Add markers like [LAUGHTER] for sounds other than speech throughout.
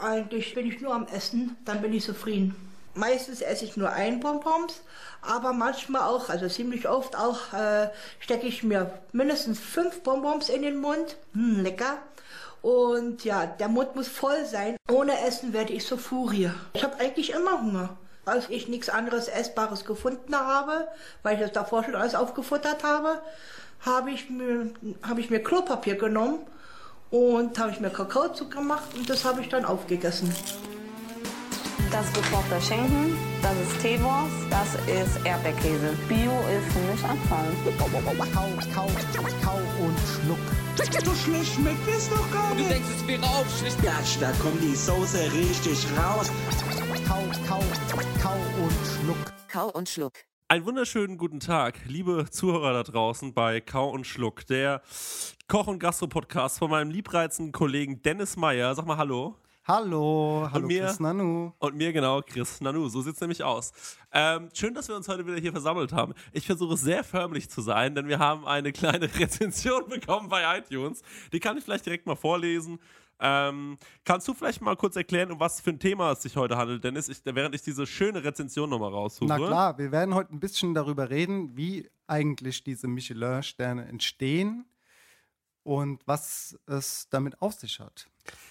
Eigentlich bin ich nur am Essen, dann bin ich zufrieden. Meistens esse ich nur ein Bonbons, aber manchmal auch, also ziemlich oft auch, äh, stecke ich mir mindestens fünf Bonbons in den Mund. Hm, lecker. Und ja, der Mund muss voll sein. Ohne Essen werde ich so Furie. Ich habe eigentlich immer Hunger. Als ich nichts anderes Essbares gefunden habe, weil ich das davor schon alles aufgefuttert habe, habe ich mir, habe ich mir Klopapier genommen und habe ich mir Kakaozucker gemacht und das habe ich dann aufgegessen. Das ist gekochter Schinken, das ist Teewurst, das ist Erdbeerkäse. Bio ist für mich Abfall. Kau, kau, kau und schluck. So schlecht schmeckt es doch gar Du nicht. denkst, es wäre aufschlicht. Gatsch, da kommt die Soße richtig raus. Kau, kau, kau und schluck. Kau und Schluck. Einen wunderschönen guten Tag, liebe Zuhörer da draußen bei Kau und Schluck, der Koch- und Gastro-Podcast von meinem liebreizenden Kollegen Dennis Meyer. Sag mal Hallo. Hallo, hallo mir? Chris Nanu. Und mir genau, Chris Nanu. So sieht's nämlich aus. Ähm, schön, dass wir uns heute wieder hier versammelt haben. Ich versuche sehr förmlich zu sein, denn wir haben eine kleine [LAUGHS] Rezension bekommen bei iTunes. Die kann ich vielleicht direkt mal vorlesen. Ähm, kannst du vielleicht mal kurz erklären, um was für ein Thema es sich heute handelt, Dennis, ich, während ich diese schöne Rezension nochmal raussuche? Na klar, wir werden heute ein bisschen darüber reden, wie eigentlich diese Michelin-Sterne entstehen und was es damit auf sich hat.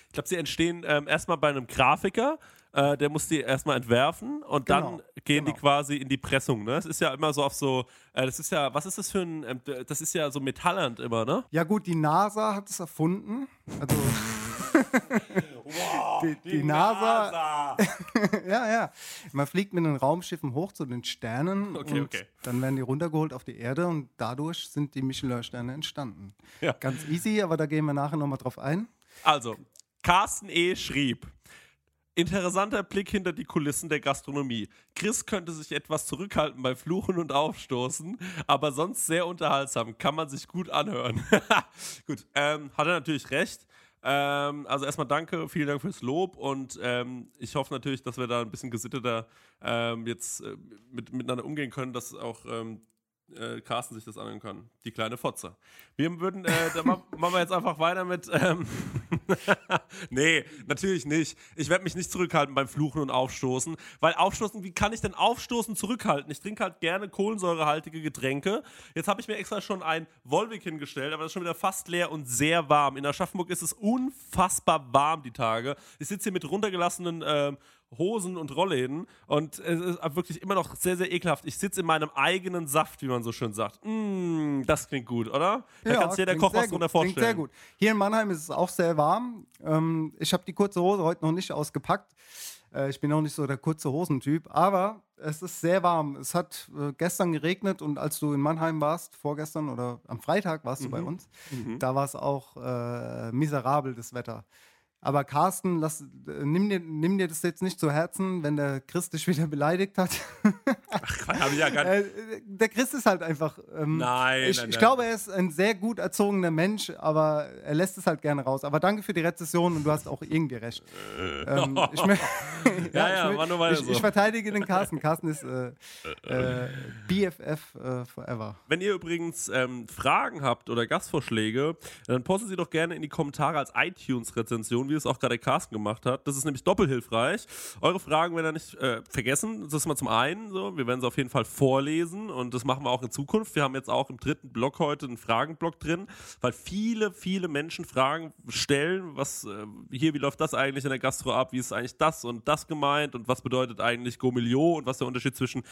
Ich glaube, sie entstehen ähm, erstmal bei einem Grafiker, äh, der muss die erstmal entwerfen und Genau, dann gehen die genau. quasi in die Pressung. Ne? Es ist ja immer so auf so, äh, das ist ja, was ist das für ein, d- das ist ja so Metallland immer, ne? Ja gut, die NASA hat es erfunden. Also [LAUGHS] die, die, NASA, [LAUGHS] ja, ja. Man fliegt mit den Raumschiffen hoch zu den Sternen Okay, und okay. dann werden die runtergeholt auf die Erde und dadurch sind die Michelin-Sterne entstanden. Ja. Ganz easy, aber da gehen wir nachher nochmal drauf ein. Also, Carsten E. schrieb. Interessanter Blick hinter die Kulissen der Gastronomie. Chris könnte sich etwas zurückhalten bei Fluchen und Aufstoßen, aber sonst sehr unterhaltsam. Kann man sich gut anhören. [LAUGHS] gut, ähm, hat er natürlich recht. Ähm, also erstmal danke, vielen Dank fürs Lob und ähm, ich hoffe natürlich, dass wir da ein bisschen gesitteter ähm, jetzt äh, mit, miteinander umgehen können, dass auch ähm, äh, Carsten sich das anhören kann. Die kleine Fotze. Wir würden, äh, da ma- [LAUGHS] machen wir jetzt einfach weiter mit. Ähm [LAUGHS] nee, natürlich nicht. Ich werde mich nicht zurückhalten beim Fluchen und Aufstoßen, weil Aufstoßen, wie kann ich denn Aufstoßen zurückhalten? Ich trinke halt gerne kohlensäurehaltige Getränke. Jetzt habe ich mir extra schon ein Volvic hingestellt, aber das ist schon wieder fast leer und sehr warm. In Aschaffenburg ist es unfassbar warm die Tage. Ich sitze hier mit runtergelassenen ähm, Hosen und Rollläden und es ist wirklich immer noch sehr, sehr ekelhaft. Ich sitze in meinem eigenen Saft, wie man so schön sagt. Mm, das klingt gut, oder? Da kann sich jeder Koch sehr was drunter gut, vorstellen. Klingt sehr gut. Hier in Mannheim ist es auch sehr warm. Ähm, ich habe die kurze Hose heute noch nicht ausgepackt. Äh, ich bin auch nicht so der kurze Hosentyp, aber es ist sehr warm. Es hat äh, gestern geregnet und als du in Mannheim warst, vorgestern oder am Freitag warst du bei Mhm. uns, da war es auch äh, miserabel, das Wetter. Aber Carsten, lass, äh, nimm, dir, nimm dir das jetzt nicht zu Herzen, wenn der Chris dich wieder beleidigt hat. Hab ich ja gar [LAUGHS] nicht. Äh, der Chris ist halt einfach. Ähm, Nein, ich, nein, ich nein. glaube, er ist ein sehr gut erzogener Mensch, aber er lässt es halt gerne raus. Aber danke für die Rezession und du hast auch irgendwie recht. ähm, [LAUGHS] ich, Ja, ja, [LAUGHS] ich, weiter ich, so. ich verteidige den Carsten. Carsten ist äh, äh, BFF äh, forever. Wenn ihr übrigens ähm, Fragen habt oder Gastvorschläge, dann postet sie doch gerne in die Kommentare als iTunes-Rezension, wie es auch gerade Carsten gemacht hat. Das ist nämlich doppelhilfreich. Eure Fragen werden da nicht äh, vergessen. Das ist mal zum einen so. Wir werden sie auf jeden Fall vorlesen und das machen wir auch in Zukunft. Wir haben jetzt auch im dritten Block heute einen Fragenblock drin, weil viele, viele Menschen Fragen stellen, was äh, hier, wie läuft das eigentlich in der Gastro ab? Wie ist eigentlich das und das gemeint und was bedeutet eigentlich Gourmillot und was ist der Unterschied zwischen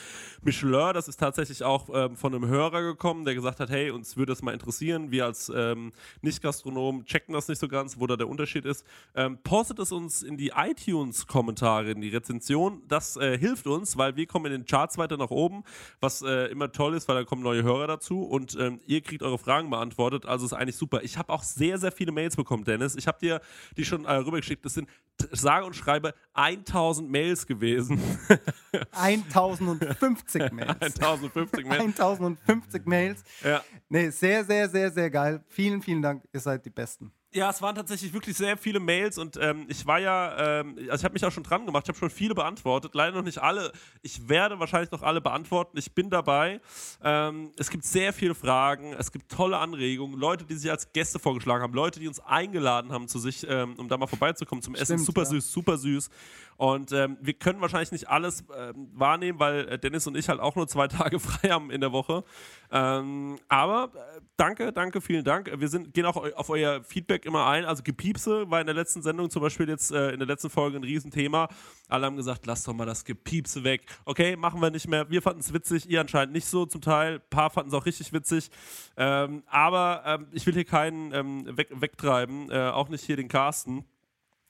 Michelin, das ist tatsächlich auch ähm, von einem Hörer gekommen, der gesagt hat, hey, uns würde das mal interessieren. Wir als ähm, Nicht-Gastronomen checken das nicht so ganz, wo da der Unterschied ist. Ähm, postet es uns in die iTunes-Kommentare, in die Rezension. Das äh, hilft uns, weil wir kommen in den Charts weiter nach oben, was äh, immer toll ist, weil da kommen neue Hörer dazu und ähm, ihr kriegt eure Fragen beantwortet. Also ist eigentlich super. Ich habe auch sehr, sehr viele Mails bekommen, Dennis. Ich habe dir die schon äh, rübergeschickt. Das sind sage und schreibe 1000 Mails gewesen. [LAUGHS] [LAUGHS] 1050 [LAUGHS] Mails. 1050 Mails. 1050 Mails. Ja. Nee, sehr, sehr, sehr, sehr geil. Vielen, vielen Dank. Ihr seid die Besten. Ja, es waren tatsächlich wirklich sehr viele Mails und ähm, ich war ja, ähm, also ich habe mich auch schon dran gemacht, ich habe schon viele beantwortet, leider noch nicht alle. Ich werde wahrscheinlich noch alle beantworten, ich bin dabei. Ähm, es gibt sehr viele Fragen, es gibt tolle Anregungen, Leute, die sich als Gäste vorgeschlagen haben, Leute, die uns eingeladen haben zu sich, ähm, um da mal vorbeizukommen zum Essen. Stimmt, super ja. süß, super süß. Und ähm, wir können wahrscheinlich nicht alles ähm, wahrnehmen, weil äh, Dennis und ich halt auch nur zwei [LAUGHS] Tage frei haben in der Woche. Ähm, aber äh, danke, danke, vielen Dank. Wir sind, gehen auch auf euer Feedback immer ein. Also Gepiepse war in der letzten Sendung zum Beispiel jetzt äh, in der letzten Folge ein Riesenthema. Alle haben gesagt, lass doch mal das Gepiepse weg. Okay, machen wir nicht mehr. Wir fanden es witzig, ihr anscheinend nicht so zum Teil. Ein paar fanden es auch richtig witzig. Ähm, aber ähm, ich will hier keinen ähm, weg, wegtreiben, äh, auch nicht hier den Carsten.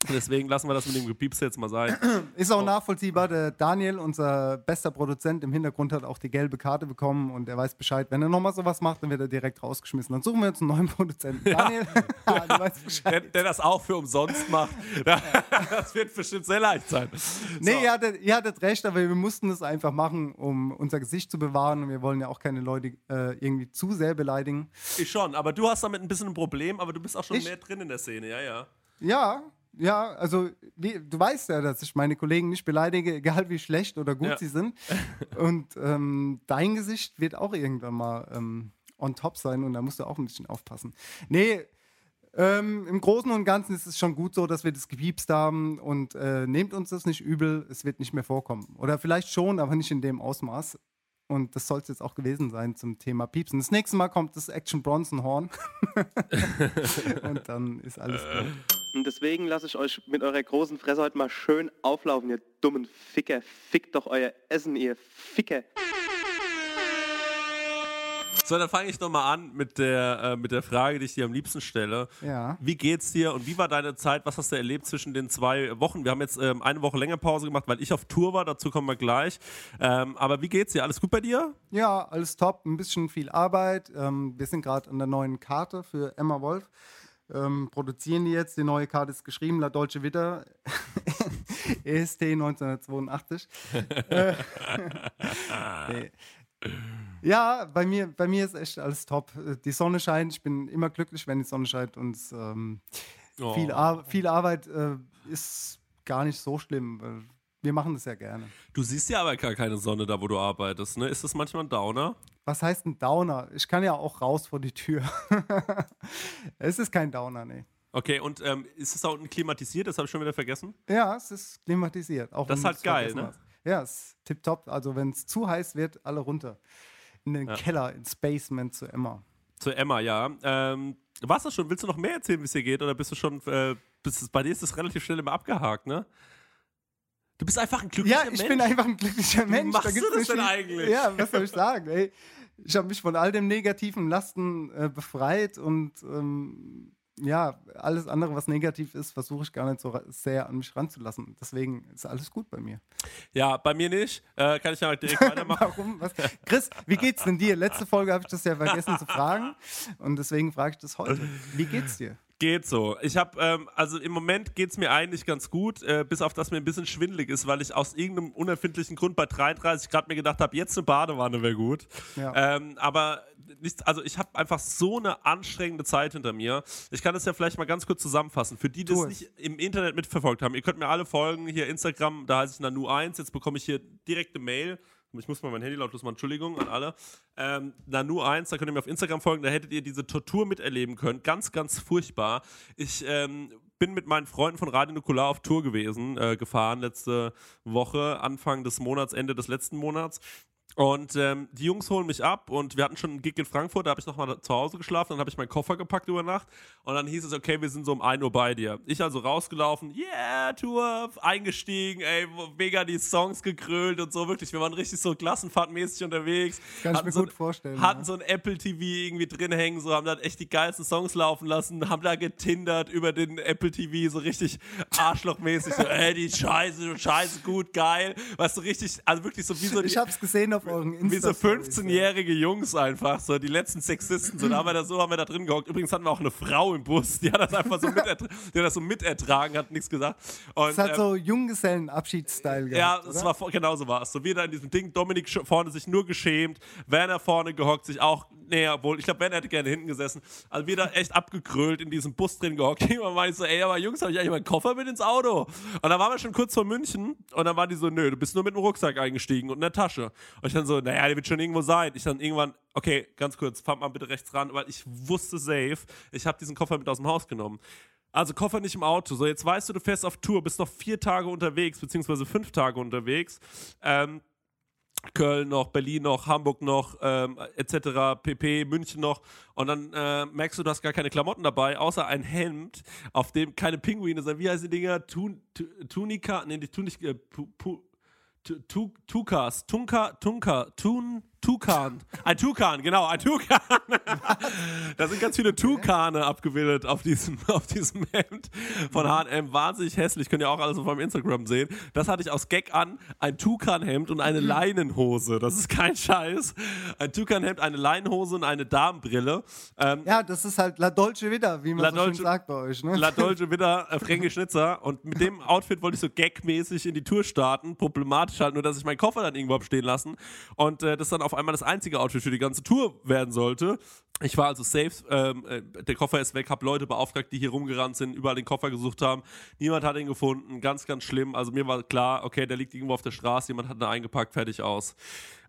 [LAUGHS] Deswegen lassen wir das mit dem Gepiepse jetzt mal sein. [CLEARS THROAT] Ist auch nachvollziehbar. Der Daniel, unser bester Produzent im Hintergrund, hat auch die gelbe Karte bekommen und er weiß Bescheid. Wenn er nochmal sowas macht, dann wird er direkt rausgeschmissen. Dann suchen wir uns einen neuen Produzenten. Daniel, [LAUGHS] du weißt der, Bescheid. der das auch für umsonst macht. [LAUGHS] Das wird bestimmt sehr leicht sein. Nee, So. ihr hattet, ihr hattet recht, aber wir mussten das einfach machen, um unser Gesicht zu bewahren. Und wir wollen ja auch keine Leute äh, irgendwie zu sehr beleidigen. Ich schon, aber du hast damit ein bisschen ein Problem, aber du bist auch schon Ich? mehr drin in der Szene, ja, ja. Ja, ja, also wie, du weißt ja, dass ich meine Kollegen nicht beleidige, egal wie schlecht oder gut Ja. sie sind. Und ähm, dein Gesicht wird auch irgendwann mal ähm, on top sein und da musst du auch ein bisschen aufpassen. Nee, ähm, im Großen und Ganzen ist es schon gut so, dass wir das gepiepst haben und äh, nehmt uns das nicht übel, es wird nicht mehr vorkommen. Oder vielleicht schon, aber nicht in dem Ausmaß. Und das soll es jetzt auch gewesen sein zum Thema Piepsen. Das nächste Mal kommt das Action Bronson Horn. [LAUGHS] und dann ist alles gut. Und deswegen lasse ich euch mit eurer großen Fresse heute mal schön auflaufen, ihr dummen Ficker. Fickt doch euer Essen, ihr Ficker. So, dann fange ich nochmal an mit der, äh, mit der Frage, die ich dir am liebsten stelle. Ja. Wie geht's dir und wie war deine Zeit? Was hast du erlebt zwischen den zwei Wochen? Wir haben jetzt ähm, eine Woche länger Pause gemacht, weil ich auf Tour war, dazu kommen wir gleich. Ähm, aber wie geht's dir? Alles gut bei dir? Ja, alles top. Ein bisschen viel Arbeit. Ähm, wir sind gerade an der neuen Karte für Emma Wolf. Ähm, produzieren die jetzt. Die neue Karte ist geschrieben, La Dolce Vita. [LAUGHS] EST 1982. Äh, [LAUGHS] nee. Ja, bei mir, bei mir ist echt alles top. Die Sonne scheint. Ich bin immer glücklich, wenn die Sonne scheint. Und ähm, Oh. viel, Ar viel Arbeit äh, ist gar nicht so schlimm. Wir machen das ja gerne. Du siehst ja aber gar keine Sonne da, wo du arbeitest, ne? Ist das manchmal ein Downer? Was heißt ein Downer? Ich kann ja auch raus vor die Tür. [LAUGHS] es ist kein Downer, nee. Okay, und ähm, ist es da unten klimatisiert? Das habe ich schon wieder vergessen. Ja, es ist klimatisiert. Auch Das ist halt geil, ne? hast. Ja, es ist tipptopp. Also wenn es zu heiß wird, alle runter. In den Keller, ins Basement zu Emma. Zu Emma, ja. Ähm, war's das schon? Willst du noch mehr erzählen, wie es dir geht? Oder bist du schon, äh, bist, bei dir ist es relativ schnell immer abgehakt, ne? Du bist einfach ein glücklicher Ja, ich Mensch. bin einfach ein glücklicher Mensch. machst Da du das denn viel- eigentlich? Ja, was soll ich sagen? Ey, ich habe mich von all dem negativen Lasten äh, befreit und ähm, ja, alles andere, was negativ ist, versuche ich gar nicht so sehr an mich ranzulassen. Deswegen ist alles gut bei mir. Ja, bei mir nicht. Äh, kann ich ja direkt [LAUGHS] weitermachen. Warum? Was? Chris, wie geht's denn dir? Letzte Folge habe ich das ja vergessen zu fragen und deswegen frage ich das heute. Wie geht's dir? Geht so. Ich habe, ähm, also im Moment geht es mir eigentlich ganz gut, äh, bis auf dass mir ein bisschen schwindelig ist, weil ich aus irgendeinem unerfindlichen Grund bei 33 Grad mir gedacht habe, jetzt eine Badewanne wäre gut. Ja. Ähm, aber nicht, also ich habe einfach so eine anstrengende Zeit hinter mir. Ich kann das ja vielleicht mal ganz kurz zusammenfassen. Für die, die es. nicht im Internet mitverfolgt haben, ihr könnt mir alle folgen, hier Instagram, da heiße ich Nanu1, jetzt bekomme ich hier direkte Mail. Ich muss mal mein Handy lautlos machen, Entschuldigung an alle. Ähm, Nanu1, da könnt ihr mir auf Instagram folgen, da hättet ihr diese Tortur miterleben können. Ganz, ganz furchtbar. Ich ähm, bin mit meinen Freunden von Radio Nukular auf Tour gewesen, äh, gefahren letzte Woche, Anfang des Monats, Ende des letzten Monats. Und ähm, die Jungs holen mich ab und wir hatten schon einen Gig in Frankfurt, da habe ich nochmal zu Hause geschlafen, dann habe ich meinen Koffer gepackt über Nacht und dann hieß es, okay, wir sind so um 1 Uhr bei dir. Ich also rausgelaufen, yeah, Tour, eingestiegen, ey, mega die Songs gekrölt und so, wirklich, wir waren richtig so klassenfahrtmäßig unterwegs. Kann ich mir so gut vorstellen, Hatten ja. so ein Apple TV irgendwie drin hängen, so haben da echt die geilsten Songs laufen lassen, haben da getindert über den Apple TV, so richtig arschlochmäßig, so, [LAUGHS] ey, die Scheiße, Scheiße, gut, geil. Weißt du, richtig, also wirklich so wie so die, Ich hab's gesehen auf euren wie so Insta-Stories, 15-jährige Jungs einfach, so die letzten Sexisten. So, da haben wir da, so haben wir da drin gehockt. Übrigens hatten wir auch eine Frau im Bus, die hat das einfach so, mitertra die hat das so mitertragen, hat nichts gesagt. Und, Es hat ähm, so Junggesellen-Abschiedsstyle ja, gehabt, es oder? war genau so war es. So wie da in diesem Ding, Dominik vorne sich nur geschämt, Werner vorne gehockt, sich auch nee, obwohl, ich glaube, Ben hätte gerne hinten gesessen. Also wir da echt abgekrölt in diesem Bus drin gehockt. [LAUGHS] Irgendwann war ich so, ey, aber Jungs, habe ich eigentlich meinen Koffer mit ins Auto? Und dann waren wir schon kurz vor München und dann waren die so, nö, du bist nur mit dem Rucksack eingestiegen und in der Tasche. Und ich dann so, naja, der wird schon irgendwo sein. Ich dann irgendwann, okay, ganz kurz, fahrt mal bitte rechts ran, weil ich wusste safe, ich habe diesen Koffer mit aus dem Haus genommen. Also Koffer nicht im Auto. So, jetzt weißt du, du fährst auf Tour, bist noch vier Tage unterwegs, beziehungsweise fünf Tage unterwegs. Ähm, Köln noch, Berlin noch, Hamburg noch, ähm, etc., pp, München noch. Und dann äh, merkst du, du hast gar keine Klamotten dabei, außer ein Hemd, auf dem keine Pinguine sind. Wie heißen die Dinger? Tun, tu, Tunika? Nee, die Tunik, äh, Tukas, Tunka, Tunka, Tun, Tukan. Ein Tukan, genau, ein Tukan. da sind ganz viele Tukane abgebildet auf diesem, [LAUGHS] auf diesem Hemd von H&M. Wahnsinnig hässlich, könnt ihr auch alles auf meinem Instagram sehen. Das hatte ich aus Gag an, ein Tukan-Hemd und eine Leinenhose. Das ist kein Scheiß. Ein Tukan-Hemd, eine Leinenhose und eine Damenbrille. Ähm, Ja, das ist halt La Dolce Vita, wie man La so schön Dolce- sagt bei euch. Ne? La Dolce Vita, äh, Fränkisch Schnitzer. Und mit dem Outfit wollte ich so gagmäßig in die Tour starten. Problematisch halt nur, dass ich meinen Koffer dann irgendwo hab stehen lassen. Und äh, das dann auf einmal das einzige Outfit für die ganze Tour werden sollte. Ich war also safe, ähm, äh, der Koffer ist weg, hab Leute beauftragt, die hier rumgerannt sind, überall den Koffer gesucht haben. Niemand hat ihn gefunden, ganz, ganz schlimm. Also mir war klar, okay, der liegt irgendwo auf der Straße, jemand hat ihn eingepackt, fertig aus.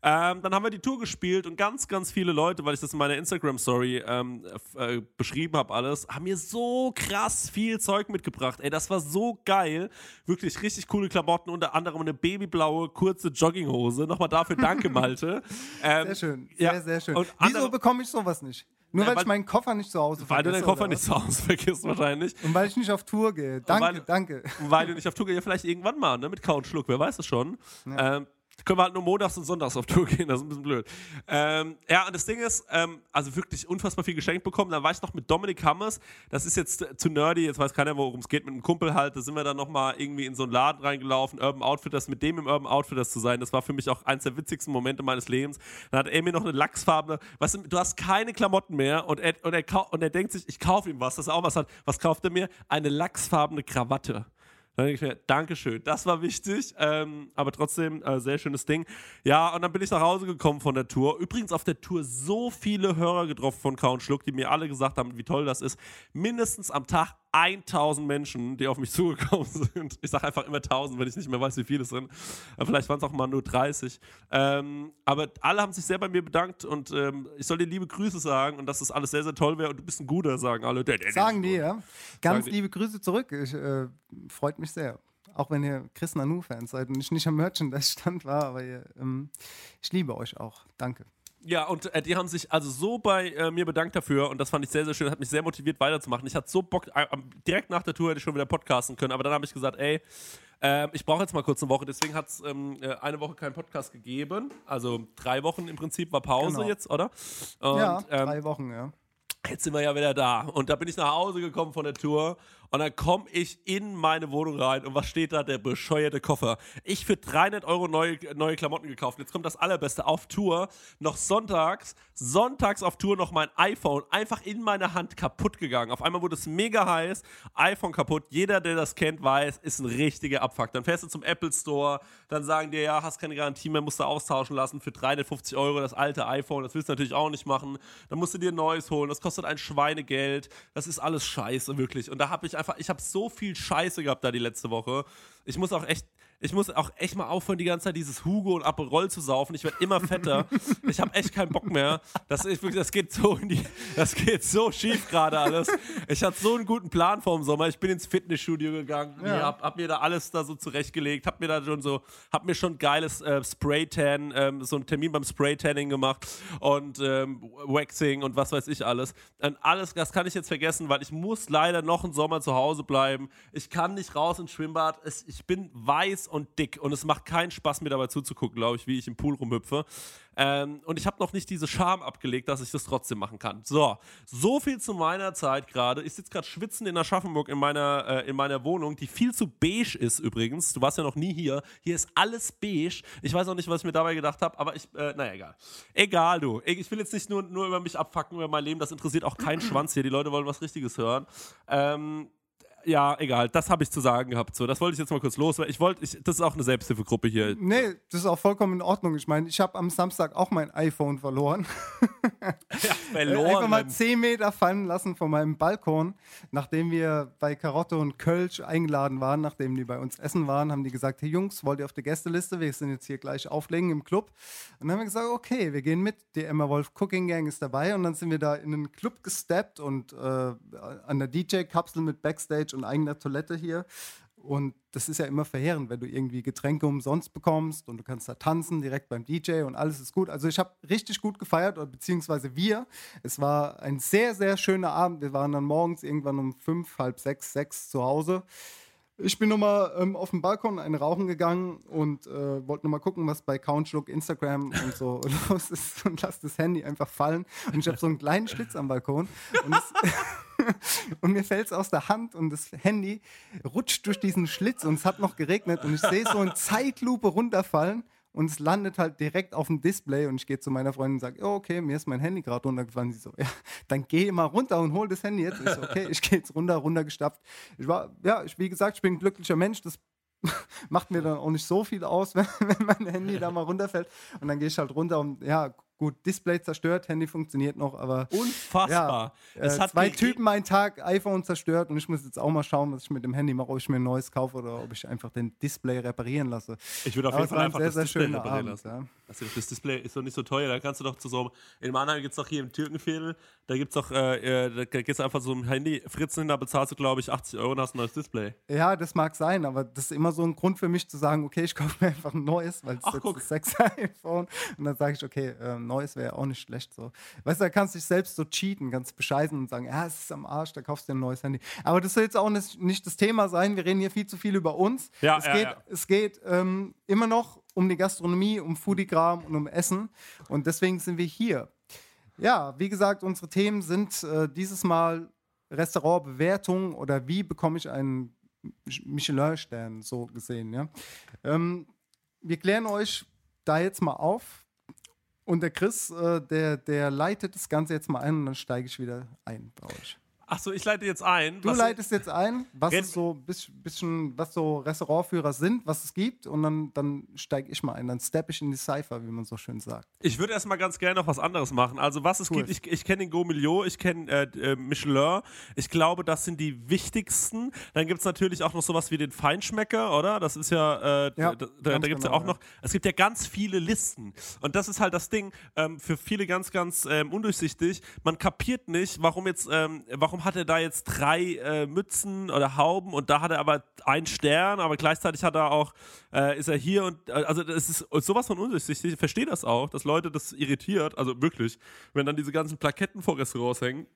Ähm, dann haben wir die Tour gespielt und ganz, ganz viele Leute, weil ich das in meiner Instagram-Story ähm, äh, beschrieben habe, alles, haben mir so krass viel Zeug mitgebracht. Ey, das war so geil. Wirklich richtig coole Klamotten, unter anderem eine babyblaue, kurze Jogginghose. Nochmal dafür danke, [LAUGHS] Malte. Ähm, Sehr schön, sehr, ja, sehr schön. und Wieso bekomme ich sowas nicht? Nur Ja, weil, weil- ich meinen Koffer nicht zu Hause Weil du vergesse, deinen Koffer nicht zu Hause vergisst wahrscheinlich. Und weil ich nicht auf Tour gehe. Danke, weil- danke. Weil du nicht auf Tour gehst, ja vielleicht irgendwann mal, ne? Mit Kau und Schluck, wer weiß es schon. Ähm, können wir halt nur montags und sonntags auf Tour gehen, das ist ein bisschen blöd. Ähm, ja, und das Ding ist, ähm, also wirklich unfassbar viel geschenkt bekommen. Dann war ich noch mit Dominik Hammers, das ist jetzt zu nerdy, jetzt weiß keiner, worum es geht, mit einem Kumpel halt. Da sind wir dann nochmal irgendwie in so einen Laden reingelaufen, Urban Outfitters, mit dem im Urban Outfitters zu sein. Das war für mich auch eins der witzigsten Momente meines Lebens. Dann hat er mir noch eine lachsfarbene, weißt du, du hast keine Klamotten mehr und er, und er, und er denkt sich, ich kaufe ihm was, dass er auch was hat. Was kauft er mir? Eine lachsfarbene Krawatte. Dann denke ich mir, Dankeschön, das war wichtig, ähm, aber trotzdem äh, sehr schönes Ding. Ja, und dann bin ich nach Hause gekommen von der Tour. Übrigens auf der Tour so viele Hörer getroffen von Count Schluck, die mir alle gesagt haben, wie toll das ist. Mindestens am Tag 1000 Menschen, die auf mich zugekommen [LAUGHS] sind. Ich sage einfach immer 1000, wenn ich nicht mehr weiß, wie viele es sind. Vielleicht waren es auch mal nur 30. Ähm, aber alle haben sich sehr bei mir bedankt und ähm, ich soll dir liebe Grüße sagen und dass das alles sehr, sehr toll wäre und du bist ein guter, sagen alle. Der, der, der Sagen die, ja. Ganz Sagen die. liebe Grüße zurück. Ich, äh, freut mich sehr. Auch wenn ihr Chris Nanu-Fans seid und ich nicht am Merchandise-Stand war, aber ihr, ähm, ich liebe euch auch. Danke. Ja, und äh, die haben sich also so bei äh, mir bedankt dafür und das fand ich sehr, sehr schön, hat mich sehr motiviert weiterzumachen. Ich hatte so Bock, äh, direkt nach der Tour hätte ich schon wieder podcasten können, aber dann habe ich gesagt, ey, ähm, ich brauche jetzt mal kurz eine Woche, deswegen hat es ähm, äh, eine Woche keinen Podcast gegeben. Also drei Wochen im Prinzip war Pause Genau. jetzt, oder? Und, ja, ähm, drei Wochen, ja. jetzt sind wir ja wieder da. Und da bin ich nach Hause gekommen von der Tour und dann komme ich in meine Wohnung rein und was steht da? Der bescheuerte Koffer. Ich für 300 Euro neue, neue Klamotten gekauft. Jetzt kommt das Allerbeste. Auf Tour, noch sonntags, sonntags auf Tour noch mein iPhone einfach in meine Hand kaputt gegangen. Auf einmal wurde es mega heiß, iPhone kaputt. Jeder, der das kennt, weiß, ist ein richtiger Abfuck. Dann fährst du zum Apple Store, dann sagen dir, ja, hast keine Garantie mehr, musst du austauschen lassen für 350 Euro das alte iPhone. Das willst du natürlich auch nicht machen. Dann musst du dir ein neues holen. Das kostet ein Schweinegeld. Das ist alles scheiße, wirklich. Und da habe ich einfach, ich habe so viel Scheiße gehabt da die letzte Woche. Ich muss auch echt, ich muss auch echt mal aufhören, die ganze Zeit dieses Hugo und Aperol zu saufen. Ich werde immer fetter. Ich habe echt keinen Bock mehr. Das, wirklich, das geht so die, das geht so schief gerade alles. Ich hatte so einen guten Plan vor dem Sommer. Ich bin ins Fitnessstudio gegangen, Ja. hab, hab mir da alles da so zurechtgelegt, hab mir da schon so, hab mir schon geiles äh, Spray-Tan, ähm, so einen Termin beim Spray-Tanning gemacht und ähm, Waxing und was weiß ich alles. Und alles, das kann ich jetzt vergessen, weil ich muss leider noch einen Sommer zu Hause bleiben. Ich kann nicht raus ins Schwimmbad. Ich bin weiß und dick und es macht keinen Spaß, mir dabei zuzugucken, glaube ich, wie ich im Pool rumhüpfe. Ähm, und ich habe noch nicht diese Scham abgelegt, dass ich das trotzdem machen kann. So, so viel zu meiner Zeit gerade. Ich sitze gerade schwitzend in Aschaffenburg in meiner, äh, in meiner Wohnung, die viel zu beige ist übrigens. Du warst ja noch nie hier. Hier ist alles beige. Ich weiß auch nicht, was ich mir dabei gedacht habe, aber ich, äh, naja, egal. Egal, du. Ich ich will jetzt nicht nur, nur über mich abfacken, über mein Leben. Das interessiert auch keinen [CLEARS THROAT] Schwanz hier. Die Leute wollen was Richtiges hören. Ähm, ja, egal, das habe ich zu sagen gehabt. So, das wollte ich jetzt mal kurz los. weil Ich wollte, ich, das ist auch eine Selbsthilfegruppe hier. Nee, das ist auch vollkommen in Ordnung. Ich meine, ich habe am Samstag auch mein iPhone verloren. [LAUGHS] Einfach mal 10 Meter fallen lassen von meinem Balkon. Nachdem wir bei Karotte und Kölsch eingeladen waren, nachdem die bei uns essen waren, haben die gesagt, hey Jungs, wollt ihr auf der Gästeliste? Wir sind jetzt hier gleich auflegen im Club. Und dann haben wir gesagt, okay, wir gehen mit. Die Emma Wolf Cooking Gang ist dabei. Und dann sind wir da in einen Club gesteppt und äh, an der DJ-Kapsel mit Backstage und eigener Toilette hier. Und das ist ja immer verheerend, wenn du irgendwie Getränke umsonst bekommst und du kannst da tanzen direkt beim DJ und alles ist gut. Also ich habe richtig gut gefeiert, oder beziehungsweise wir. Es war ein sehr, sehr schöner Abend. Wir waren dann morgens irgendwann um fünf, halb sechs, sechs zu Hause. Ich bin nochmal ähm, auf den Balkon einen rauchen gegangen und äh, wollte nochmal gucken, was bei Couchlook, Instagram und so [LAUGHS] los ist und lasse das Handy einfach fallen. Und ich habe so einen kleinen Schlitz am Balkon und, es, [LAUGHS] [LAUGHS] [LAUGHS] und mir fällt es aus der Hand und das Handy rutscht durch diesen Schlitz und es hat noch geregnet und ich sehe so in Zeitlupe runterfallen und es landet halt direkt auf dem Display und ich gehe zu meiner Freundin und sage, oh, okay, mir ist mein Handy gerade runtergefallen. Sie so, ja, dann geh mal runter und hol das Handy jetzt. Ich so, okay, ich gehe jetzt runter, runtergestapft. Ich war, ja, ich, wie gesagt, ich bin ein glücklicher Mensch, das [LAUGHS] macht mir dann auch nicht so viel aus, [LAUGHS] wenn, wenn mein Handy da mal runterfällt. Und dann gehe ich halt runter und ja, Gut, Display zerstört, Handy funktioniert noch, aber. Unfassbar. Ja, äh, zwei Typen einen Tag, iPhone zerstört und ich muss jetzt auch mal schauen, was ich mit dem Handy mache, ob ich mir ein neues kaufe oder ob ich einfach den Display reparieren lasse. Ich würde auf jeden Fall einfach sehr, das sehr Display reparieren Abend, lassen. ja. Also das Display ist doch nicht so teuer, da kannst du doch zu so einem, in Mannheim gibt es doch hier im Türkenviertel, da gibt es doch, äh, äh, da gehst du einfach so ein Handy fritzen hin, da bezahlst du glaube ich 80 Euro und hast ein neues Display. Ja, das mag sein, aber das ist immer so ein Grund für mich zu sagen, okay, ich kaufe mir einfach ein neues, weil es ist das 6 [LAUGHS] iPhone und dann sage ich, okay, äh, neues wäre auch nicht schlecht so. Weißt du, da kannst du dich selbst so cheaten, ganz bescheißen und sagen, ja, es ist am Arsch, da kaufst du dir ein neues Handy. Aber das soll jetzt auch nicht, nicht das Thema sein, wir reden hier viel zu viel über uns. Ja, es ja, geht, ja. Es geht ähm, immer noch um die Gastronomie, um Foodiegram und um Essen und deswegen sind wir hier. Ja, wie gesagt, unsere Themen sind äh, dieses Mal Restaurantbewertung oder wie bekomme ich einen Michelin-Stern, so gesehen. Ja? Ähm, wir klären euch da jetzt mal auf. Und der Chris, äh, der, der leitet das Ganze jetzt mal ein und dann steige ich wieder ein bei euch. Achso, ich leite jetzt ein. Du leitest jetzt ein, was es so bis, bisschen, was so Restaurantführer sind, was es gibt, und dann, dann steige ich mal ein. Dann steppe ich in die Cypher, wie man so schön sagt. Ich würde erstmal ganz gerne noch was anderes machen. Also, was es Cool. gibt, ich, ich kenne den Gaumillot, ich kenne äh, äh, Michelin. Ich glaube, das sind die wichtigsten. Dann gibt es natürlich auch noch sowas wie den Feinschmecker, oder? Das ist ja, äh, Ja, da, da, da gibt es ja genau, auch noch, es gibt ja ganz viele Listen. Und das ist halt das Ding, ähm, für viele ganz, ganz ähm, undurchsichtig. Man kapiert nicht, warum jetzt, ähm, warum hat er da jetzt drei äh, Mützen oder Hauben und da hat er aber einen Stern, aber gleichzeitig hat er auch, äh, ist er hier und, äh, also das ist sowas von undurchsichtig. Ich verstehe das auch, dass Leute das irritiert, also wirklich, wenn dann diese ganzen Plaketten vor Restaurants hängen.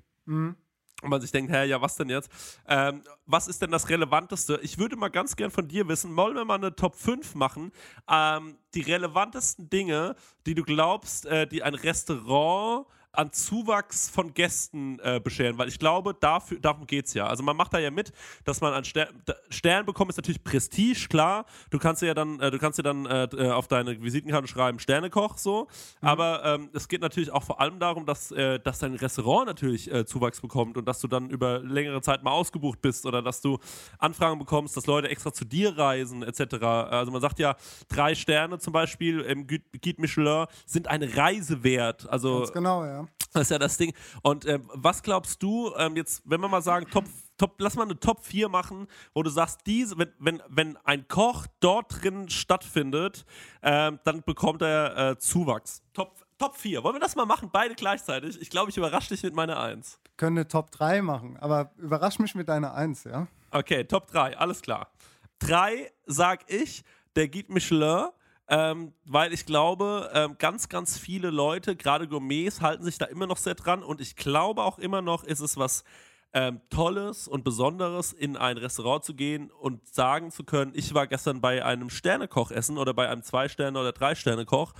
Und man sich denkt, hä, ja, was denn jetzt? Ähm, was ist denn das Relevanteste? Ich würde mal ganz gern von dir wissen, wollen wir mal eine Top 5 machen? Ähm, die relevantesten Dinge, die du glaubst, äh, die ein Restaurant an Zuwachs von Gästen äh, bescheren, weil ich glaube, dafür, darum geht es ja. Also man macht da ja mit, dass man einen Ster Stern bekommt, ist natürlich Prestige, klar. Du kannst dir ja dann, äh, du kannst dir dann äh, äh, auf deine Visitenkarte schreiben, Sternekoch so. Aber ähm, es geht natürlich auch vor allem darum, dass, äh, dass dein Restaurant natürlich äh, Zuwachs bekommt und dass du dann über längere Zeit mal ausgebucht bist oder dass du Anfragen bekommst, dass Leute extra zu dir reisen, etc. Also man sagt ja, drei Sterne zum Beispiel im Gu- Guide Michelin sind eine Reise wert. Also Ganz genau, ja. [LAUGHS] das ist ja das Ding. Und ähm, was glaubst du, ähm, jetzt, wenn wir mal sagen, Top, Top, lass mal eine Top 4 machen, wo du sagst, diese, wenn, wenn, wenn ein Koch dort drin stattfindet, ähm, dann bekommt er äh, Zuwachs. Top, Top 4. Wollen wir das mal machen? Beide gleichzeitig? Ich glaube, ich überrasche dich mit meiner 1. Können eine Top 3 machen, aber überrasch mich mit deiner 1, ja? Okay, Top 3, alles klar. 3 sag ich, der Guide Michelin, ähm, weil ich glaube, ähm, ganz, ganz viele Leute, gerade Gourmets, halten sich da immer noch sehr dran. Und ich glaube auch immer noch, ist es was ähm, Tolles und Besonderes, in ein Restaurant zu gehen und sagen zu können, ich war gestern bei einem Sternekoch essen oder bei einem Zwei-Sterne- oder Drei-Sterne-Koch.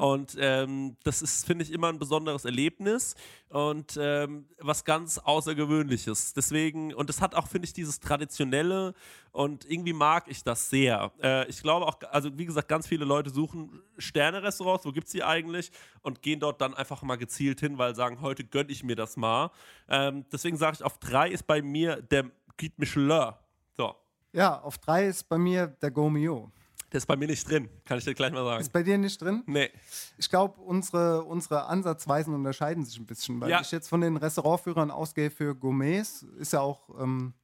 Und ähm, das ist, finde ich, immer ein besonderes Erlebnis und ähm, was ganz Außergewöhnliches. Deswegen, und es hat auch, finde ich, dieses Traditionelle und irgendwie mag ich das sehr. Äh, ich glaube auch, also wie gesagt, ganz viele Leute suchen Sterne-Restaurants, wo gibt es die eigentlich? Und gehen dort dann einfach mal gezielt hin, weil sagen, heute gönne ich mir das mal. Ähm, deswegen sage ich, auf drei ist bei mir der Guide Michelin. So. Ja, auf drei ist bei mir der Gomio. Der ist bei mir nicht drin, kann ich dir gleich mal sagen. Ist bei dir nicht drin? Nee. Ich glaube, unsere, unsere Ansatzweisen unterscheiden sich ein bisschen, weil Ja. ich jetzt von den Restaurantführern ausgehe für Gourmets. Ist ja auch ähm,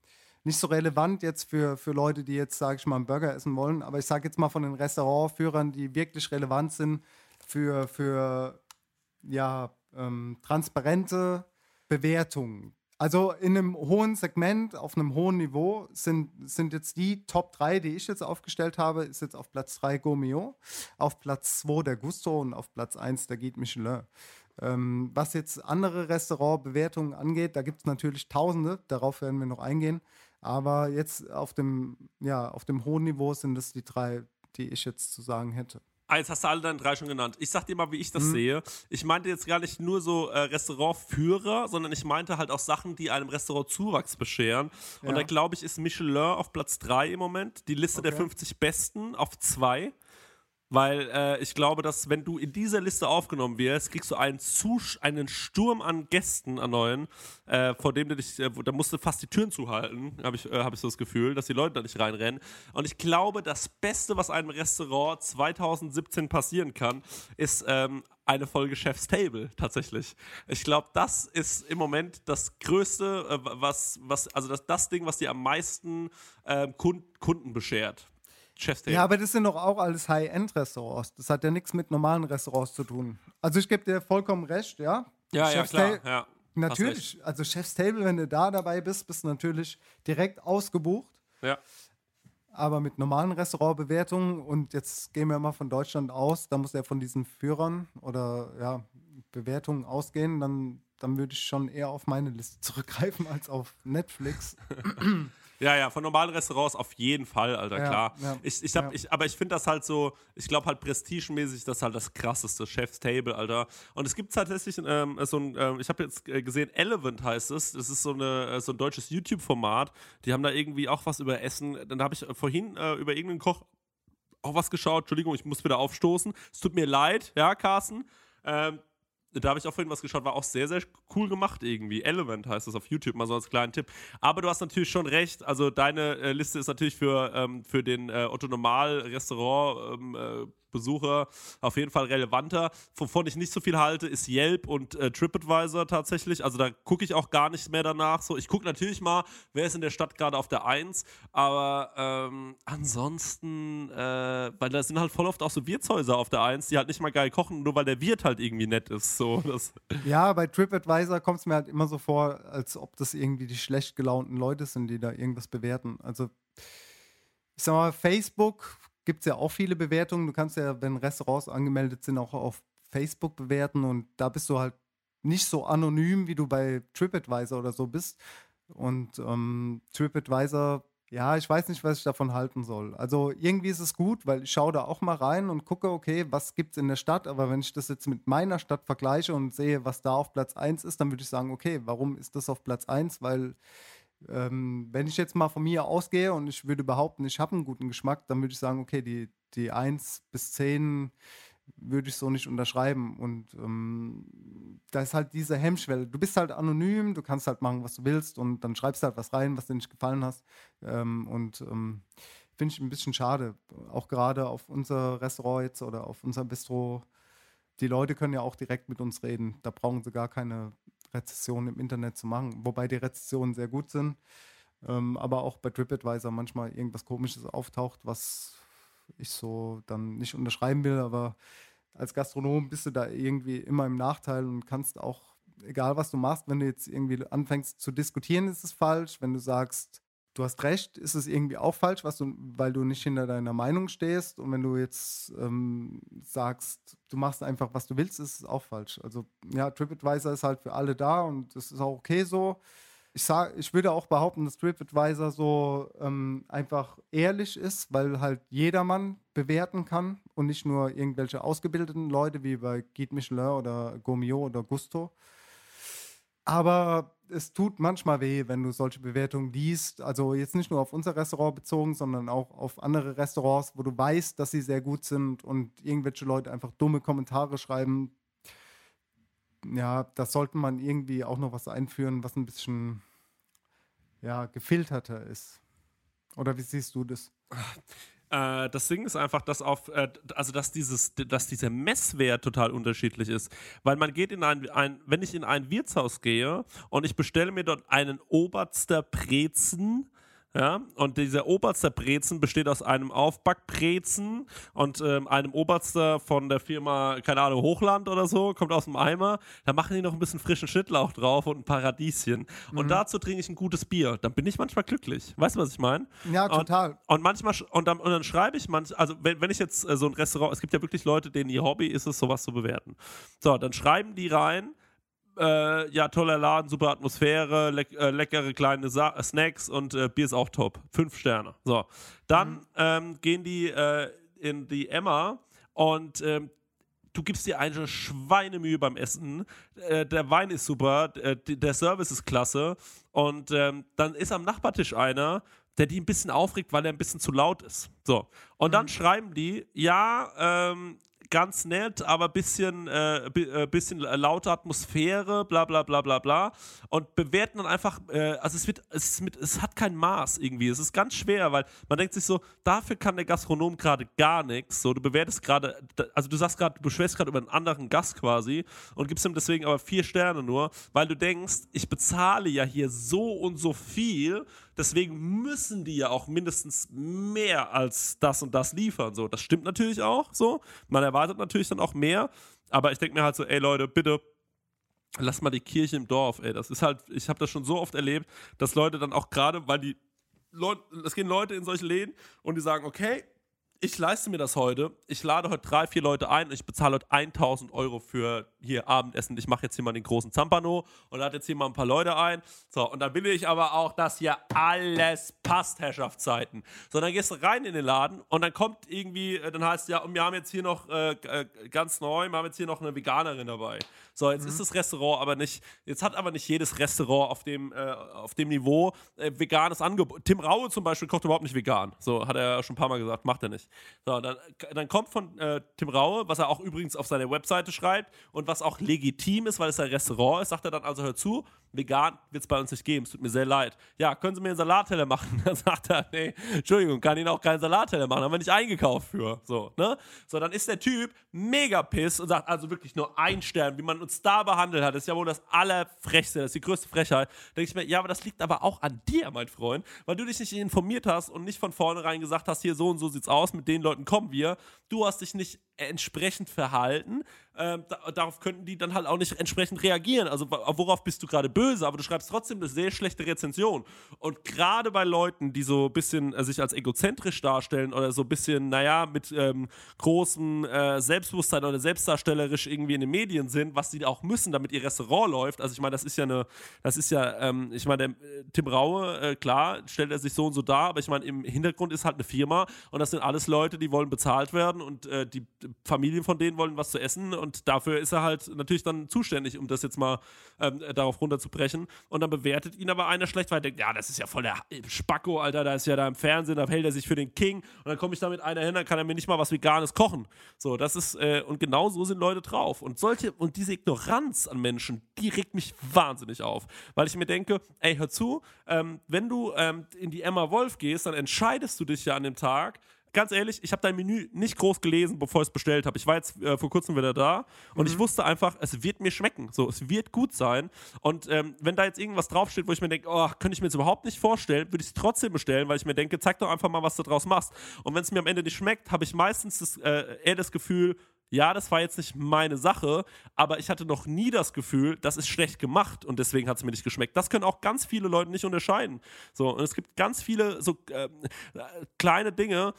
nicht so relevant jetzt für, für Leute, die jetzt, sage ich mal, einen Burger essen wollen. Aber ich sage jetzt mal von den Restaurantführern, die wirklich relevant sind für, für ja, ähm, transparente Bewertungen. Also in einem hohen Segment, auf einem hohen Niveau sind, sind jetzt die Top 3, die ich jetzt aufgestellt habe, ist jetzt auf Platz 3 Gomio, auf Platz 2 der Gusto und auf Platz 1 der Guide Michelin. Ähm, was jetzt andere Restaurantbewertungen angeht, da gibt es natürlich Tausende, darauf werden wir noch eingehen. Aber jetzt auf dem, ja, auf dem hohen Niveau sind es die drei, die ich jetzt zu sagen hätte. Ah, jetzt hast du alle deine drei schon genannt. Ich sag dir mal, wie ich das sehe. Ich meinte jetzt gar nicht nur so äh, Restaurantführer, sondern ich meinte halt auch Sachen, die einem Restaurant Zuwachs bescheren. Und Ja. da glaube ich, ist Michelin auf Platz 3 im Moment, die Liste der Okay. 50 Besten auf 2. Weil äh, ich glaube, dass wenn du in dieser Liste aufgenommen wirst, kriegst du einen, Zus einen Sturm an Gästen an neuen, äh, vor dem du dich, äh, da musst du fast die Türen zuhalten, habe ich, äh, hab ich so das Gefühl, dass die Leute da nicht reinrennen. Und ich glaube, das Beste, was einem Restaurant 2017 passieren kann, ist ähm, eine Folge Chef's Table tatsächlich. Ich glaube, das ist im Moment das Größte, äh, was, was, also das, das Ding, was dir am meisten ähm, Kund Kunden beschert. Chef's Table. Ja, aber das sind doch auch alles High-End-Restaurants. Das hat ja nichts mit normalen Restaurants zu tun. Also ich gebe dir vollkommen recht, ja. Ja, ja, Chef's klar. Ta- Ja, hast recht. Natürlich, also Chef's Table, wenn du da dabei bist, bist du natürlich direkt ausgebucht. Ja. Aber mit normalen Restaurantbewertungen und jetzt gehen wir mal von Deutschland aus, da muss er von diesen Führern oder ja, Bewertungen ausgehen, dann, dann würde ich schon eher auf meine Liste zurückgreifen als auf Netflix. [LAUGHS] Ja, ja, von normalen Restaurants auf jeden Fall, Alter, Ja, klar. ja, ich, ich hab, ja. ich, aber ich finde das halt so, ich glaube halt prestigemäßig, das ist halt das krasseste Chef's Table, Alter. Und es gibt tatsächlich ähm, so ein, ähm, ich habe jetzt äh, gesehen, Elevant heißt es. Das ist so, eine, äh, so ein deutsches YouTube-Format. Die haben da irgendwie auch was über Essen. Dann habe ich äh, vorhin äh, über irgendeinen Koch auch was geschaut. Entschuldigung, ich muss wieder aufstoßen. Es tut mir leid, ja, Carsten. Ähm, da habe ich auch vorhin was geschaut, war auch sehr, sehr cool gemacht irgendwie. Element heißt das auf YouTube, mal so als kleinen Tipp. Aber du hast natürlich schon recht, also deine äh, Liste ist natürlich für, ähm, für den äh, Otto Normal Restaurant ähm, äh, Besucher auf jeden Fall relevanter. Wovon ich nicht so viel halte, ist Yelp und äh, TripAdvisor tatsächlich. Also da gucke ich auch gar nicht mehr danach. So, ich gucke natürlich mal, wer ist in der Stadt gerade auf der 1, aber ähm, ansonsten, äh, weil da sind halt voll oft auch so Wirtshäuser auf der 1, die halt nicht mal geil kochen, nur weil der Wirt halt irgendwie nett ist. So, das, [LAUGHS] Ja, bei TripAdvisor kommt es mir halt immer so vor, als ob das irgendwie die schlecht gelaunten Leute sind, die da irgendwas bewerten. Also, ich sag mal, Facebook gibt es ja auch viele Bewertungen. Du kannst ja, wenn Restaurants angemeldet sind, auch auf Facebook bewerten und da bist du halt nicht so anonym, wie du bei TripAdvisor oder so bist. Und ähm, TripAdvisor, ja, ich weiß nicht, was ich davon halten soll. Also irgendwie ist es gut, weil ich schaue da auch mal rein und gucke, okay, was gibt es in der Stadt, aber wenn ich das jetzt mit meiner Stadt vergleiche und sehe, was da auf Platz 1 ist, dann würde ich sagen, okay, warum ist das auf Platz 1? Weil ähm, wenn ich jetzt mal von mir ausgehe und ich würde behaupten, ich habe einen guten Geschmack, dann würde ich sagen, okay, die, die 1 bis 10 würde ich so nicht unterschreiben. Und ähm, da ist halt diese Hemmschwelle. Du bist halt anonym, du kannst halt machen, was du willst und dann schreibst du halt was rein, was dir nicht gefallen hast. Ähm, und ähm, finde ich ein bisschen schade. Auch gerade auf unser Restaurant jetzt oder auf unser Bistro. Die Leute können ja auch direkt mit uns reden. Da brauchen sie gar keine Rezession im Internet zu machen. Wobei die Rezessionen sehr gut sind. Ähm, aber auch bei TripAdvisor manchmal irgendwas Komisches auftaucht, was ich so dann nicht unterschreiben will. Aber als Gastronom bist du da irgendwie immer im Nachteil und kannst auch, egal was du machst, wenn du jetzt irgendwie anfängst zu diskutieren, ist es falsch. Wenn du sagst, du hast recht, ist es irgendwie auch falsch, was du, weil du nicht hinter deiner Meinung stehst. Und wenn du jetzt ähm, sagst, du machst einfach, was du willst, ist es auch falsch. Also ja, TripAdvisor ist halt für alle da und das ist auch okay so. Ich, sag, ich würde auch behaupten, dass TripAdvisor so ähm, einfach ehrlich ist, weil halt jedermann bewerten kann und nicht nur irgendwelche ausgebildeten Leute wie bei Guide Michelin oder Gomio oder Gusto. Aber es tut manchmal weh, wenn du solche Bewertungen liest. Also jetzt nicht nur auf unser Restaurant bezogen, sondern auch auf andere Restaurants, wo du weißt, dass sie sehr gut sind und irgendwelche Leute einfach dumme Kommentare schreiben. Ja, da sollte man irgendwie auch noch was einführen, was ein bisschen ja, gefilterter ist. Oder wie siehst du das? Äh, das Ding ist einfach, dass auf, äh, also dass dieses, dass dieser Messwert total unterschiedlich ist. Weil man geht in ein, ein, wenn ich in ein Wirtshaus gehe und ich bestelle mir dort einen Oberster Brezen, ja, und dieser Oberster Brezen besteht aus einem Aufbackbrezen und ähm, einem Oberster von der Firma, keine Ahnung, Hochland oder so, kommt aus dem Eimer. Da machen die noch ein bisschen frischen Schnittlauch drauf und ein paar Radieschen. Und dazu trinke ich ein gutes Bier. Dann bin ich manchmal glücklich. Weißt du, was ich meine? Ja, total. Und, und manchmal, und dann, und dann schreibe ich manchmal, also wenn, wenn ich jetzt äh, so ein Restaurant, es gibt ja wirklich Leute, denen ihr Hobby ist es, sowas zu bewerten. So, dann schreiben die rein, äh, ja, toller Laden, super Atmosphäre, leck, äh, leckere kleine Sa äh, Snacks und äh, Bier ist auch top. Fünf Sterne. So. Dann ähm, gehen die äh, in die Emma und ähm, du gibst dir eine Schweinemühe beim Essen. Äh, der Wein ist super, der Service ist klasse. Und ähm, dann ist am Nachbartisch einer, der die ein bisschen aufregt, weil er ein bisschen zu laut ist. So. Und dann schreiben die, ja, ähm, ganz nett, aber bisschen, äh, äh, bisschen laute Atmosphäre, bla bla bla bla bla. Und bewerten dann einfach, äh, also es wird, es, mit, es hat kein Maß irgendwie. Es ist ganz schwer, weil man denkt sich so, dafür kann der Gastronom gerade gar nichts. So, du bewertest gerade, also du sagst gerade, du beschwerst gerade über einen anderen Gast quasi und gibst ihm deswegen aber vier Sterne nur, weil du denkst, ich bezahle ja hier so und so viel, deswegen müssen die ja auch mindestens mehr als das und das liefern. So, das stimmt natürlich auch so. Man erwartet natürlich dann auch mehr, aber ich denke mir halt so, ey Leute, bitte lass mal die Kirche im Dorf, ey. Das ist halt, ich habe das schon so oft erlebt, dass Leute dann auch gerade, weil die Leute, es gehen Leute in solche Läden und die sagen, okay, ich leiste mir das heute, ich lade heute drei, vier Leute ein und ich bezahle heute 1000 Euro für hier Abendessen. Ich mache jetzt hier mal den großen Zampano und lade jetzt hier mal ein paar Leute ein. So, und dann will ich aber auch, dass hier alles passt, Herrschaftszeiten. So, dann gehst du rein in den Laden und dann kommt irgendwie, äh, dann heißt ja, und wir haben jetzt hier noch äh, äh, ganz neu, wir haben jetzt hier noch eine Veganerin dabei. So, jetzt ist das Restaurant aber nicht, jetzt hat aber nicht jedes Restaurant auf dem, äh, auf dem Niveau äh, veganes Angebot. Tim Raue zum Beispiel kocht überhaupt nicht vegan. So, hat er ja schon ein paar Mal gesagt, macht er nicht. So, dann, dann kommt von äh, Tim Raue, was er auch übrigens auf seiner Webseite schreibt und was auch legitim ist, weil es ein Restaurant ist, sagt er dann also, hör zu, vegan wird es bei uns nicht geben, es tut mir sehr leid. Ja, können Sie mir einen Salatteller machen? [LAUGHS] Dann sagt er, nee, Entschuldigung, kann Ihnen auch keinen Salatteller machen, haben wir nicht eingekauft für. So, ne? So, dann ist der Typ mega piss und sagt also wirklich nur ein Stern, wie man uns da behandelt hat, ist ja wohl das allerfrechste, das ist die größte Frechheit. Denke ich mir, ja, aber das liegt aber auch an dir, mein Freund, weil du dich nicht informiert hast und nicht von vornherein gesagt hast, hier so und so sieht's aus, mit den Leuten kommen wir. Du hast dich nicht entsprechend verhalten. Da, darauf könnten die dann halt auch nicht entsprechend reagieren. Also worauf bist du gerade böse? Aber du schreibst trotzdem eine sehr schlechte Rezension. Und gerade bei Leuten, die so ein bisschen äh, sich als egozentrisch darstellen oder so ein bisschen, naja, mit ähm, großem äh, Selbstbewusstsein oder selbstdarstellerisch irgendwie in den Medien sind, was sie auch müssen, damit ihr Restaurant läuft. Also ich meine, das ist ja eine, das ist ja, ähm, ich meine, der äh, Tim Raue, äh, klar, stellt er sich so und so dar, aber ich meine, im Hintergrund ist halt eine Firma und das sind alles Leute, die wollen bezahlt werden und äh, die Familien von denen wollen was zu essen und dafür ist er halt natürlich dann zuständig, um das jetzt mal ähm, äh, darauf runterzubrechen. Und dann bewertet ihn aber einer schlecht, weil er denkt, ja, das ist ja voll der Spacko, Alter, da ist ja da im Fernsehen, da hält er sich für den King und dann komme ich da mit einer hin, dann kann er mir nicht mal was Veganes kochen. So, das ist, äh, und genau so sind Leute drauf. Und solche, und diese Ignoranz an Menschen, die regt mich wahnsinnig auf. Weil ich mir denke, ey, hör zu, ähm, wenn du ähm, in die Emma Wolf gehst, dann entscheidest du dich ja an dem Tag, ganz ehrlich, ich habe dein Menü nicht groß gelesen, bevor ich es bestellt habe. Ich war jetzt äh, vor kurzem wieder da und ich wusste einfach, es wird mir schmecken. So, es wird gut sein. Und ähm, wenn da jetzt irgendwas draufsteht, wo ich mir denke, oh, könnte ich mir jetzt überhaupt nicht vorstellen, würde ich es trotzdem bestellen, weil ich mir denke, zeig doch einfach mal, was du draus machst. Und wenn es mir am Ende nicht schmeckt, habe ich meistens das, äh, eher das Gefühl, ja, das war jetzt nicht meine Sache, aber ich hatte noch nie das Gefühl, das ist schlecht gemacht und deswegen hat es mir nicht geschmeckt. Das können auch ganz viele Leute nicht unterscheiden. So, und es gibt ganz viele so ähm, äh, kleine Dinge,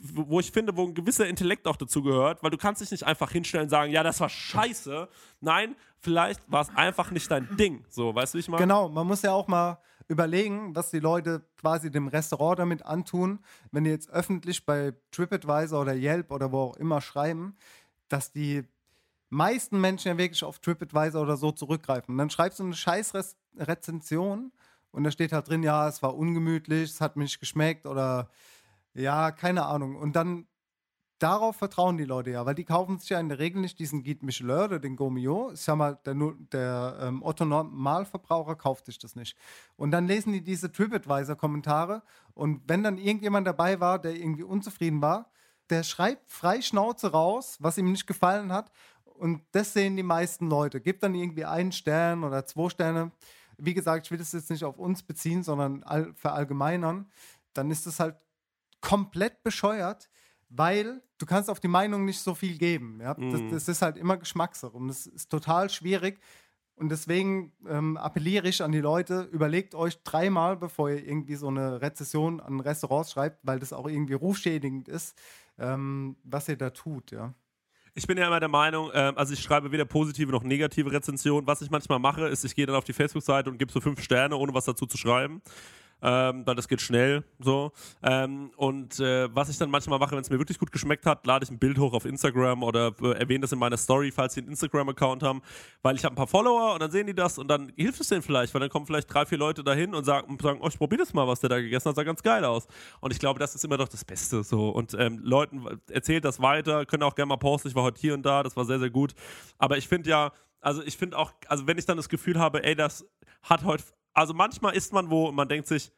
wo ich finde, wo ein gewisser Intellekt auch dazu gehört, weil du kannst dich nicht einfach hinstellen und sagen, ja, das war scheiße. Nein, vielleicht war es einfach nicht dein Ding. So, weißt du, wie ich meine? Genau, man muss ja auch mal überlegen, was die Leute quasi dem Restaurant damit antun, wenn die jetzt öffentlich bei TripAdvisor oder Yelp oder wo auch immer schreiben, dass die meisten Menschen ja wirklich auf TripAdvisor oder so zurückgreifen. Und dann schreibst du eine scheiß Rezension und da steht halt drin, ja, es war ungemütlich, es hat mir nicht geschmeckt oder ja, keine Ahnung. Und dann darauf vertrauen die Leute ja, weil die kaufen sich ja in der Regel nicht diesen Guide Michelin oder den Gourmillot. Ich sag mal, der, der ähm, Otto Normalverbraucher kauft sich das nicht. Und dann lesen die diese TripAdvisor-Kommentare und wenn dann irgendjemand dabei war, der irgendwie unzufrieden war, der schreibt frei Schnauze raus, was ihm nicht gefallen hat. Und das sehen die meisten Leute. Gibt dann irgendwie einen Stern oder zwei Sterne. Wie gesagt, ich will das jetzt nicht auf uns beziehen, sondern all, verallgemeinern. Dann ist das halt komplett bescheuert, weil du kannst auf die Meinung nicht so viel geben. Ja? Das, das ist halt immer Geschmackssache und das ist total schwierig. Und deswegen ähm, appelliere ich an die Leute, überlegt euch dreimal, bevor ihr irgendwie so eine Rezession an Restaurants schreibt, weil das auch irgendwie rufschädigend ist, ähm, was ihr da tut, ja. Ich bin ja immer der Meinung, ähm, also ich schreibe weder positive noch negative Rezensionen. Was ich manchmal mache, ist, ich gehe dann auf die Facebook-Seite und gebe so fünf Sterne, ohne was dazu zu schreiben. Ähm, weil das geht schnell so. Ähm, und äh, was ich dann manchmal mache, wenn es mir wirklich gut geschmeckt hat, lade ich ein Bild hoch auf Instagram oder äh, erwähne das in meiner Story, falls sie einen Instagram-Account haben, weil ich habe ein paar Follower und dann sehen die das und dann hilft es denen vielleicht, weil dann kommen vielleicht drei, vier Leute dahin und sagen, sagen oh, ich probiere das mal, was der da gegessen hat, sah ganz geil aus. Und ich glaube, das ist immer doch das Beste so. Und ähm, Leuten erzählt das weiter, können auch gerne mal posten, ich war heute hier und da, das war sehr, sehr gut. Aber ich finde ja, also ich finde auch, also wenn ich dann das Gefühl habe, ey, das hat heute, also manchmal ist man wo und man denkt sich,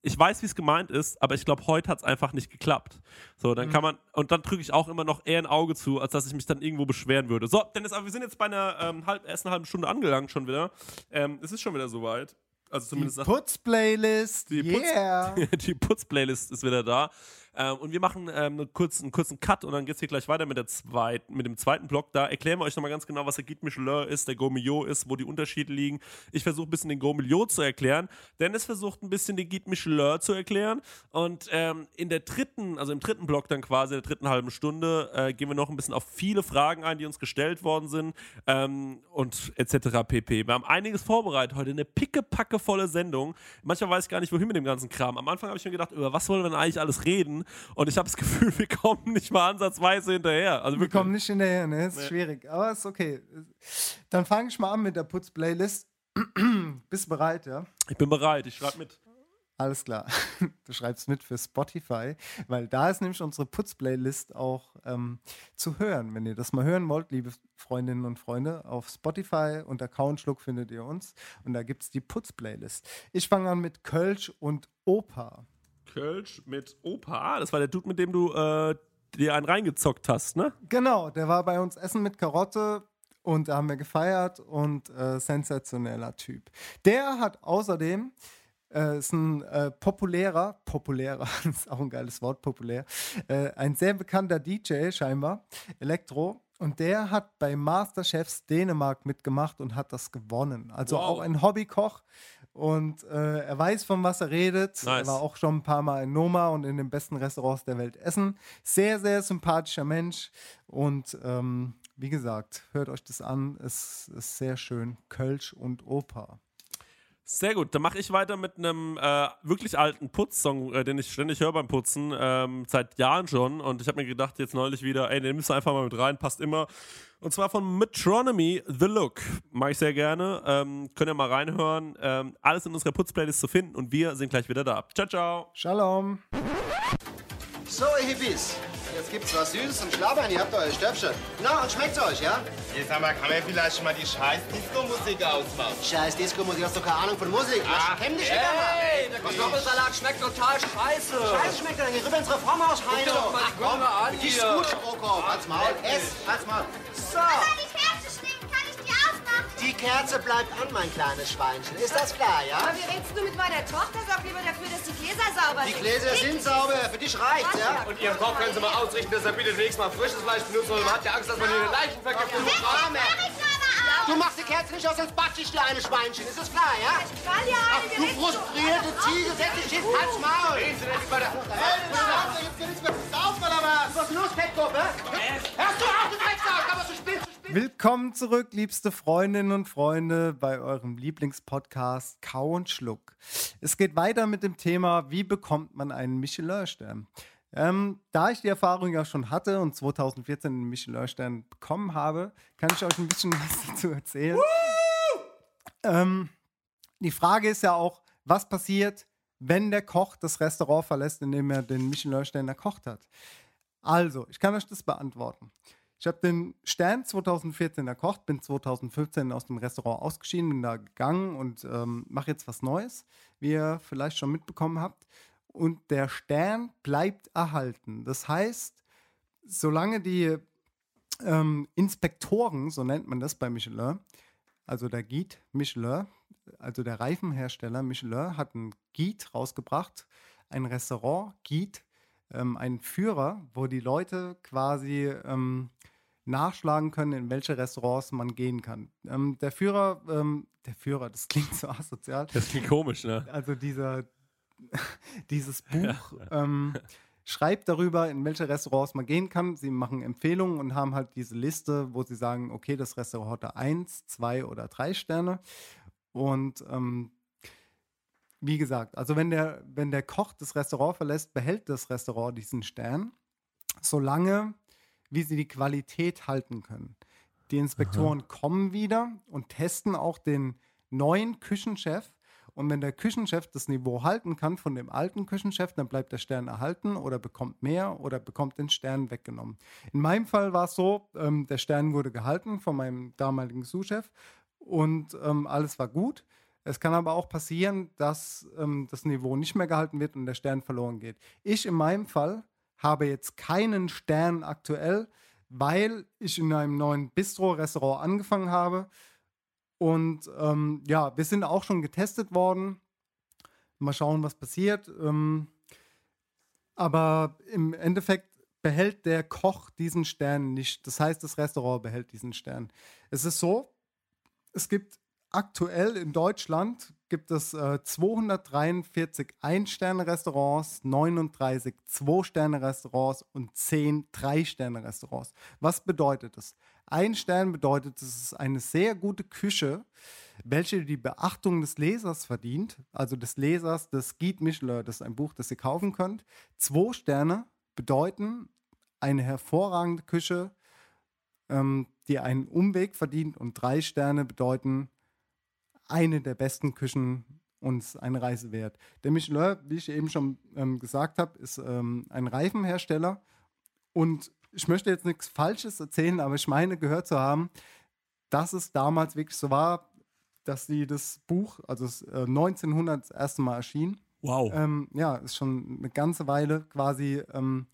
ich weiß, wie es gemeint ist, aber ich glaube, heute hat es einfach nicht geklappt. So, dann kann man, und dann drücke ich auch immer noch eher ein Auge zu, als dass ich mich dann irgendwo beschweren würde. So, Dennis, aber wir sind jetzt bei einer ähm, halb, ersten halben Stunde angelangt schon wieder. Ähm, es ist schon wieder soweit. Also Die zumindest Putz-Playlist, die Putz- yeah! [LAUGHS] die Putz-Playlist ist wieder da. Ähm, und wir machen ähm, einen, kurzen, einen kurzen Cut und dann geht es hier gleich weiter mit, der zweiten, mit dem zweiten Block. Da erklären wir euch nochmal ganz genau, was der Guide Michelin ist, der Gourmillot ist, wo die Unterschiede liegen. Ich versuche ein bisschen den Gourmillot zu erklären. Dennis versucht ein bisschen den Guide Michelin zu erklären. Und ähm, in der dritten, also im dritten Block dann quasi, der dritten halben Stunde, äh, gehen wir noch ein bisschen auf viele Fragen ein, die uns gestellt worden sind ähm, und etc. pp. Wir haben einiges vorbereitet heute, eine pickepackevolle Sendung. Manchmal weiß ich gar nicht, wohin mit dem ganzen Kram. Am Anfang habe ich mir gedacht, über was wollen wir denn eigentlich alles reden? Und ich habe das Gefühl, [LAUGHS] wir kommen nicht mal ansatzweise hinterher. Also Wir kommen nicht hinterher, ne? Ist schwierig. Aber ist okay. Dann fange ich mal an mit der Putz-Playlist. [CLEARS THROAT] Bist du bereit, ja? Ich bin bereit, ich schreibe mit. Alles klar. [LAUGHS] Du schreibst mit für Spotify, weil da ist nämlich unsere Putz-Playlist auch ähm, zu hören. Wenn ihr das mal hören wollt, liebe Freundinnen und Freunde, auf Spotify unter Countschluck findet ihr uns und da gibt es die Putz-Playlist. Ich fange an mit Kölsch und Opa. Kölsch mit Opa. Das war der Dude, mit dem du äh, dir einen reingezockt hast, ne? Genau, der war bei uns Essen mit Karotte und da haben wir gefeiert und äh, sensationeller Typ. Der hat außerdem, äh, ist ein äh, populärer, populärer, [LAUGHS] ist auch ein geiles Wort, populär, äh, ein sehr bekannter DJ scheinbar, Elektro. Und der hat bei Masterchefs Dänemark mitgemacht und hat das gewonnen. Also Wow. auch ein Hobbykoch. Und äh, er weiß, von was er redet. Nice. Er war auch schon ein paar Mal in Noma und in den besten Restaurants der Welt essen. Sehr, sehr sympathischer Mensch. Und ähm, wie gesagt, hört euch das an. Es ist sehr schön. Kölsch und Oper. Sehr gut, dann mache ich weiter mit einem äh, wirklich alten Putzsong, äh, den ich ständig höre beim Putzen, ähm, seit Jahren schon. Und ich habe mir gedacht, jetzt neulich wieder, ey, den nimmst du einfach mal mit rein, passt immer. Und zwar von Metronomy, The Look. Mache ich sehr gerne. Ähm, könnt ihr mal reinhören. Ähm, alles in unserer Putzplaylist zu finden und wir sind gleich wieder da. Ciao, ciao. Shalom. So, ihr Hippies. Jetzt gibt's was Süßes und Schlabbern. Ihr habt euer Stöpsel. Na, und schmeckt's euch, ja? Jetzt sag mal, kann man vielleicht schon mal die scheiß Disco-Musik ausmachen? Scheiß Disco-Musik, hast doch keine Ahnung von Musik. Ach, Kenn dich nicht hey, der Kartoffelsalat schmeckt total scheiße. Scheiße schmeckt er. Geh rüber ins Reformhaus, Heino. doch mal die Ach, komm, an Die ist hier. gut, Strohkopf. Halt's Maul. Ess, halt's Maul. So, die Kerze die Kerze bleibt an, mein kleines Schweinchen. Ist das klar, ja? Aber wie redest du mit meiner Tochter? Sorg lieber dafür, dass die Gläser sauber Die sind. Gläser sind sauber. Für dich reicht's, ja? Und Ihren Koch können Sie mal ausrichten, dass er bitte nächstes Mal frisches Fleisch benutzt, weil man hat ja Angst, dass man hier eine Leichenvergiftung bekommt. Du machst die Kerze nicht aus, sonst batsch ich dir eine Schweinchen. Ist das klar, ja? Fall ja Ach, du frustrierte Ziege, setz dich hin, halt's Maul. Reden Sie. Hey, nichts mehr saufen, oder was? Was ist los, Fettgruppe? Hörst du auf, du Drecksack, aber du spielst, du spielst. Willkommen zurück, liebste Freundinnen und Freunde, bei eurem Lieblingspodcast Kau und Schluck. Es geht weiter mit dem Thema, wie bekommt man einen Michelin-Stern? Ähm, da ich die Erfahrung ja schon hatte und 2014 einen Michelin-Stern bekommen habe, kann ich euch ein bisschen [LAUGHS] was dazu erzählen. Ähm, die Frage ist ja auch, was passiert, wenn der Koch das Restaurant verlässt, in dem er den Michelin-Stern erkocht hat? Also, ich kann euch das beantworten. Ich habe den Stern 2014 erkocht, bin 2015 aus dem Restaurant ausgeschieden, bin da gegangen und ähm, mache jetzt was Neues, wie ihr vielleicht schon mitbekommen habt. Und der Stern bleibt erhalten. Das heißt, solange die ähm, Inspektoren, so nennt man das bei Michelin, also der Guide Michelin, also der Reifenhersteller Michelin, hat ein Guide rausgebracht, ein Restaurant Guide, ähm, einen Führer, wo die Leute quasi ähm, nachschlagen können, in welche Restaurants man gehen kann. Ähm, der Führer, ähm, der Führer, das klingt so [LAUGHS] asozial. Das klingt komisch, ne? Also dieser, [LAUGHS] dieses [LAUGHS] Buch ähm, schreibt darüber, in welche Restaurants man gehen kann. Sie machen Empfehlungen und haben halt diese Liste, wo sie sagen, okay, das Restaurant hat da eins, zwei oder drei Sterne. Und ähm, wie gesagt, also wenn der, wenn der Koch das Restaurant verlässt, behält das Restaurant diesen Stern, solange wie sie die Qualität halten können. Die Inspektoren Aha. kommen wieder und testen auch den neuen Küchenchef. Und wenn der Küchenchef das Niveau halten kann von dem alten Küchenchef, dann bleibt der Stern erhalten oder bekommt mehr oder bekommt den Stern weggenommen. In meinem Fall war es so, ähm, der Stern wurde gehalten von meinem damaligen Sous-Chef und ähm, alles war gut. Es kann aber auch passieren, dass ähm, das Niveau nicht mehr gehalten wird und der Stern verloren geht. Ich in meinem Fall habe jetzt keinen Stern aktuell, weil ich in einem neuen Bistro-Restaurant angefangen habe. Und ähm, ja, wir sind auch schon getestet worden. Mal schauen, was passiert. Ähm, aber im Endeffekt behält der Koch diesen Stern nicht. Das heißt, das Restaurant behält diesen Stern. Es ist so, es gibt aktuell in Deutschland gibt es äh, 243 Ein-Sterne-Restaurants, 39 Zwei-Sterne-Restaurants und 10 Drei-Sterne-Restaurants. Was bedeutet das? Ein Stern bedeutet, es ist eine sehr gute Küche, welche die Beachtung des Lesers verdient, also des Lesers des Guide Michelin, das ist ein Buch, das ihr kaufen könnt. Zwei Sterne bedeuten eine hervorragende Küche, ähm, die einen Umweg verdient und drei Sterne bedeuten eine der besten Küchen uns eine Reise wert. Der Michelin, wie ich eben schon ähm, gesagt habe, ist ähm, ein Reifenhersteller und ich möchte jetzt nichts Falsches erzählen, aber ich meine gehört zu haben, dass es damals wirklich so war, dass sie das Buch, also äh, 1900 das erste Mal erschien. Wow. Ähm, ja, ist schon eine ganze Weile quasi ähm,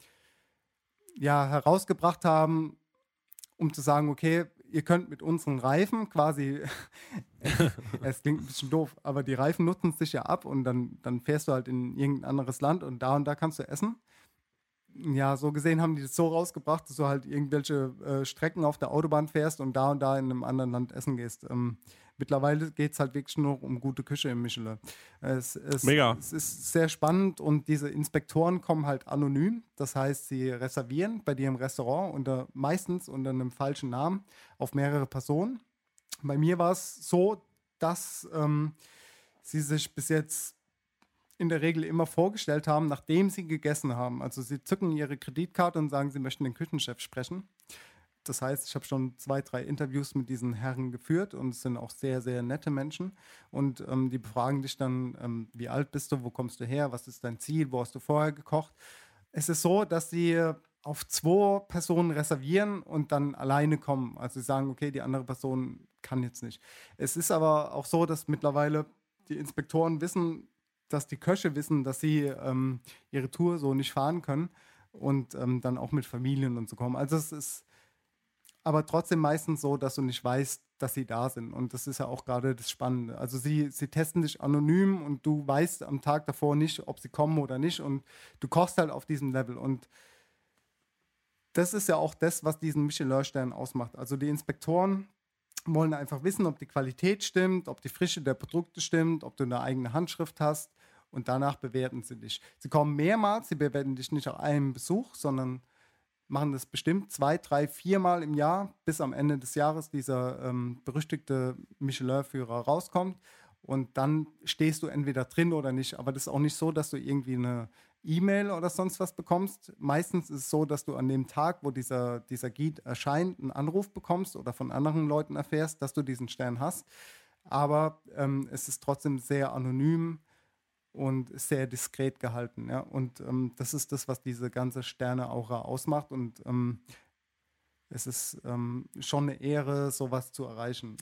ja, herausgebracht haben, um zu sagen, okay, ihr könnt mit unseren Reifen quasi, [LAUGHS] es klingt ein bisschen doof, aber die Reifen nutzen sich ja ab und dann, dann fährst du halt in irgendein anderes Land und da und da kannst du essen. Ja, so gesehen haben die das so rausgebracht, dass du halt irgendwelche äh, Strecken auf der Autobahn fährst und da und da in einem anderen Land essen gehst. Ähm, mittlerweile geht es halt wirklich nur um gute Küche im Michelin. Es, es, Mega. Es ist sehr spannend und diese Inspektoren kommen halt anonym. Das heißt, sie reservieren bei dir im Restaurant unter, meistens unter einem falschen Namen auf mehrere Personen. Bei mir war es so, dass ähm, sie sich bis jetzt in der Regel immer vorgestellt haben, nachdem sie gegessen haben. Also sie zücken ihre Kreditkarte und sagen, sie möchten den Küchenchef sprechen. Das heißt, ich habe schon zwei, drei Interviews mit diesen Herren geführt und es sind auch sehr, sehr nette Menschen. Und ähm, die befragen dich dann, ähm, wie alt bist du, wo kommst du her, was ist dein Ziel, wo hast du vorher gekocht. Es ist so, dass sie auf zwei Personen reservieren und dann alleine kommen. Also sie sagen, okay, die andere Person kann jetzt nicht. Es ist aber auch so, dass mittlerweile die Inspektoren wissen, dass die Köche wissen, dass sie ähm, ihre Tour so nicht fahren können und ähm, dann auch mit Familien und so kommen. Also es ist aber trotzdem meistens so, dass du nicht weißt, dass sie da sind. Und das ist ja auch gerade das Spannende. Also sie, sie testen dich anonym und du weißt am Tag davor nicht, ob sie kommen oder nicht. Und du kochst halt auf diesem Level. Und das ist ja auch das, was diesen Michelin-Stern ausmacht. Also die Inspektoren wollen einfach wissen, ob die Qualität stimmt, ob die Frische der Produkte stimmt, ob du eine eigene Handschrift hast. Und danach bewerten sie dich. Sie kommen mehrmals, sie bewerten dich nicht auf einem Besuch, sondern machen das bestimmt zwei, drei, viermal im Jahr, bis am Ende des Jahres dieser ähm, berüchtigte Michelin-Führer rauskommt. Und dann stehst du entweder drin oder nicht. Aber das ist auch nicht so, dass du irgendwie eine E-Mail oder sonst was bekommst. Meistens ist es so, dass du an dem Tag, wo dieser, dieser Guide erscheint, einen Anruf bekommst oder von anderen Leuten erfährst, dass du diesen Stern hast. Aber ähm, es ist trotzdem sehr anonym und sehr diskret gehalten. Ja? Und ähm, das ist das, was diese ganze Sterne-Aura ausmacht. Und ähm, es ist ähm, schon eine Ehre, sowas zu erreichen.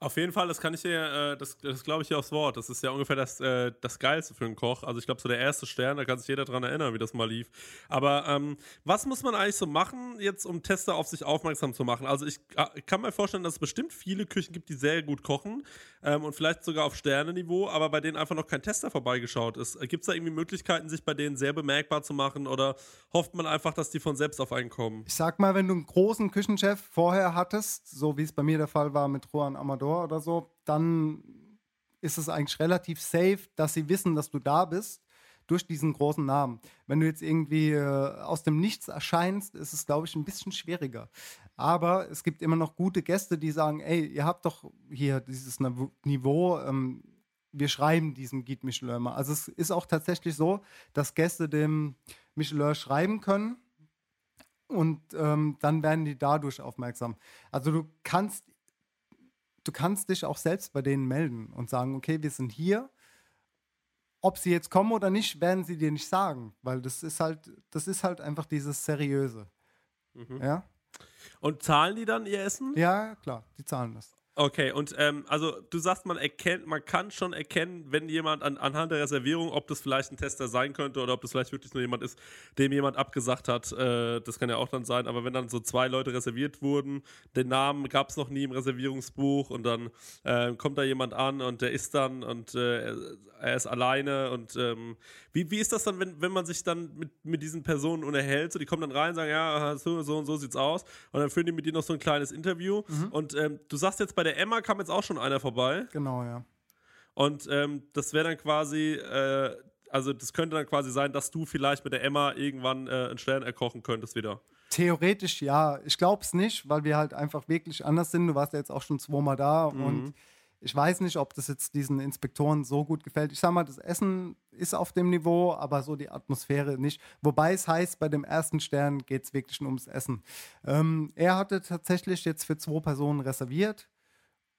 Auf jeden Fall, das kann ich dir, äh, das, das glaube ich dir aufs Wort. Das ist ja ungefähr das, äh, das Geilste für einen Koch. Also ich glaube, so der erste Stern, da kann sich jeder dran erinnern, wie das mal lief. Aber ähm, was muss man eigentlich so machen, jetzt um Tester auf sich aufmerksam zu machen? Also ich, äh, kann mir vorstellen, dass es bestimmt viele Küchen gibt, die sehr gut kochen ähm, und vielleicht sogar auf Sterneniveau, aber bei denen einfach noch kein Tester vorbeigeschaut ist. Gibt es da irgendwie Möglichkeiten, sich bei denen sehr bemerkbar zu machen oder hofft man einfach, dass die von selbst auf einen kommen? Ich sag mal, wenn du einen großen Küchenchef vorher hattest, so wie es bei mir der Fall war mit Juan Amador, oder so, dann ist es eigentlich relativ safe, dass sie wissen, dass du da bist durch diesen großen Namen. Wenn du jetzt irgendwie äh, aus dem Nichts erscheinst, ist es, glaube ich, ein bisschen schwieriger. Aber es gibt immer noch gute Gäste, die sagen, ey, ihr habt doch hier dieses Niveau, ähm, wir schreiben diesem Guide Michelin mal. Also es ist auch tatsächlich so, dass Gäste dem Michelin schreiben können und ähm, dann werden die dadurch aufmerksam. Also du kannst du kannst dich auch selbst bei denen melden und sagen, okay, wir sind hier. Ob sie jetzt kommen oder nicht, werden sie dir nicht sagen, weil das ist halt, das ist halt einfach dieses Seriöse. Mhm. Ja. Und zahlen die dann ihr Essen? Ja, klar, die zahlen das. Okay, und ähm, also du sagst, man erkennt, man kann schon erkennen, wenn jemand an, anhand der Reservierung, ob das vielleicht ein Tester sein könnte oder ob das vielleicht wirklich nur jemand ist, dem jemand abgesagt hat. Äh, das kann ja auch dann sein, aber wenn dann so zwei Leute reserviert wurden, den Namen gab es noch nie im Reservierungsbuch und dann äh, kommt da jemand an und der ist dann und äh, er ist alleine und ähm, wie, wie ist das dann, wenn, wenn man sich dann mit, mit diesen Personen unterhält? So, die kommen dann rein, sagen, ja, so, so und so sieht's aus und dann führen die mit dir noch so ein kleines Interview mhm. und ähm, du sagst jetzt bei der Emma kam jetzt auch schon einer vorbei. Genau, ja. Und ähm, das wäre dann quasi, äh, also das könnte dann quasi sein, dass du vielleicht mit der Emma irgendwann äh, einen Stern erkochen könntest wieder. Theoretisch ja. Ich glaube es nicht, weil wir halt einfach wirklich anders sind. Du warst ja jetzt auch schon zweimal da mhm. und ich weiß nicht, ob das jetzt diesen Inspektoren so gut gefällt. Ich sag mal, das Essen ist auf dem Niveau, aber so die Atmosphäre nicht. Wobei es heißt, bei dem ersten Stern geht es wirklich nur ums Essen. Ähm, er hatte tatsächlich jetzt für zwei Personen reserviert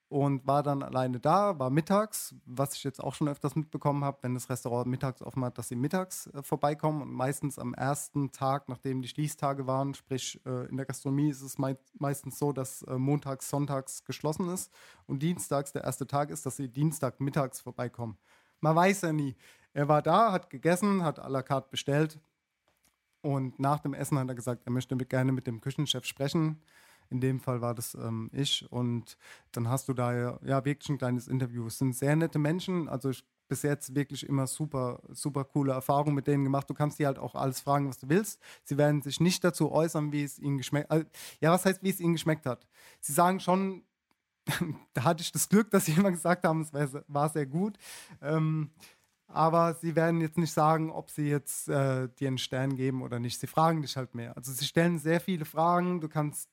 und war dann alleine da, war mittags, was ich jetzt auch schon öfters mitbekommen habe, wenn das Restaurant mittags offen hat, dass sie mittags äh, vorbeikommen und meistens am ersten Tag, nachdem die Schließtage waren, sprich äh, in der Gastronomie ist es mei meistens so, dass äh, montags, sonntags geschlossen ist und dienstags der erste Tag ist, dass sie Dienstag mittags vorbeikommen. Man weiß ja nie. Er war da, hat gegessen, hat à la carte bestellt und nach dem Essen hat er gesagt, er möchte gerne mit dem Küchenchef sprechen in dem Fall war das ähm, ich. Und dann hast du da ja, wirklich ein kleines Interview. Es sind sehr nette Menschen. Also ich bis jetzt wirklich immer super, super coole Erfahrungen mit denen gemacht. Du kannst die halt auch alles fragen, was du willst. Sie werden sich nicht dazu äußern, wie es ihnen geschmeckt hat. Ja, was heißt, wie es ihnen geschmeckt hat? Sie sagen schon, [LAUGHS] da hatte ich das Glück, dass sie immer gesagt haben, es war, war sehr gut. Ähm, aber sie werden jetzt nicht sagen, ob sie jetzt äh, dir einen Stern geben oder nicht. Sie fragen dich halt mehr. Also sie stellen sehr viele Fragen. Du kannst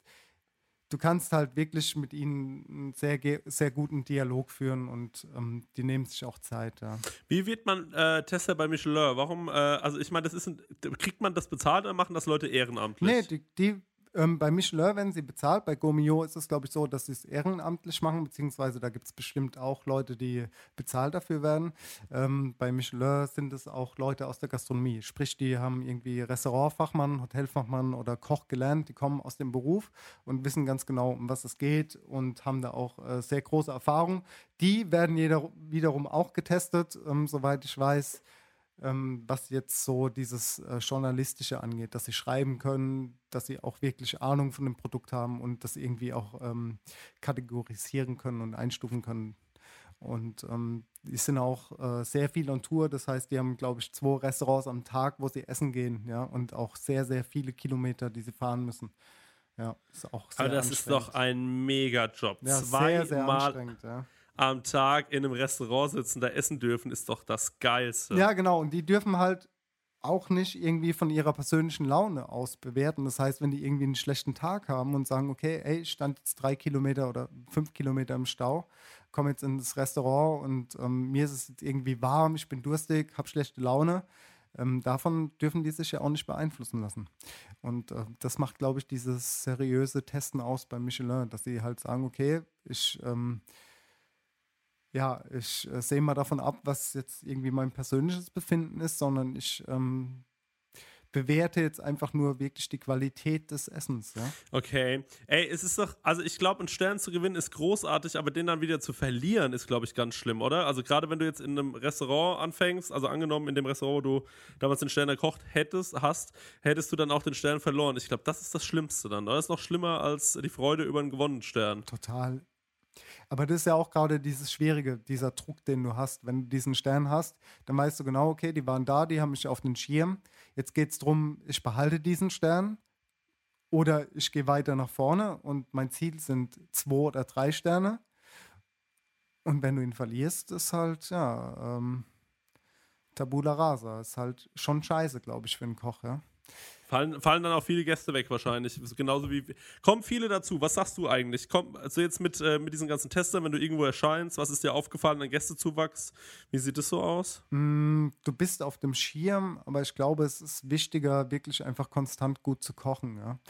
du kannst halt wirklich mit ihnen einen sehr, sehr guten Dialog führen und ähm, die nehmen sich auch Zeit. Ja. Wie wird man äh, Tester bei Michelin? Warum, äh, also ich meine, das ist ein, kriegt man das bezahlt oder machen das Leute ehrenamtlich? Nee, die, die ähm, bei Michelin werden sie bezahlt. Bei Gomio ist es, glaube ich, so, dass sie es ehrenamtlich machen, beziehungsweise da gibt es bestimmt auch Leute, die bezahlt dafür werden. Ähm, bei Michelin sind es auch Leute aus der Gastronomie. Sprich, die haben irgendwie Restaurantfachmann, Hotelfachmann oder Koch gelernt. Die kommen aus dem Beruf und wissen ganz genau, um was es geht und haben da auch äh, sehr große Erfahrung. Die werden jeder, wiederum auch getestet, ähm, soweit ich weiß ähm, was jetzt so dieses äh, Journalistische angeht, dass sie schreiben können, dass sie auch wirklich Ahnung von dem Produkt haben und das irgendwie auch ähm, kategorisieren können und einstufen können. Und ähm, die sind auch äh, sehr viel on Tour, das heißt, die haben, glaube ich, zwei Restaurants am Tag, wo sie essen gehen, ja, und auch sehr, sehr viele Kilometer, die sie fahren müssen. Ja, ist auch sehr Aber das ist doch ein Mega-Job. Ja, Zweimal sehr, sehr anstrengend, ja am Tag in einem Restaurant sitzen, da essen dürfen, ist doch das Geilste. Ja, genau. Und die dürfen halt auch nicht irgendwie von ihrer persönlichen Laune aus bewerten. Das heißt, wenn die irgendwie einen schlechten Tag haben und sagen, okay, ey, ich stand jetzt drei Kilometer oder fünf Kilometer im Stau, komme jetzt ins Restaurant und ähm, mir ist es jetzt irgendwie warm, ich bin durstig, habe schlechte Laune. Ähm, davon dürfen die sich ja auch nicht beeinflussen lassen. Und äh, das macht, glaube ich, dieses seriöse Testen aus bei Michelin, dass sie halt sagen, okay, ich ähm, ja, ich äh, sehe mal davon ab, was jetzt irgendwie mein persönliches Befinden ist, sondern ich ähm, bewerte jetzt einfach nur wirklich die Qualität des Essens. Ja? Okay. Ey, es ist doch, also ich glaube, einen Stern zu gewinnen ist großartig, aber den dann wieder zu verlieren ist, glaube ich, ganz schlimm, oder? Also gerade wenn du jetzt in einem Restaurant anfängst, also angenommen in dem Restaurant, wo du damals den Stern gekocht hättest, hast, hättest du dann auch den Stern verloren. Ich glaube, das ist das Schlimmste dann. Oder? Das ist noch schlimmer als die Freude über einen gewonnenen Stern. Total. Aber das ist ja auch gerade dieses Schwierige, dieser Druck, den du hast. Wenn du diesen Stern hast, dann weißt du genau, okay, die waren da, die haben mich auf den Schirm. Jetzt geht es darum, ich behalte diesen Stern oder ich gehe weiter nach vorne und mein Ziel sind zwei oder drei Sterne. Und wenn du ihn verlierst, ist halt, ja, ähm, Tabula rasa. Ist halt schon scheiße, glaube ich, für einen Koch, ja. Fallen, fallen dann auch viele Gäste weg wahrscheinlich. Genauso wie. Kommen viele dazu. Was sagst du eigentlich? Komm, also jetzt mit, äh, mit diesen ganzen Testern, wenn du irgendwo erscheinst, was ist dir aufgefallen an Gästezuwachs? Wie sieht es so aus? Mm, du bist auf dem Schirm, aber ich glaube, es ist wichtiger, wirklich einfach konstant gut zu kochen. Ja?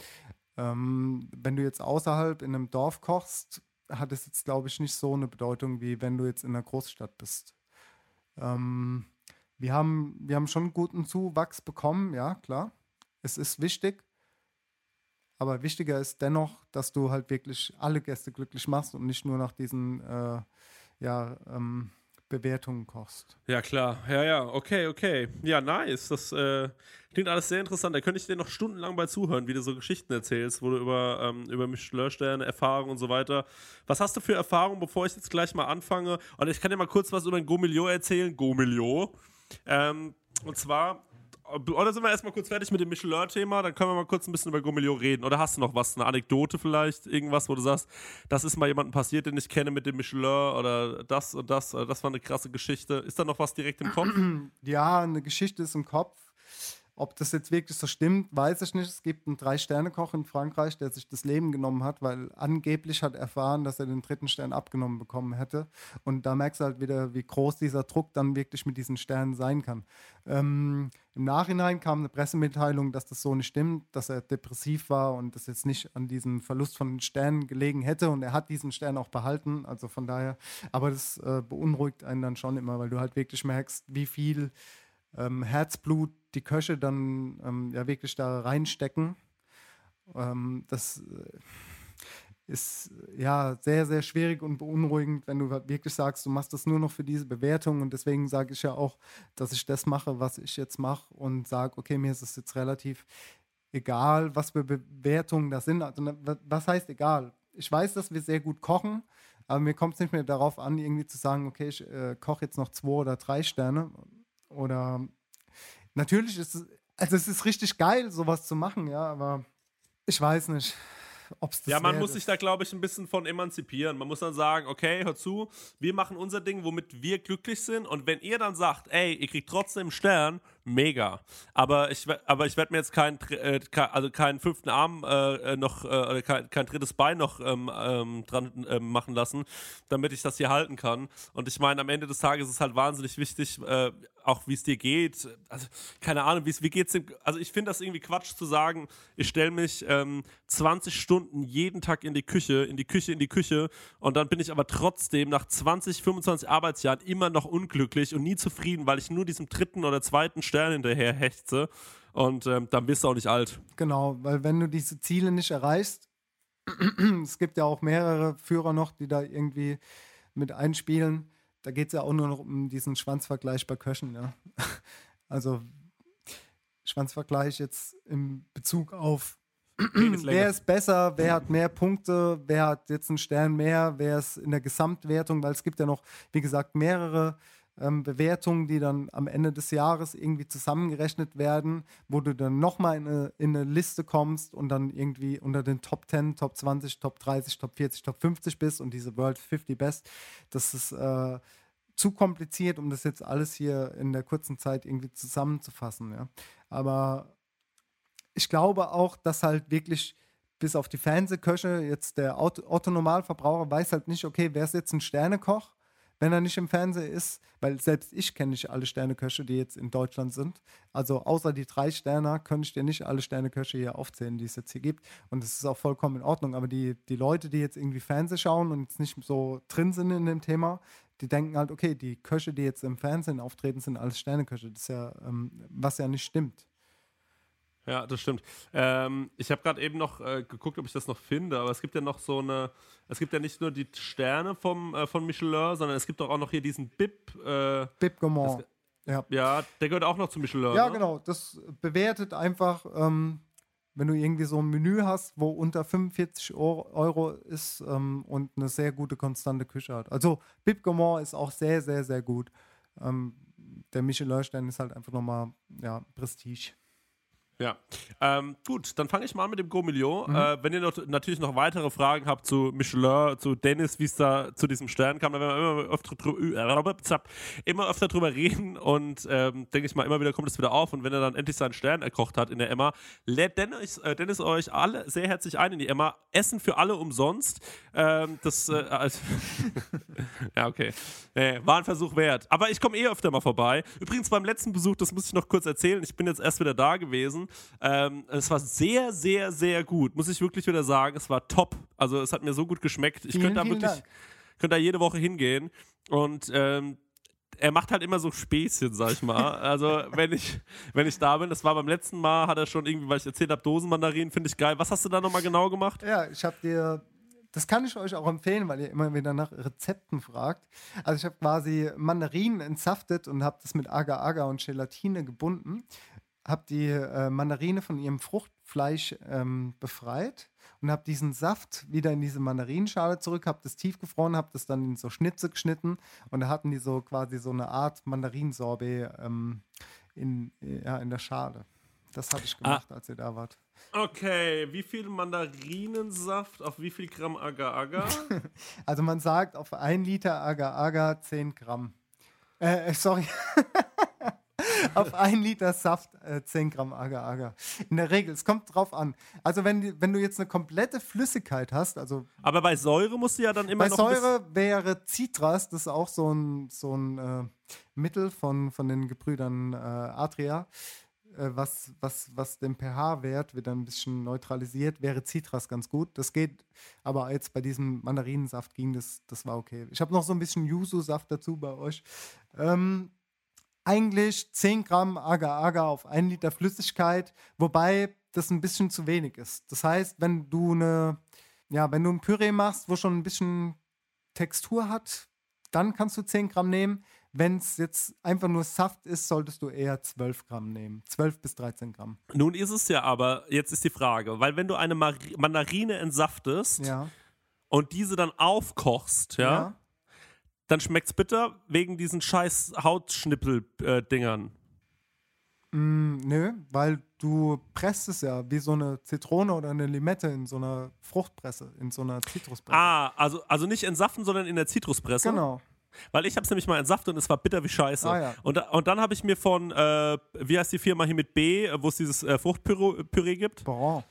Ähm, wenn du jetzt außerhalb in einem Dorf kochst, hat es jetzt, glaube ich, nicht so eine Bedeutung, wie wenn du jetzt in einer Großstadt bist. Ähm, wir, haben, wir haben schon guten Zuwachs bekommen, ja, klar es ist wichtig, aber wichtiger ist dennoch, dass du halt wirklich alle Gäste glücklich machst und nicht nur nach diesen äh, ja, ähm, Bewertungen kochst. Ja, klar. Ja, ja, okay, okay. Ja, nice. Das äh, klingt alles sehr interessant. Da könnte ich dir noch stundenlang bei zuhören, wie du so Geschichten erzählst, wo du über, ähm, über Michelin-Sterne, Erfahrungen und so weiter. Was hast du für Erfahrungen, bevor ich jetzt gleich mal anfange? Und ich kann dir mal kurz was über ein Gomilio erzählen. Gomilio. Ähm, und zwar oder sind wir erstmal kurz fertig mit dem Michelin-Thema? Dann können wir mal kurz ein bisschen über Gomilio reden. Oder hast du noch was, eine Anekdote vielleicht, irgendwas, wo du sagst, das ist mal jemandem passiert, den ich kenne mit dem Michelin oder das und das, oder das war eine krasse Geschichte. Ist da noch was direkt im Kopf? [CLEARS THROAT] Ja, eine Geschichte ist im Kopf. Ob das jetzt wirklich so stimmt, weiß ich nicht. Es gibt einen Drei-Sterne-Koch in Frankreich, der sich das Leben genommen hat, weil angeblich hat erfahren, dass er den dritten Stern abgenommen bekommen hätte. Und da merkst du halt wieder, wie groß dieser Druck dann wirklich mit diesen Sternen sein kann. Ähm, Im Nachhinein kam eine Pressemitteilung, dass das so nicht stimmt, dass er depressiv war und das jetzt nicht an diesem Verlust von Sternen gelegen hätte. Und er hat diesen Stern auch behalten. Also von daher, aber das äh, beunruhigt einen dann schon immer, weil du halt wirklich merkst, wie viel ähm, Herzblut die Köche dann ähm, ja wirklich da reinstecken. Ähm, das äh, ist ja sehr, sehr schwierig und beunruhigend, wenn du wirklich sagst, du machst das nur noch für diese Bewertung und deswegen sage ich ja auch, dass ich das mache, was ich jetzt mache und sage, okay, mir ist es jetzt relativ egal, was für Bewertungen das sind. Also, ne, was heißt egal? Ich weiß, dass wir sehr gut kochen, aber mir kommt es nicht mehr darauf an, irgendwie zu sagen, okay, ich äh, koche jetzt noch zwei oder drei Sterne oder natürlich ist es, also es ist richtig geil, sowas zu machen, ja, aber ich weiß nicht. Ob's das ja, man muss sich da, glaube ich, ein bisschen von emanzipieren. Man muss dann sagen, okay, hör zu, wir machen unser Ding, womit wir glücklich sind. Und wenn ihr dann sagt, ey, ihr kriegt trotzdem einen Stern, mega. Aber ich, aber ich werde mir jetzt keinen, äh, also keinen fünften Arm äh, noch, äh, kein, kein, drittes Bein noch ähm, ähm, dran ähm, machen lassen, damit ich das hier halten kann. Und ich meine, am Ende des Tages ist es halt wahnsinnig wichtig, äh, auch wie es dir geht. Also, keine Ahnung, wie geht's dem. Also, ich finde das irgendwie Quatsch zu sagen, ich stelle mich ähm, 20 Stunden jeden Tag in die Küche, in die Küche, in die Küche und dann bin ich aber trotzdem nach 20, 25 Arbeitsjahren immer noch unglücklich und nie zufrieden, weil ich nur diesem dritten oder zweiten Stern hinterher hechze. Und ähm, dann bist du auch nicht alt. Genau, weil wenn du diese Ziele nicht erreichst, [CLEARS THROAT] es gibt ja auch mehrere Führer noch, die da irgendwie mit einspielen da geht es ja auch nur noch um diesen Schwanzvergleich bei Köchen. Ja. [LAUGHS] Also Schwanzvergleich jetzt im Bezug auf [CLEARS THROAT] [CLEARS THROAT] wer ist besser, wer hat mehr Punkte, wer hat jetzt einen Stern mehr, wer ist in der Gesamtwertung, weil es gibt ja noch, wie gesagt, mehrere ähm, Bewertungen, die dann am Ende des Jahres irgendwie zusammengerechnet werden, wo du dann nochmal in eine, in eine Liste kommst und dann irgendwie unter den Top 10, Top 20, Top 30, Top 40, Top 50 bist und diese World 50 Best. Das ist äh, zu kompliziert, um das jetzt alles hier in der kurzen Zeit irgendwie zusammenzufassen. Ja. Aber ich glaube auch, dass halt wirklich bis auf die Fernsehköche jetzt der Otto-Normalverbraucher weiß halt nicht, okay, wer ist jetzt ein Sternekoch wenn er nicht im Fernsehen ist, weil selbst ich kenne nicht alle Sterneköche, die jetzt in Deutschland sind. Also außer die drei Sterne könnte ich dir nicht alle Sterneköche hier aufzählen, die es jetzt hier gibt. Und das ist auch vollkommen in Ordnung. Aber die, die Leute, die jetzt irgendwie Fernsehen schauen und jetzt nicht so drin sind in dem Thema, die denken halt, okay, die Köche, die jetzt im Fernsehen auftreten, sind alles Sterneköche. Das ist ja, ähm, was ja nicht stimmt. Ja, das stimmt. Ähm, ich habe gerade eben noch äh, geguckt, ob ich das noch finde, aber es gibt ja noch so eine, es gibt ja nicht nur die Sterne vom, äh, von Michelin, sondern es gibt auch noch hier diesen Bib. Äh, Bib Gaumont. Ja. ja, der gehört auch noch zu Michelin. Ja, ne? genau. Das bewertet einfach, ähm, wenn du irgendwie so ein Menü hast, wo unter 45 Euro, ist ähm, und eine sehr gute, konstante Küche hat. Also Bib Gaumont ist auch sehr, sehr, sehr gut. Ähm, der Michelin-Stern ist halt einfach nochmal, ja, Prestige. Ja, ähm, gut, dann fange ich mal an mit dem Gourmillon. Mhm. Äh, wenn ihr noch, natürlich noch weitere Fragen habt zu Michelin, zu Dennis, wie es da zu diesem Stern kam, dann werden wir immer öfter, drü- immer öfter drüber reden und ähm, denke ich mal, immer wieder kommt es wieder auf und wenn er dann endlich seinen Stern erkocht hat in der Emma, lädt Dennis, äh, Dennis euch alle sehr herzlich ein in die Emma. Essen für alle umsonst. Ähm, das, äh, [LAUGHS] also [LAUGHS] ja, okay. Nee, war ein Versuch wert. Aber ich komme eh öfter mal vorbei. Übrigens beim letzten Besuch, das muss ich noch kurz erzählen, ich bin jetzt erst wieder da gewesen. Ähm, es war sehr, sehr, sehr gut. Muss ich wirklich wieder sagen. Es war top. Also es hat mir so gut geschmeckt. Ich könnte da wirklich, könnte da jede Woche hingehen. Und ähm, er macht halt immer so Späßchen, sag ich mal. [LAUGHS] Also, wenn ich, wenn ich da bin, das war beim letzten Mal, hat er schon irgendwie, weil ich erzählt habe, Dosenmandarinen, finde ich geil. Was hast du da nochmal genau gemacht? Ja, ich habe dir, das kann ich euch auch empfehlen, weil ihr immer wieder nach Rezepten fragt. Also ich habe quasi Mandarinen entsaftet und habe das mit Agar-Agar und Gelatine gebunden. Habe die äh, Mandarine von ihrem Fruchtfleisch ähm, befreit und habe diesen Saft wieder in diese Mandarinenschale zurück, habe das tiefgefroren, habe das dann in so Schnitze geschnitten und da hatten die so quasi so eine Art Mandarinsorbet ähm, in, ja, in der Schale. Das habe ich gemacht, als ihr da wart. Okay, wie viel Mandarinensaft auf wie viel Gramm Agar-Agar? [LAUGHS] Also man sagt auf ein Liter Agar-Agar 10 Gramm. Äh, sorry. [LAUGHS] auf ein Liter Saft äh, 10 Gramm Agar-Agar. In der Regel, es kommt drauf an. Also wenn, wenn du jetzt eine komplette Flüssigkeit hast, also Aber bei Säure musst du ja dann immer bei noch. ein Säure wäre Citras, das ist auch so ein, so ein äh, Mittel von, von den Gebrüdern äh, Adria, äh, was, was, was den pH-Wert wieder ein bisschen neutralisiert, wäre Citras ganz gut. Das geht, aber jetzt bei diesem Mandarinensaft ging das, das war okay. Ich habe noch so ein bisschen Yuzu-Saft dazu bei euch. Ähm, eigentlich 10 Gramm Agar-Agar auf 1 Liter Flüssigkeit, wobei das ein bisschen zu wenig ist. Das heißt, wenn du eine, ja, wenn du ein Püree machst, wo schon ein bisschen Textur hat, dann kannst du 10 Gramm nehmen. Wenn es jetzt einfach nur Saft ist, solltest du eher 12 Gramm nehmen. 12 bis 13 Gramm. Nun ist es ja aber, jetzt ist die Frage, weil wenn du eine Mari Mandarine entsaftest Ja. und diese dann aufkochst, ja, Ja. Dann schmeckt's bitter wegen diesen scheiß Hautschnippel-Dingern. Mm, nö, weil du presst es ja wie so eine Zitrone oder eine Limette in so einer Fruchtpresse, in so einer Zitruspresse. Ah, also, also nicht entsaften, sondern in der Zitruspresse. Genau. Weil ich habe es nämlich mal entsaftet und es war bitter wie Scheiße. Ah, ja. und, und dann habe ich mir von, äh, wie heißt die Firma hier mit B, äh, wo es dieses äh, Fruchtpüree Püree gibt? Boah.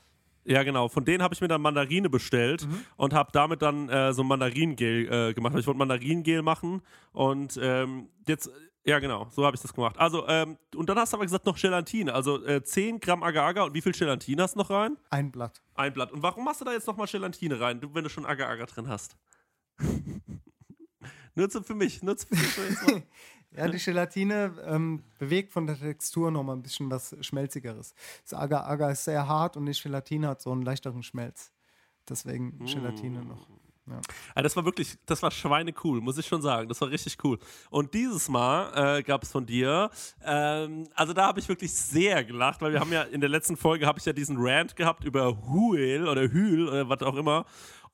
Ja, genau. Von denen habe ich mir dann Mandarine bestellt Mhm. und habe damit dann äh, so Mandarinengel äh, gemacht. Ich wollte Mandarinengel machen und ähm, jetzt, ja genau, so habe ich das gemacht. Also, ähm, und dann hast du aber gesagt noch Gelatine. Also äh, 10 Gramm Agar-Agar und wie viel Gelatine hast du noch rein? Ein Blatt. Ein Blatt. Und warum machst du da jetzt nochmal Gelatine rein, wenn du schon Agar-Agar drin hast? [LAUGHS] nur zu, für mich, nur zu, für mich. [LAUGHS] Ja, die Gelatine ähm, bewegt von der Textur noch mal ein bisschen was Schmelzigeres. Das Agar-Agar ist sehr hart und die Gelatine hat so einen leichteren Schmelz. Deswegen Gelatine noch. Ja. Ja, das war wirklich, das war schweinecool, muss ich schon sagen. Das war richtig cool. Und dieses Mal äh, gab es von dir, ähm, also da habe ich wirklich sehr gelacht, weil wir haben ja in der letzten Folge habe ich ja diesen Rant gehabt über Huel oder Hühl oder was auch immer.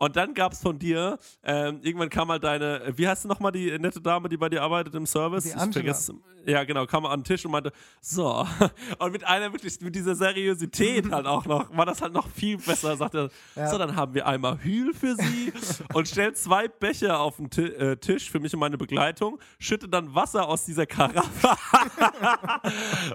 Und dann gab es von dir, ähm, irgendwann kam mal deine, wie heißt du nochmal die nette Dame, die bei dir arbeitet im Service? Die Angela. vergesse es. Ja, genau, kam an den Tisch und meinte, so. [LAUGHS] Und mit einer wirklich, mit dieser Seriosität halt auch noch, war das halt noch viel besser. Sagte, Ja. so, dann haben wir einmal Hühl für sie [LAUGHS] und stellt zwei Becher auf den Ti äh, Tisch für mich und meine Begleitung, schüttet dann Wasser aus dieser Karaffe, [LAUGHS]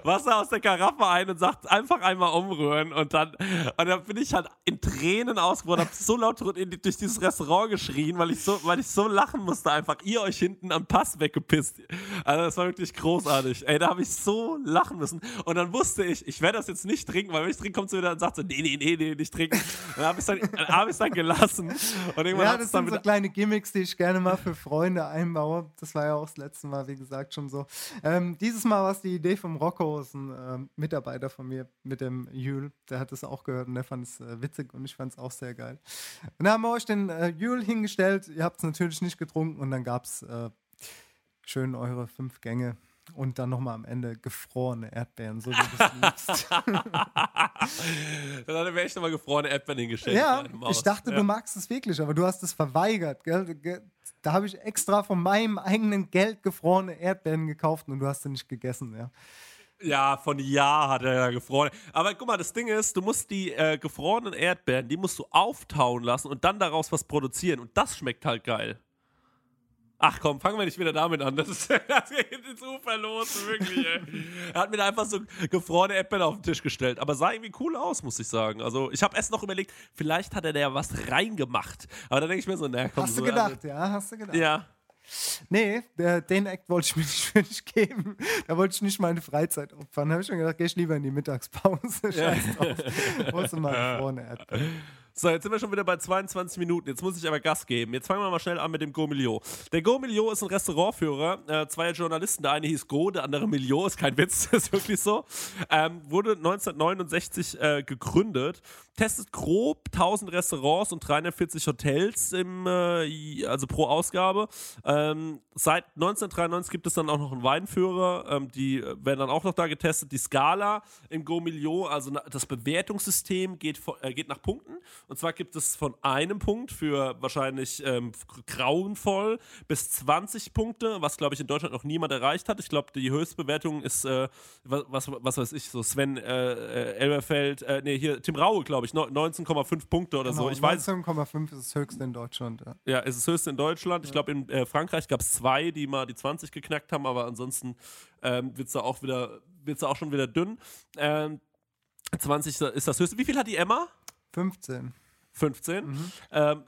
Wasser aus der Karaffe ein und sagt, einfach einmal umrühren und dann, und dann bin ich halt in Tränen ausgebrochen, hab so laut in die durch dieses Restaurant geschrien, weil ich so, weil ich so lachen musste einfach. Ihr euch hinten am Pass weggepisst. Also das war wirklich großartig. Ey, da habe ich so lachen müssen. Und dann wusste ich, ich werde das jetzt nicht trinken, weil wenn ich trinke, kommt sie wieder und sagt so, nee, nee, nee, nee, nicht trinken. Dann habe ich es dann, hab dann gelassen. Und irgendwann Ja, das dann sind so kleine Gimmicks, die ich gerne mal für Freunde einbaue. Das war ja auch das letzte Mal, wie gesagt, schon so. Ähm, dieses Mal war es die Idee vom Rocco, ist ein ähm, Mitarbeiter von mir mit dem Jül. Der hat es auch gehört und der fand es äh, witzig und ich fand es auch sehr geil. Und dann haben wir euch den äh, Jül hingestellt. Ihr habt es natürlich nicht getrunken und dann gab es äh, schön eure fünf Gänge. Und dann nochmal am Ende gefrorene Erdbeeren, so wie du es liebst. [LAUGHS] dann wäre ich nochmal gefrorene Erdbeeren hingestellt. Ja, ich dachte, ja. du magst es wirklich, aber du hast es verweigert. Gell? Ge- Da habe ich extra von meinem eigenen Geld gefrorene Erdbeeren gekauft und du hast sie nicht gegessen. Ja. Ja, von ja hat er ja gefroren. Aber guck mal, das Ding ist, du musst die äh, gefrorenen Erdbeeren, die musst du auftauen lassen und dann daraus was produzieren. Und das schmeckt halt geil. Ach komm, fangen wir nicht wieder damit an. Das, ist, [LAUGHS] das geht ins Ufer los, wirklich. Ey. [LAUGHS] Er hat mir da einfach so gefrorene Erdbeeren auf den Tisch gestellt. Aber sah irgendwie cool aus, muss ich sagen. Also ich habe erst noch überlegt, vielleicht hat er da ja was reingemacht. Aber dann denke ich mir so, naja, komm. Hast so, du gedacht, ja, hast du gedacht. Also, ja. Nee, der, den Act wollte ich mir [LAUGHS] nicht für dich geben. Da wollte ich nicht meine Freizeit opfern. Da habe ich mir gedacht, geh ich lieber in die Mittagspause. [LAUGHS] Scheiß drauf. Holst du mal gefrorene Erdbeeren. So, jetzt sind wir schon wieder bei 22 Minuten. Jetzt muss ich aber Gas geben. Jetzt fangen wir mal schnell an mit dem Go Milio. Der Go Milio ist ein Restaurantführer. Äh, zwei Journalisten, der eine hieß Go, der andere Milio, ist kein Witz, [LAUGHS] ist wirklich so. Ähm, wurde 1969 äh, gegründet. Testet grob 1000 Restaurants und 340 Hotels im, äh, also pro Ausgabe. Ähm, seit 1993 gibt es dann auch noch einen Weinführer. Ähm, die äh, werden dann auch noch da getestet. Die Skala im Go Milio, also das Bewertungssystem geht, äh, geht nach Punkten. Und zwar gibt es von einem Punkt für wahrscheinlich ähm, grauenvoll bis 20 Punkte, was glaube ich in Deutschland noch niemand erreicht hat. Ich glaube, die Höchstbewertung ist, äh, was, was, weiß ich, so Sven äh, äh, Elberfeld, äh, nee, hier Tim Raue, glaube ich, neun- 19,5 Punkte oder so. Genau, Ich weiß, 19,5 ist das höchste in Deutschland. Ja. ja, es ist das höchste in Deutschland. Ich glaube, in äh, Frankreich gab es zwei, die mal die 20 geknackt haben, aber ansonsten ähm, wird es da auch wieder, wird's da auch schon wieder dünn. Ähm, 20 ist das höchste. Wie viel hat die Emma? 15. 15. Ähm,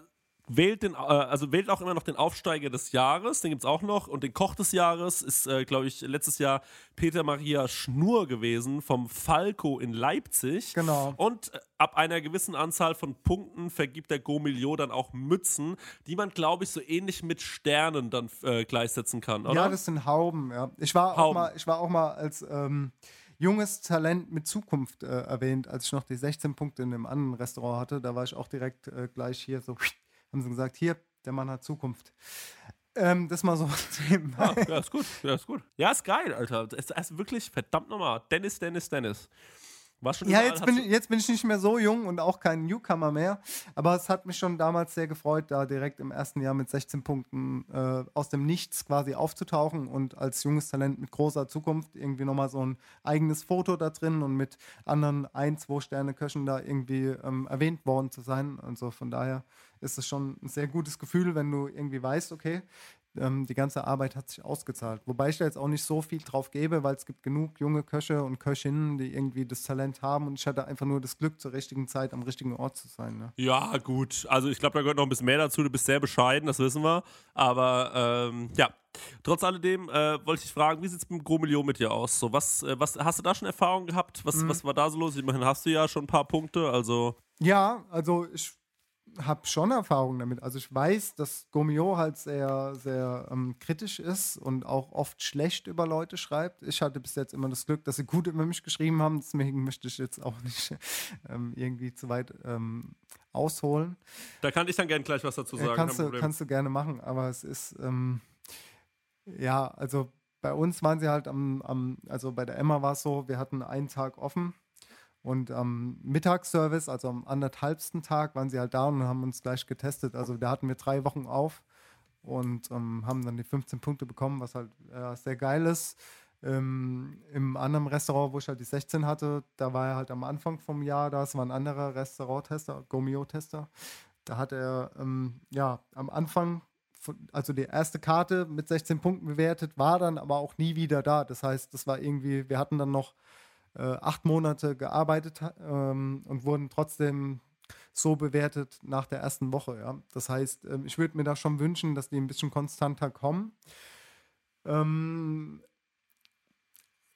wählt den, äh, also wählt auch immer noch den Aufsteiger des Jahres, den gibt es auch noch. Und den Koch des Jahres ist, äh, glaube ich, letztes Jahr Peter Maria Schnur gewesen vom Falco in Leipzig. Genau. Und äh, ab einer gewissen Anzahl von Punkten vergibt der Gomilio dann auch Mützen, die man, glaube ich, so ähnlich mit Sternen dann äh, gleichsetzen kann, oder? Ja, das sind Hauben, ja. Ich war, Auch, Hauben. mal, ich war auch mal als ähm, junges Talent mit Zukunft äh, erwähnt, als ich noch die 16 Punkte in einem anderen Restaurant hatte. Da war ich auch direkt äh, gleich hier so, haben sie gesagt, hier, der Mann hat Zukunft. Ähm, das mal so nebenbei. Ja, ja, ist gut, ja, ist gut. Ja, ist geil, Alter. Das ist, ist wirklich verdammt nochmal. Dennis, Dennis, Dennis. War schon Ja, jetzt bin, ich, jetzt bin ich nicht mehr so jung und auch kein Newcomer mehr. Aber es hat mich schon damals sehr gefreut, da direkt im ersten Jahr mit 16 Punkten äh, aus dem Nichts quasi aufzutauchen und als junges Talent mit großer Zukunft irgendwie nochmal so ein eigenes Foto da drin und mit anderen ein, zwei Sterne Köchen da irgendwie ähm, erwähnt worden zu sein. Also von daher ist es schon ein sehr gutes Gefühl, wenn du irgendwie weißt, okay, ähm, die ganze Arbeit hat sich ausgezahlt. Wobei ich da jetzt auch nicht so viel drauf gebe, weil es gibt genug junge Köche und Köchinnen, die irgendwie das Talent haben und ich hatte einfach nur das Glück, zur richtigen Zeit am richtigen Ort zu sein. Ne? Ja, gut. Also ich glaube, da gehört noch ein bisschen mehr dazu. Du bist sehr bescheiden, das wissen wir. Aber ähm, ja, trotz alledem äh, wollte ich fragen, wie sieht es mit dem Gros Million mit dir aus? So, was, äh, was, hast du da schon Erfahrung gehabt? Was, Mhm. was war da so los? Immerhin hast du ja schon ein paar Punkte, also Ja, also ich habe schon Erfahrung damit. Also ich weiß, dass Gomio halt sehr, sehr ähm, kritisch ist und auch oft schlecht über Leute schreibt. Ich hatte bis jetzt immer das Glück, dass sie gut über mich geschrieben haben. Deswegen [LAUGHS] möchte ich jetzt auch nicht ähm, irgendwie zu weit ähm, ausholen. da kann ich dann gerne gleich was dazu Ja, sagen. kannst, kein du, kannst du gerne machen, aber es ist, ähm, ja, also bei uns waren sie halt am, am, also bei der Emma war es so, wir hatten einen Tag offen und am Mittagsservice, also am anderthalbsten Tag, waren sie halt da und haben uns gleich getestet. Also da hatten wir drei Wochen auf und ähm, haben dann die 15 Punkte bekommen, was halt äh, sehr geil ist. Ähm, Im anderen Restaurant, wo ich halt die 16 hatte, da war er halt am Anfang vom Jahr, das war ein anderer Restauranttester, Gomio-Tester. Da hat er ähm, ja am Anfang, von- also die erste Karte mit 16 Punkten bewertet, war dann aber auch nie wieder da. Das heißt, das war irgendwie, wir hatten dann noch äh, acht Monate gearbeitet ähm, und wurden trotzdem so bewertet nach der ersten Woche. Ja? Das heißt, ähm, ich würde mir da schon wünschen, dass die ein bisschen konstanter kommen. Ähm,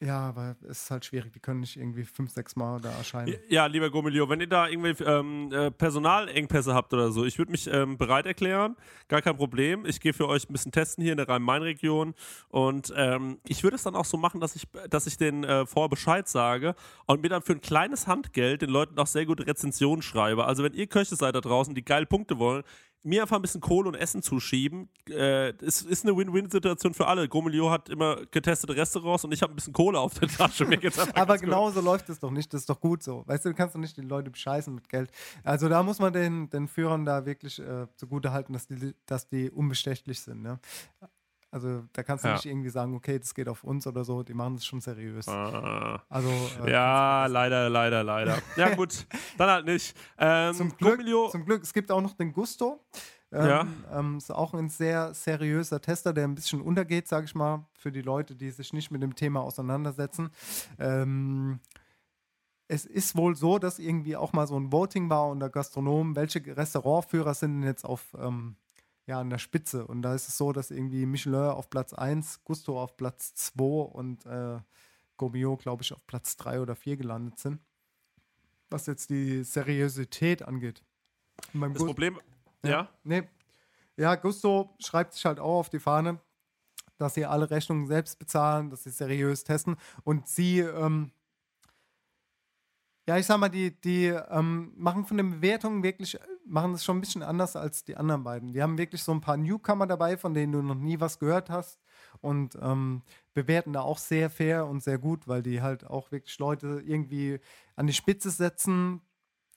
ja, aber es ist halt schwierig. Die können nicht irgendwie fünf, sechs Mal da erscheinen. Ja, lieber Gomilio, wenn ihr da irgendwie ähm, äh, Personalengpässe habt oder so, ich würde mich ähm, bereit erklären. Gar kein Problem. Ich gehe für euch ein bisschen testen hier in der Rhein-Main-Region. Und ähm, ich würde es dann auch so machen, dass ich, dass ich den äh, vorher Bescheid sage und mir dann für ein kleines Handgeld den Leuten auch sehr gute Rezensionen schreibe. Also wenn ihr Köche seid da draußen, die geil Punkte wollen, mir einfach ein bisschen Kohle und Essen zuschieben. Äh, es ist eine Win-Win-Situation für alle. Gomilio hat immer getestete Restaurants und ich habe ein bisschen Kohle auf der Tasche. Aber ganz gut. genau so läuft es doch nicht. Das ist doch gut so. Weißt du, du kannst doch nicht die Leute bescheißen mit Geld. Also da muss man den, den Führern da wirklich äh, zugute halten, dass die, dass die unbestechlich sind. Ne? Also da kannst du Ja. nicht irgendwie sagen, okay, das geht auf uns oder so. Die machen das schon seriös. Ah. Also äh, Ja, leider, leider, leider. [LAUGHS] Ja, gut, dann halt nicht. Ähm, zum Glück, zum Glück, es gibt auch noch den Gusto. Ähm, Ja. ähm, ist auch ein sehr seriöser Tester, der ein bisschen untergeht, sage ich mal, für die Leute, die sich nicht mit dem Thema auseinandersetzen. Ähm, es ist wohl so, dass irgendwie auch mal so ein Voting war unter Gastronomen, welche Restaurantführer sind denn jetzt auf ähm, ja, an der Spitze. Und da ist es so, dass irgendwie Michelin auf Platz 1, Gusto auf Platz 2 und äh, Gomio, glaube ich, auf Platz 3 oder 4 gelandet sind. Was jetzt die Seriosität angeht. Das Gus- Problem, ja? Nee. Ja, Gusto schreibt sich halt auch auf die Fahne, dass sie alle Rechnungen selbst bezahlen, dass sie seriös testen und sie, ähm, ja, ich sag mal, die, die ähm, machen von den Bewertungen wirklich, machen das schon ein bisschen anders als die anderen beiden. Die haben wirklich so ein paar Newcomer dabei, von denen du noch nie was gehört hast und ähm, bewerten da auch sehr fair und sehr gut, weil die halt auch wirklich Leute irgendwie an die Spitze setzen,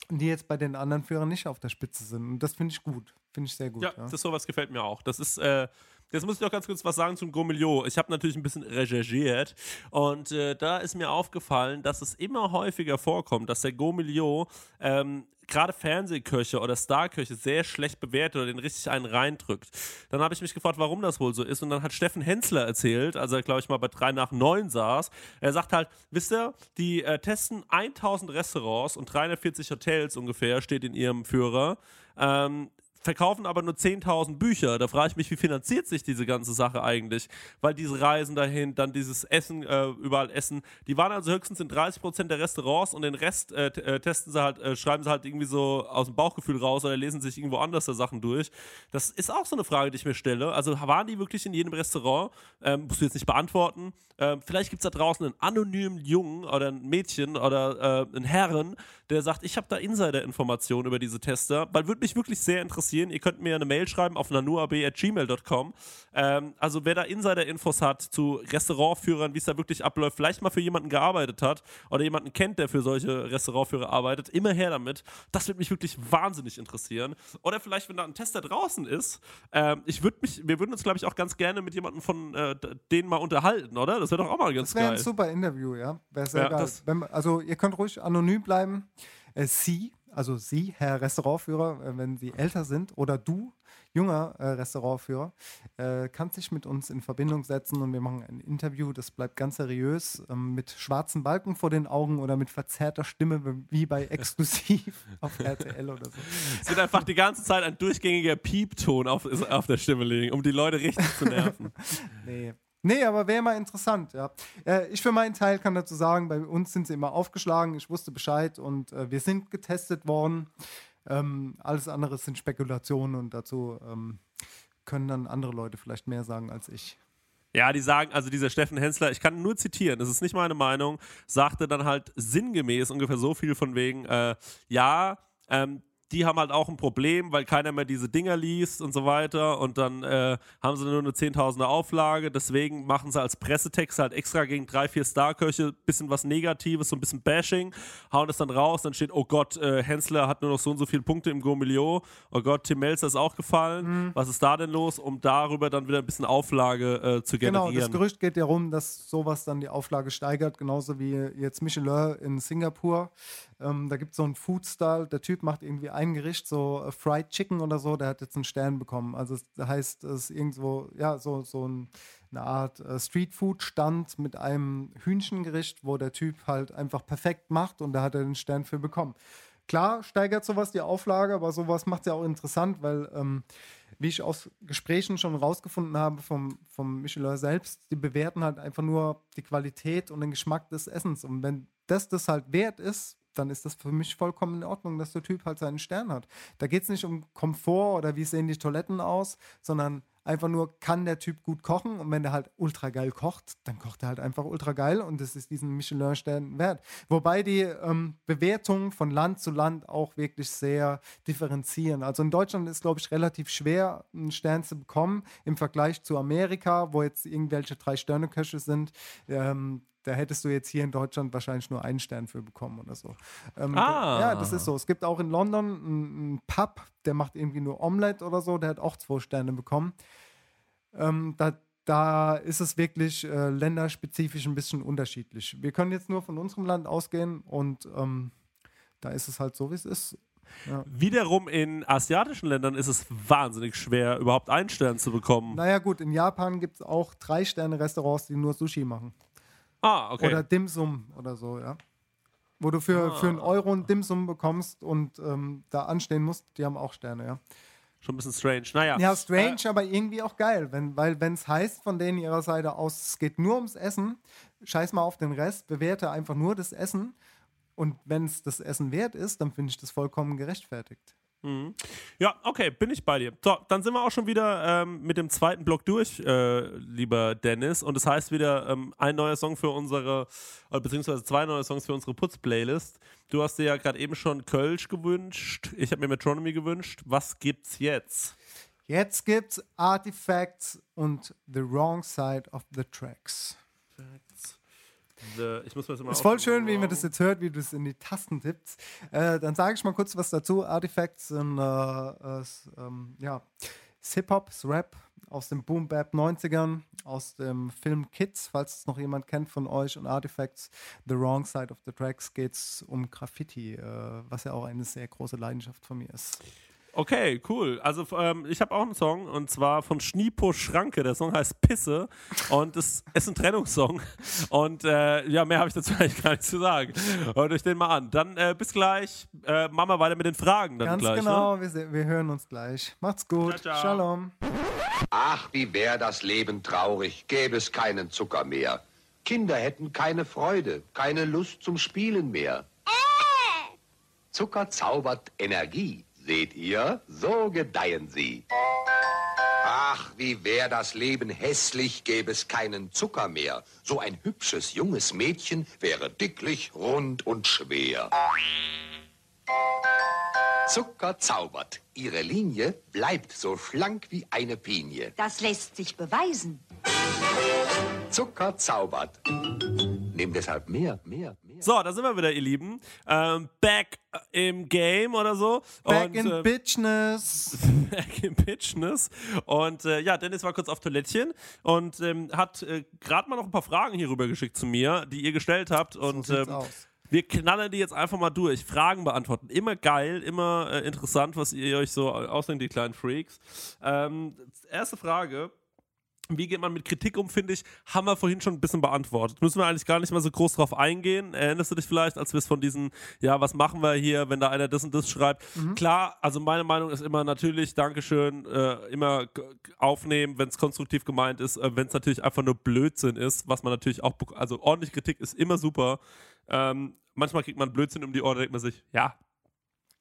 die jetzt bei den anderen Führern nicht auf der Spitze sind. Und das finde ich gut. Finde ich sehr gut. Ja, Ja, das sowas gefällt mir auch. Das ist, äh, jetzt muss ich auch ganz kurz was sagen zum Gomilio. Ich habe natürlich ein bisschen recherchiert und äh, da ist mir aufgefallen, dass es immer häufiger vorkommt, dass der Gomilio ähm, gerade Fernsehköche oder Starköche sehr schlecht bewertet oder den richtig einen reindrückt. Dann habe ich mich gefragt, warum das wohl so ist. Und dann hat Steffen Hensler erzählt, als er, glaube ich, mal bei 3 nach 9 saß. Er sagt halt, wisst ihr, die äh, testen 1000 Restaurants und 340 Hotels ungefähr, steht in ihrem Führer. Ähm, verkaufen aber nur 10.000 Bücher. Da frage ich mich, wie finanziert sich diese ganze Sache eigentlich? Weil diese Reisen dahin, dann dieses Essen, äh, überall Essen, die waren also höchstens in 30% der Restaurants und den Rest äh, äh, testen sie halt, äh, schreiben sie halt irgendwie so aus dem Bauchgefühl raus oder lesen sich irgendwo anders da Sachen durch. Das ist auch so eine Frage, die ich mir stelle. Also waren die wirklich in jedem Restaurant? Ähm, musst du jetzt nicht beantworten. Ähm, vielleicht gibt es da draußen einen anonymen Jungen oder ein Mädchen oder äh, einen Herren, der sagt, ich habe da Insider-Informationen über diese Tester, weil würde mich wirklich sehr interessieren. Ihr könnt mir eine Mail schreiben auf nanuab.gmail.com. Ähm, also wer da Insider-Infos hat zu Restaurantführern, wie es da wirklich abläuft, vielleicht mal für jemanden gearbeitet hat oder jemanden kennt, der für solche Restaurantführer arbeitet, immer her damit. Das würde mich wirklich wahnsinnig interessieren. Oder vielleicht, wenn da ein Tester draußen ist, ähm, ich würde mich, wir würden uns, glaube ich, auch ganz gerne mit jemandem von äh, denen mal unterhalten, oder? Das wäre doch auch mal ganz Das wäre geil. ein super Interview, ja. Wäre Ja, das- Wenn, also ihr könnt ruhig anonym bleiben. Äh, Sie, also Sie, Herr Restaurantführer, äh, wenn Sie älter sind oder du, junger äh, Restaurantführer, äh, kannst dich mit uns in Verbindung setzen und wir machen ein Interview. Das bleibt ganz seriös, ähm, mit schwarzen Balken vor den Augen oder mit verzerrter Stimme, wie bei [LAUGHS] Exklusiv auf RTL oder so. Es wird einfach die ganze Zeit ein durchgängiger Piepton auf, auf der Stimme liegen, um die Leute richtig zu nerven. [LAUGHS] Nee. Nee, aber wäre mal interessant, ja. Äh, ich für meinen Teil kann dazu sagen, bei uns sind sie immer aufgeschlagen, ich wusste Bescheid und äh, wir sind getestet worden. Ähm, alles andere sind Spekulationen und dazu ähm, können dann andere Leute vielleicht mehr sagen als ich. Ja, die sagen, also dieser Steffen Hensler, ich kann nur zitieren, das ist nicht meine Meinung, sagte dann halt sinngemäß ungefähr so viel von wegen, äh, ja, ähm, die haben halt auch ein Problem, weil keiner mehr diese Dinger liest und so weiter. Und dann äh, haben sie nur eine 10.000er Auflage, deswegen machen sie als Pressetext halt extra gegen drei, vier Starköche bisschen was Negatives, so ein bisschen Bashing, hauen das dann raus, dann steht, oh Gott, äh, Hensler hat nur noch so und so viele Punkte im Gomilio, oh Gott, Tim Melzer ist auch gefallen, was ist da denn los, um darüber dann wieder ein bisschen Auflage äh, zu generieren. Genau, das Gerücht geht ja rum, dass sowas dann die Auflage steigert, genauso wie jetzt Michelin in Singapur. Ähm, da gibt es so einen Food-Style, der Typ macht irgendwie ein Gericht, so äh, Fried Chicken oder so, der hat jetzt einen Stern bekommen. Also es heißt, es ist irgendwo, ja, so, so ein, eine Art äh, Street-Food-Stand mit einem Hühnchengericht, wo der Typ halt einfach perfekt macht und da hat er den Stern für bekommen. klar steigert sowas die Auflage, aber sowas macht es ja auch interessant, weil, ähm, wie ich aus Gesprächen schon rausgefunden habe vom, vom Michelin selbst, die bewerten halt einfach nur die Qualität und den Geschmack des Essens. Und wenn das das halt wert ist, dann ist das für mich vollkommen in Ordnung, dass der Typ halt seinen Stern hat. Da geht es nicht um Komfort oder wie sehen die Toiletten aus, sondern einfach nur, kann der Typ gut kochen und wenn der halt ultra geil kocht, dann kocht er halt einfach ultra geil und das ist diesen Michelin-Stern wert. Wobei die ähm, Bewertungen von Land zu Land auch wirklich sehr differenzieren. Also in Deutschland ist, glaube ich, relativ schwer, einen Stern zu bekommen im Vergleich zu Amerika, wo jetzt irgendwelche Drei-Sterne-Köche sind. Ähm, da hättest du jetzt hier in Deutschland wahrscheinlich nur einen Stern für bekommen oder so. Ähm, Ah. Ja, das ist so. Es gibt auch in London einen, Pub, der macht irgendwie nur Omelette oder so, der hat auch zwei Sterne bekommen. Ähm, da, da ist es wirklich äh, länderspezifisch ein bisschen unterschiedlich. Wir können jetzt nur von unserem Land ausgehen und ähm, da ist es halt so, wie es ist. Ja. Wiederum in asiatischen Ländern ist es wahnsinnig schwer, überhaupt einen Stern zu bekommen. Naja, gut, in Japan gibt es auch Drei-Sterne-Restaurants, die nur Sushi machen. Ah, okay. Oder Dim Sum oder so, ja. Wo du für, für einen Euro ein Dim Sum bekommst und ähm, da anstehen musst, die haben auch Sterne, ja. Schon ein bisschen strange. Naja. Ja, strange, aber irgendwie auch geil. Wenn, weil, wenn es heißt von denen ihrer Seite aus, es geht nur ums Essen, scheiß mal auf den Rest, bewerte einfach nur das Essen. Und wenn es das Essen wert ist, dann finde ich das vollkommen gerechtfertigt. Mhm. Ja, okay, bin ich bei dir. So, dann sind wir auch schon wieder ähm, mit dem zweiten Block durch, äh, lieber Dennis. Und das heißt wieder ähm, ein neuer Song für unsere, äh, beziehungsweise zwei neue Songs für unsere Putz-Playlist. Du hast dir ja gerade eben schon Kölsch gewünscht. Ich habe mir Metronomy gewünscht. Was gibt's jetzt? Jetzt gibt's Artifacts und The Wrong Side of the Tracks. The, ich muss mir das mal Ist voll schön, wie man das jetzt hört, wie du es in die Tasten tippst. Äh, dann sage ich mal kurz was dazu. Artifacts sind äh, s- ähm, ja, ist Hip-Hop, ist Rap aus dem Boom Bap 90ern, aus dem Film Kids, falls es noch jemand kennt von euch. Und Artifacts, The Wrong Side of the Tracks, geht es um Graffiti, äh, was ja auch eine sehr große Leidenschaft von mir ist. Okay, cool. Also ähm, ich habe auch einen Song und zwar von Schniepo Schranke. Der Song heißt Pisse und es ist ein Trennungssong. Und äh, ja, mehr habe ich dazu [LAUGHS] eigentlich gar nicht zu sagen. Hört euch den mal an. Dann äh, bis gleich. Äh, machen wir weiter mit den Fragen dann Ganz gleich. Ne? genau, wir, se- wir hören uns gleich. Macht's gut. Ciao, ciao. Shalom. Ach, wie wär das Leben traurig, gäbe es keinen Zucker mehr. Kinder hätten keine Freude, keine Lust zum Spielen mehr. Zucker zaubert Energie, seht ihr? So gedeihen sie. Ach, wie wär das Leben hässlich, gäbe es keinen Zucker mehr. So ein hübsches junges Mädchen wäre dicklich, rund und schwer. Zucker zaubert. Ihre Linie bleibt so schlank wie eine Pinie. Das lässt sich beweisen. Zucker zaubert. Nehm deshalb mehr, mehr, mehr. So, da sind wir wieder, ihr Lieben. Ähm, back im Game oder so. Back und, in äh, Bitchness. [LAUGHS] Back in Bitchness. Und äh, ja, Dennis war kurz auf Toilettchen und ähm, hat äh, gerade mal noch ein paar Fragen hier rüber geschickt zu mir, die ihr gestellt habt. Und sieht's ähm, aus. wir knallen die jetzt einfach mal durch. Fragen beantworten. Immer geil, immer äh, interessant, was ihr euch so ausdenkt, die kleinen Freaks. Ähm, erste Frage. Wie geht man mit Kritik um, finde ich, haben wir vorhin schon ein bisschen beantwortet. Müssen wir eigentlich gar nicht mal so groß drauf eingehen. Erinnerst du dich vielleicht, als wir es von diesen, ja, was machen wir hier, wenn da einer das und das schreibt? Klar, also meine Meinung ist immer natürlich, Dankeschön, äh, immer aufnehmen, wenn es konstruktiv gemeint ist, äh, wenn es natürlich einfach nur Blödsinn ist, was man natürlich auch, also ordentlich Kritik ist immer super. Ähm, manchmal kriegt man Blödsinn um die Ohren, da denkt man sich, ja,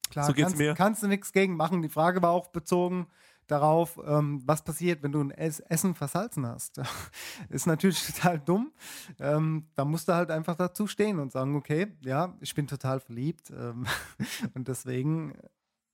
Klar, So geht's kannst, mir. kannst du nichts gegen machen. Die Frage war auch bezogen darauf, ähm, was passiert, wenn du ein Ess Essen versalzen hast. [LAUGHS] Ist natürlich total dumm. Ähm, da musst du halt einfach dazu stehen und sagen, okay, ja, ich bin total verliebt ähm, [LAUGHS] und deswegen,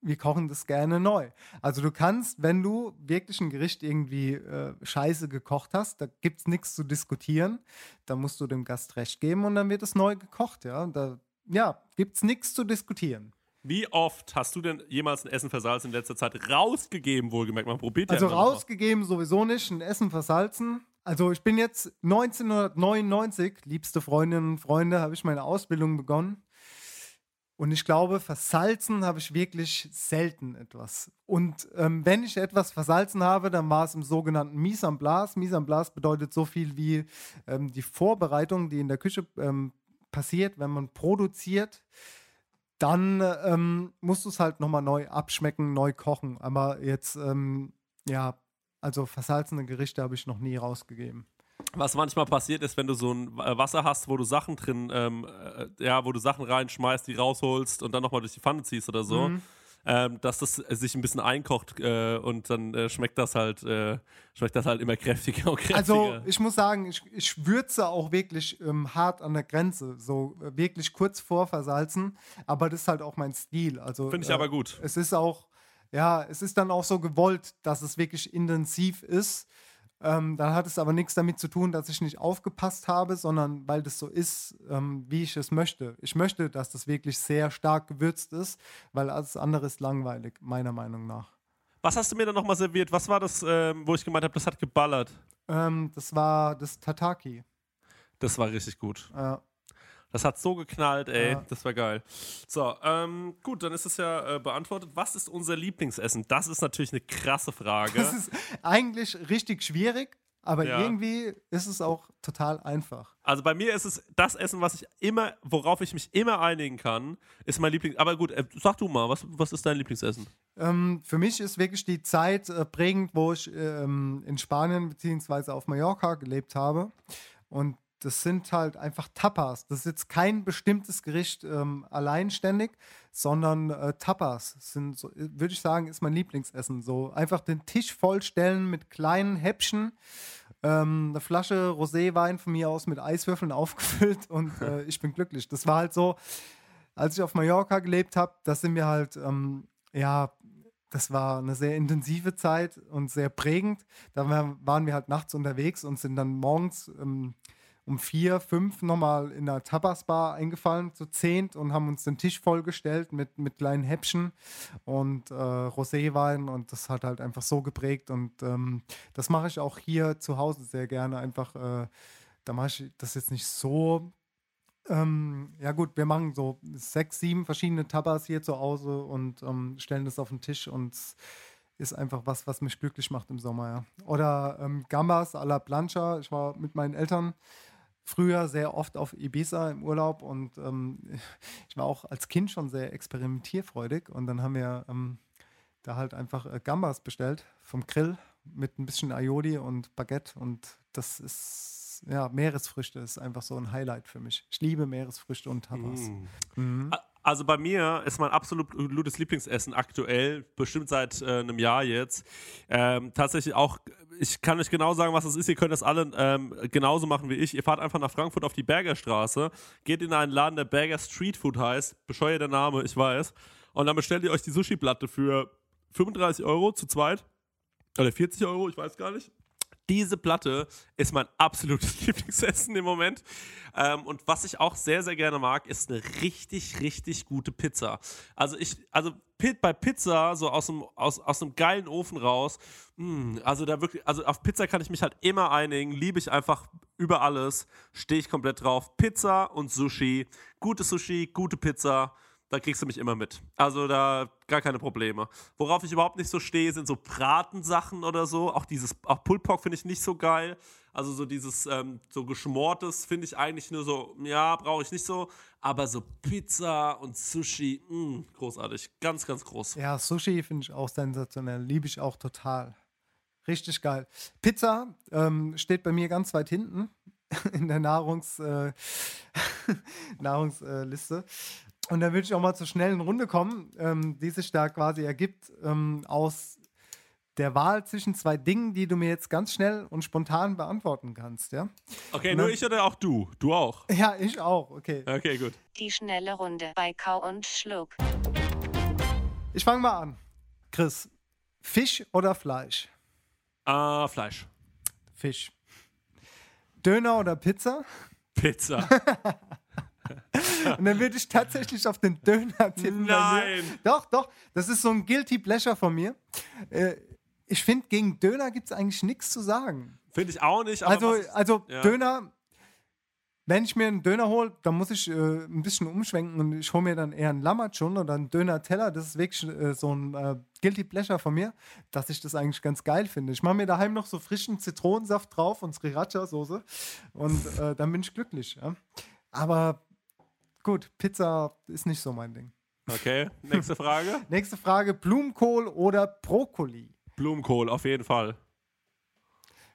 wir kochen das gerne neu. Also du kannst, wenn du wirklich ein Gericht irgendwie äh, scheiße gekocht hast, da gibt es nichts zu diskutieren, da musst du dem Gast recht geben und dann wird es neu gekocht. Ja, da ja, gibt es nichts zu diskutieren. Wie oft hast du denn jemals ein Essen versalzen in letzter Zeit rausgegeben, wohlgemerkt? Man probiert ja Also immer noch mal. rausgegeben sowieso nicht, ein Essen versalzen. Also ich bin jetzt 1999, liebste Freundinnen und Freunde, habe ich meine Ausbildung begonnen. Und ich glaube, versalzen habe ich wirklich selten etwas. Und ähm, wenn ich etwas versalzen habe, dann war es im sogenannten Mise en place. Mise en place bedeutet so viel wie ähm, die Vorbereitung, die in der Küche ähm, passiert, wenn man produziert. Dann ähm, musst du es halt nochmal neu abschmecken, neu kochen. Aber jetzt, ähm, ja, also versalzene Gerichte habe ich noch nie rausgegeben. Was manchmal passiert ist, wenn du so ein äh, Wasser hast, wo du Sachen drin, ähm, äh, ja, wo du Sachen reinschmeißt, die rausholst und dann nochmal durch die Pfanne ziehst oder so, Mhm. Ähm, dass das sich ein bisschen einkocht äh, und dann äh, schmeckt das halt, äh, schmeckt das halt immer kräftiger und kräftiger. Also ich muss sagen, ich, ich würze auch wirklich ähm, hart an der Grenze, so äh, wirklich kurz vor versalzen, aber das ist halt auch mein Stil. Also Finde ich aber gut. Es ist auch, ja, es ist dann auch so gewollt, dass es wirklich intensiv ist. Ähm, dann hat es aber nichts damit zu tun, dass ich nicht aufgepasst habe, sondern weil das so ist, ähm, wie ich es möchte. Ich möchte, dass das wirklich sehr stark gewürzt ist, weil alles andere ist langweilig, meiner Meinung nach. Was hast du mir dann nochmal serviert? Was war das, ähm, wo ich gemeint habe, das hat geballert? Ähm, das war das Tataki. Das war richtig gut. Ja. Das hat so geknallt, ey. Ja. Das war geil. So, ähm, gut, dann ist es ja äh, beantwortet. Was ist unser Lieblingsessen? Das ist natürlich eine krasse Frage. Das ist eigentlich richtig schwierig, aber Ja. irgendwie ist es auch total einfach. Also bei mir ist es das Essen, was ich immer, worauf ich mich immer einigen kann, ist mein Lieblings. Aber gut, äh, sag du mal, was, was ist dein Lieblingsessen? Ähm, für mich ist wirklich die Zeit äh, prägend, wo ich ähm, in Spanien bzw. auf Mallorca gelebt habe. Und das sind halt einfach Tapas. Das ist jetzt kein bestimmtes Gericht ähm, alleinständig, sondern äh, Tapas sind, so, äh, würde ich sagen, ist mein Lieblingsessen. So einfach den Tisch vollstellen mit kleinen Häppchen, ähm, eine Flasche Roséwein von mir aus mit Eiswürfeln [LAUGHS] aufgefüllt und äh, [LAUGHS] ich bin glücklich. Das war halt so, als ich auf Mallorca gelebt habe, da sind wir halt, ähm, ja, das war eine sehr intensive Zeit und sehr prägend. Da war- waren wir halt nachts unterwegs und sind dann morgens ähm, um vier, fünf nochmal in einer Tapas-Bar eingefallen, zu zehnt und haben uns den Tisch vollgestellt mit, mit kleinen Häppchen und äh, Roséwein und das hat halt einfach so geprägt und ähm, das mache ich auch hier zu Hause sehr gerne. Einfach, äh, da mache ich das jetzt nicht so ähm, ja gut, wir machen so sechs, sieben verschiedene Tapas hier zu Hause und ähm, stellen das auf den Tisch und ist einfach was, was mich glücklich macht im Sommer, ja. Oder ähm, Gambas à la Plancha. Ich war mit meinen Eltern früher sehr oft auf Ibiza im Urlaub und ähm, [LAUGHS] ich war auch als Kind schon sehr experimentierfreudig und dann haben wir ähm, da halt einfach äh, Gambas bestellt vom Grill mit ein bisschen Aioli und Baguette und das ist ja, Meeresfrüchte ist einfach so ein Highlight für mich. Ich liebe Meeresfrüchte und Tapas. Mhm. Also bei mir ist mein absolutes Lieblingsessen aktuell, bestimmt seit äh, einem Jahr jetzt, ähm, tatsächlich auch, ich kann euch genau sagen, was das ist, ihr könnt das alle ähm, genauso machen wie ich. Ihr fahrt einfach nach Frankfurt auf die Bergerstraße, geht in einen Laden, der Berger Street Food heißt, bescheuerter Name, ich weiß, und dann bestellt ihr euch die Sushi-Platte für 35 Euro zu zweit, oder 40 Euro, ich weiß gar nicht. Diese Platte ist mein absolutes [LAUGHS] Lieblingsessen im Moment. Ähm, und was ich auch sehr, sehr gerne mag, ist eine richtig, richtig gute Pizza. Also ich, also bei Pizza, so aus einem, aus, aus einem geilen Ofen raus, mh, also da wirklich, also auf Pizza kann ich mich halt immer einigen, liebe ich einfach über alles, stehe ich komplett drauf. Pizza und Sushi, gute Sushi, gute Pizza, da kriegst du mich immer mit. Also da gar keine Probleme. Worauf ich überhaupt nicht so stehe, sind so Bratensachen oder so. Auch dieses, auch Pulled finde ich nicht so geil. Also so dieses ähm, so geschmortes finde ich eigentlich nur so, ja, brauche ich nicht so. Aber so Pizza und Sushi, mh, großartig. Ganz, ganz groß. Ja, Sushi finde ich auch sensationell. Liebe ich auch total. Richtig geil. Pizza ähm, steht bei mir ganz weit hinten [LAUGHS] in der Nahrungs, äh, [LAUGHS] Nahrungsliste. Und da würde ich auch mal zur schnellen Runde kommen, ähm, die sich da quasi ergibt ähm, aus der Wahl zwischen zwei Dingen, die du mir jetzt ganz schnell und spontan beantworten kannst, ja? Okay, Und nur dann- ich oder auch du? Du auch? [LAUGHS] Ja, ich auch, okay. Okay, gut. Die schnelle Runde bei Kau und Schluck. Ich fange mal an. Chris, Fisch oder Fleisch? Ah, Fleisch. Fisch. Döner oder Pizza? Pizza. [LAUGHS] Und dann würde ich tatsächlich auf den Döner tippen. Nein. Doch, doch. Das ist so ein Guilty Pleasure von mir. Äh, ich finde, gegen Döner gibt es eigentlich nichts zu sagen. Finde ich auch nicht. Aber Also, was also ja. Döner, wenn ich mir einen Döner hole, dann muss ich äh, ein bisschen umschwenken und ich hole mir dann eher einen Lammertschun oder einen Döner-Teller. Das ist wirklich äh, so ein äh, Guilty Pleasure von mir, dass ich das eigentlich ganz geil finde. Ich mache mir daheim noch so frischen Zitronensaft drauf und Sriracha-Soße und äh, dann bin ich glücklich. Ja? Aber gut, Pizza ist nicht so mein Ding. Okay, nächste Frage. [LAUGHS] Nächste Frage: Blumenkohl oder Brokkoli? Blumenkohl, auf jeden Fall.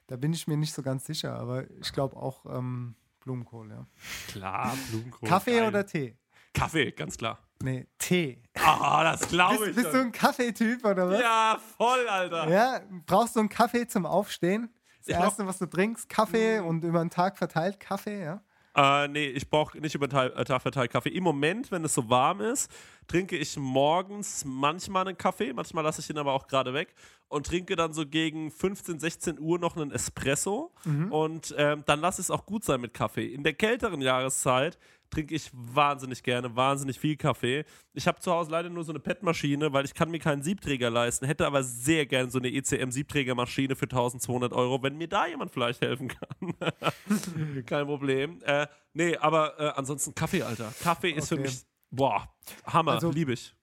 Da bin ich mir nicht so ganz sicher, aber ich glaube auch ähm, Blumenkohl, ja. Klar, Blumenkohl. Kaffee geil. oder Tee? Kaffee, ganz klar. Nee, Tee. Ah, das glaube Bist, ich. bist du ein Kaffeetyp oder was? ja, voll, Alter. Ja, brauchst du einen Kaffee zum Aufstehen? Das Ich Erste, was du trinkst, Kaffee und über den Tag verteilt Kaffee, ja? Äh, nee, ich brauche nicht über Tag, äh, Tag verteilt Kaffee. Im Moment, wenn es so warm ist, trinke ich morgens manchmal einen Kaffee, manchmal lasse ich ihn aber auch gerade weg und trinke dann so gegen 15, 16 Uhr noch einen Espresso Mhm. und ähm, dann lasse ich es auch gut sein mit Kaffee. In der kälteren Jahreszeit trinke ich wahnsinnig gerne, wahnsinnig viel Kaffee. Ich habe zu Hause leider nur so eine PET-Maschine, weil ich kann mir keinen Siebträger leisten, hätte aber sehr gerne so eine ECM-Siebträgermaschine für 1200 Euro, wenn mir da jemand vielleicht helfen kann. [LAUGHS] Kein Problem. Äh, nee, aber äh, ansonsten Kaffee, Alter. Kaffee ist für Okay. mich, boah, Hammer, Also- liebe ich.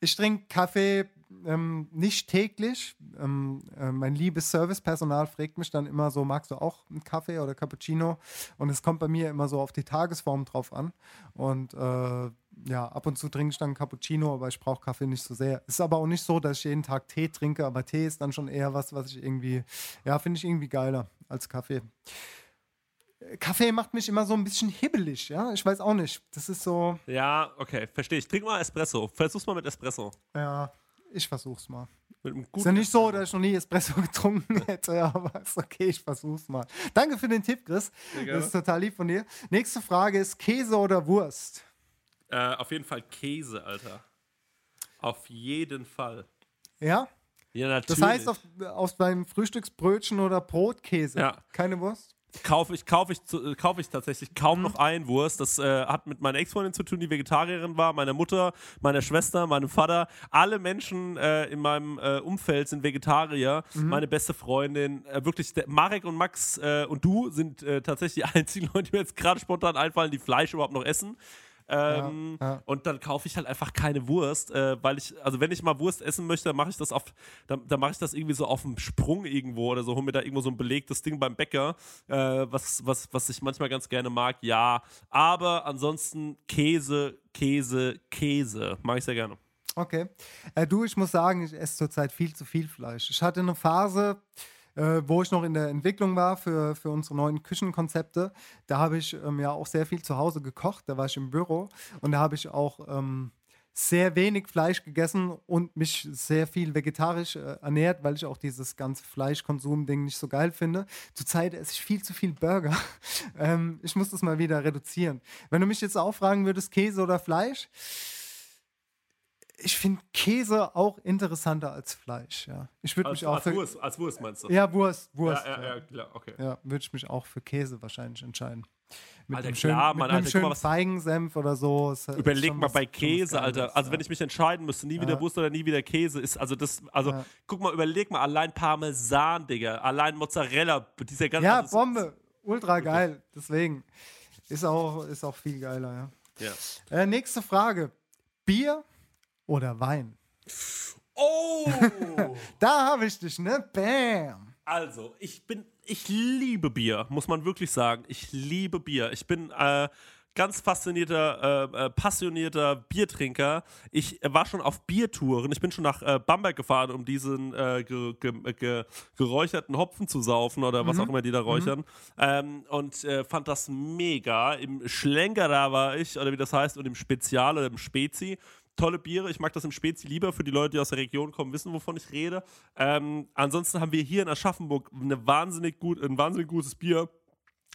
Ich trinke Kaffee ähm, nicht täglich. Ähm, äh, mein liebes Servicepersonal fragt mich dann immer so, magst du auch einen Kaffee oder Cappuccino? Und es kommt bei mir immer so auf die Tagesform drauf an. Und äh, ja, ab und zu trinke ich dann Cappuccino, aber ich brauche Kaffee nicht so sehr. Ist aber auch nicht so, dass ich jeden Tag Tee trinke, aber Tee ist dann schon eher was, was ich irgendwie, ja, finde ich irgendwie geiler als Kaffee. Kaffee macht mich immer so ein bisschen hibbelig, ja. Ich weiß auch nicht. Das ist so, Ja, okay, verstehe ich. Trink mal Espresso. Versuch's mal mit Espresso. ja, ich versuch's mal. Mit einem Ist ja nicht so, dass ich noch nie Espresso [LAUGHS] getrunken hätte, aber ist okay, ich versuch's mal. Danke für den Tipp, Chris. Das ist total lieb von dir. Nächste Frage ist Käse oder Wurst? Äh, auf jeden Fall Käse, Alter. Auf jeden Fall. Ja? Ja, natürlich. Das heißt auf, auf deinem Frühstücksbrötchen oder Brot Käse. Ja. Keine Wurst? Kaufe ich, kaufe ich, äh, kaufe ich tatsächlich kaum noch ein Wurst. Das äh, hat mit meiner Ex-Freundin zu tun, die Vegetarierin war, meiner Mutter, meiner Schwester, meinem Vater. Alle Menschen äh, in meinem äh, Umfeld sind Vegetarier. Mhm. Meine beste Freundin, äh, wirklich, der, Marek und Max äh, und du sind tatsächlich die [LAUGHS] einzigen Leute, die mir jetzt gerade spontan einfallen, die Fleisch überhaupt noch essen. Ähm, Ja, ja. Und dann kaufe ich halt einfach keine Wurst, äh, weil ich, also wenn ich mal Wurst essen möchte, dann mache ich das auf, dann, dann mache ich das irgendwie so auf dem Sprung irgendwo oder so, hol mir da irgendwo so ein belegtes Ding beim Bäcker, äh, was, was, was ich manchmal ganz gerne mag, ja. Aber ansonsten Käse, Käse, Käse, mag ich sehr gerne. Okay. Äh, du, ich muss sagen, ich esse zurzeit viel zu viel Fleisch. Ich hatte eine Phase, äh, wo ich noch in der Entwicklung war für, für unsere neuen Küchenkonzepte. Da habe ich ähm, ja auch sehr viel zu Hause gekocht. Da war ich im Büro und da habe ich auch ähm, sehr wenig Fleisch gegessen und mich sehr viel vegetarisch äh, ernährt, weil ich auch dieses ganze Fleischkonsum-Ding nicht so geil finde. Zurzeit esse ich viel zu viel Burger. [LAUGHS] ähm, ich muss das mal wieder reduzieren. Wenn du mich jetzt auch fragen würdest, Käse oder Fleisch, ich finde Käse auch interessanter als Fleisch, ja. Ich würde Als, mich auch als, für. Wurst, als Wurst meinst du? Ja, Wurst, Wurst. Ja, ja, ja, klar, okay. Ja, würde ich mich auch für Käse wahrscheinlich entscheiden. Mit Alter, einem klar, schönen, Mann, mit einem Alter, mal, schönen was- Feigensenf oder so. ist- ist Überleg schon mal bei Käse, Alter. Also ja. wenn ich mich entscheiden müsste, nie wieder Ja. Wurst oder nie wieder Käse, ist also das, also Ja. guck mal, überleg mal, allein Parmesan, Digga, allein Mozzarella, dieser ganze. Ja, also, Bombe. Ultra geil. Deswegen. Ist auch, ist auch viel geiler, ja. Ja. Äh, nächste Frage. Bier oder Wein? Oh! [LAUGHS] Da habe ich dich, ne? Bam. Also, ich bin, ich liebe Bier, muss man wirklich sagen. Ich liebe Bier. Ich bin äh, ganz faszinierter, äh, äh, passionierter Biertrinker. Ich war schon auf Biertouren. Ich bin schon nach äh, Bamberg gefahren, um diesen äh, ge, ge, ge, geräucherten Hopfen zu saufen oder was Mhm. auch immer die da räuchern. Ähm, und äh, fand das mega. Im Schlenkerer war ich, oder wie das heißt, und im Spezial oder im Spezi. Tolle Biere. Ich mag das im Spezi lieber. Für die Leute, die aus der Region kommen, wissen, wovon ich rede. Ähm, ansonsten haben wir hier in Aschaffenburg eine wahnsinnig gut, ein wahnsinnig gutes Bier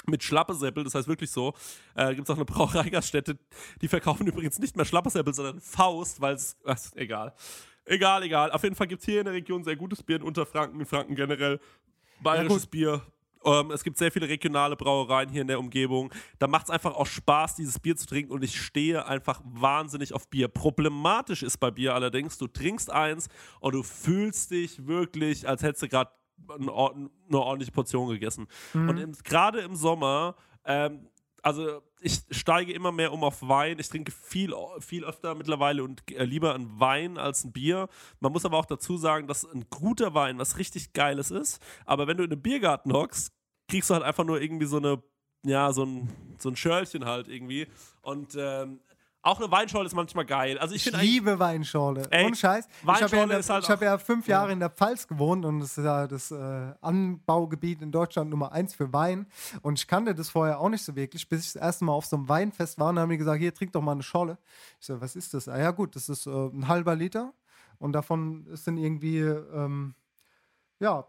mit Schlappesäppel, das heißt wirklich so. Äh, Gibt es auch eine Brauerei Gaststätte, die verkaufen übrigens nicht mehr Schlappesäppel, sondern Faust, weil es, egal. Egal, egal. Auf jeden Fall gibt es hier in der Region sehr gutes Bier in Unterfranken, in Franken generell. Bayerisches Bier. Ähm, es gibt sehr viele regionale Brauereien hier in der Umgebung. Da macht es einfach auch Spaß, dieses Bier zu trinken und ich stehe einfach wahnsinnig auf Bier. Problematisch ist bei Bier allerdings, du trinkst eins und du fühlst dich wirklich, als hättest du gerade eine, ord- eine ordentliche Portion gegessen. Mhm. Und gerade im Sommer, ähm, also ich steige immer mehr um auf Wein. Ich trinke viel, viel öfter mittlerweile und äh, lieber ein Wein als ein Bier. Man muss aber auch dazu sagen, dass ein guter Wein was richtig Geiles ist. Aber wenn du in einem Biergarten hockst, kriegst du halt einfach nur irgendwie so eine, ja, so ein, so ein Schörlchen halt irgendwie. Und ähm, Auch eine Weinschorle ist manchmal geil. Also ich, Ich liebe Weinschorle. Ey, Ohne Scheiß. Ich habe ja, Weinschorle der- halt ich hab ja fünf Jahre in der Pfalz gewohnt und das ist ja das äh, Anbaugebiet in Deutschland Nummer eins für Wein. Und ich kannte das vorher auch nicht so wirklich, bis ich das erste Mal auf so einem Weinfest war und dann haben die gesagt, hier, trink doch mal eine Schorle. Ich so, was ist das? Ah ja gut, das ist äh, ein halber Liter und davon ist dann irgendwie, ähm, ja,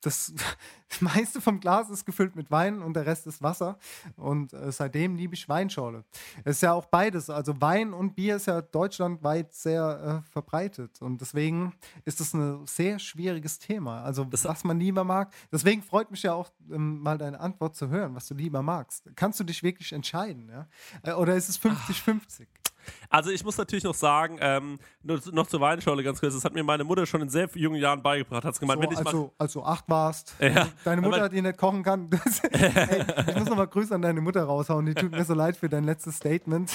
das [LAUGHS] meiste vom Glas ist gefüllt mit Wein und der Rest ist Wasser. Und äh, seitdem liebe ich Weinschorle. Es ist ja auch beides. Also Wein und Bier ist ja deutschlandweit sehr äh, verbreitet. Und deswegen ist es ein sehr schwieriges Thema. Also was man lieber mag. Deswegen freut mich ja auch ähm, mal deine Antwort zu hören, was du lieber magst. Kannst du dich wirklich entscheiden? Ja? Äh, Oder ist es 50-50? Also ich muss natürlich noch sagen, ähm, noch zur Weinschorle ganz kurz, das hat mir meine Mutter schon in sehr jungen Jahren beigebracht. Hat gemeint, So, wenn ich mal, also, als du acht warst, Ja. deine Mutter, Aber- die nicht kochen kann. Das, [LAUGHS] ey, ich muss nochmal Grüße an deine Mutter raushauen. Die tut mir so leid für dein letztes Statement,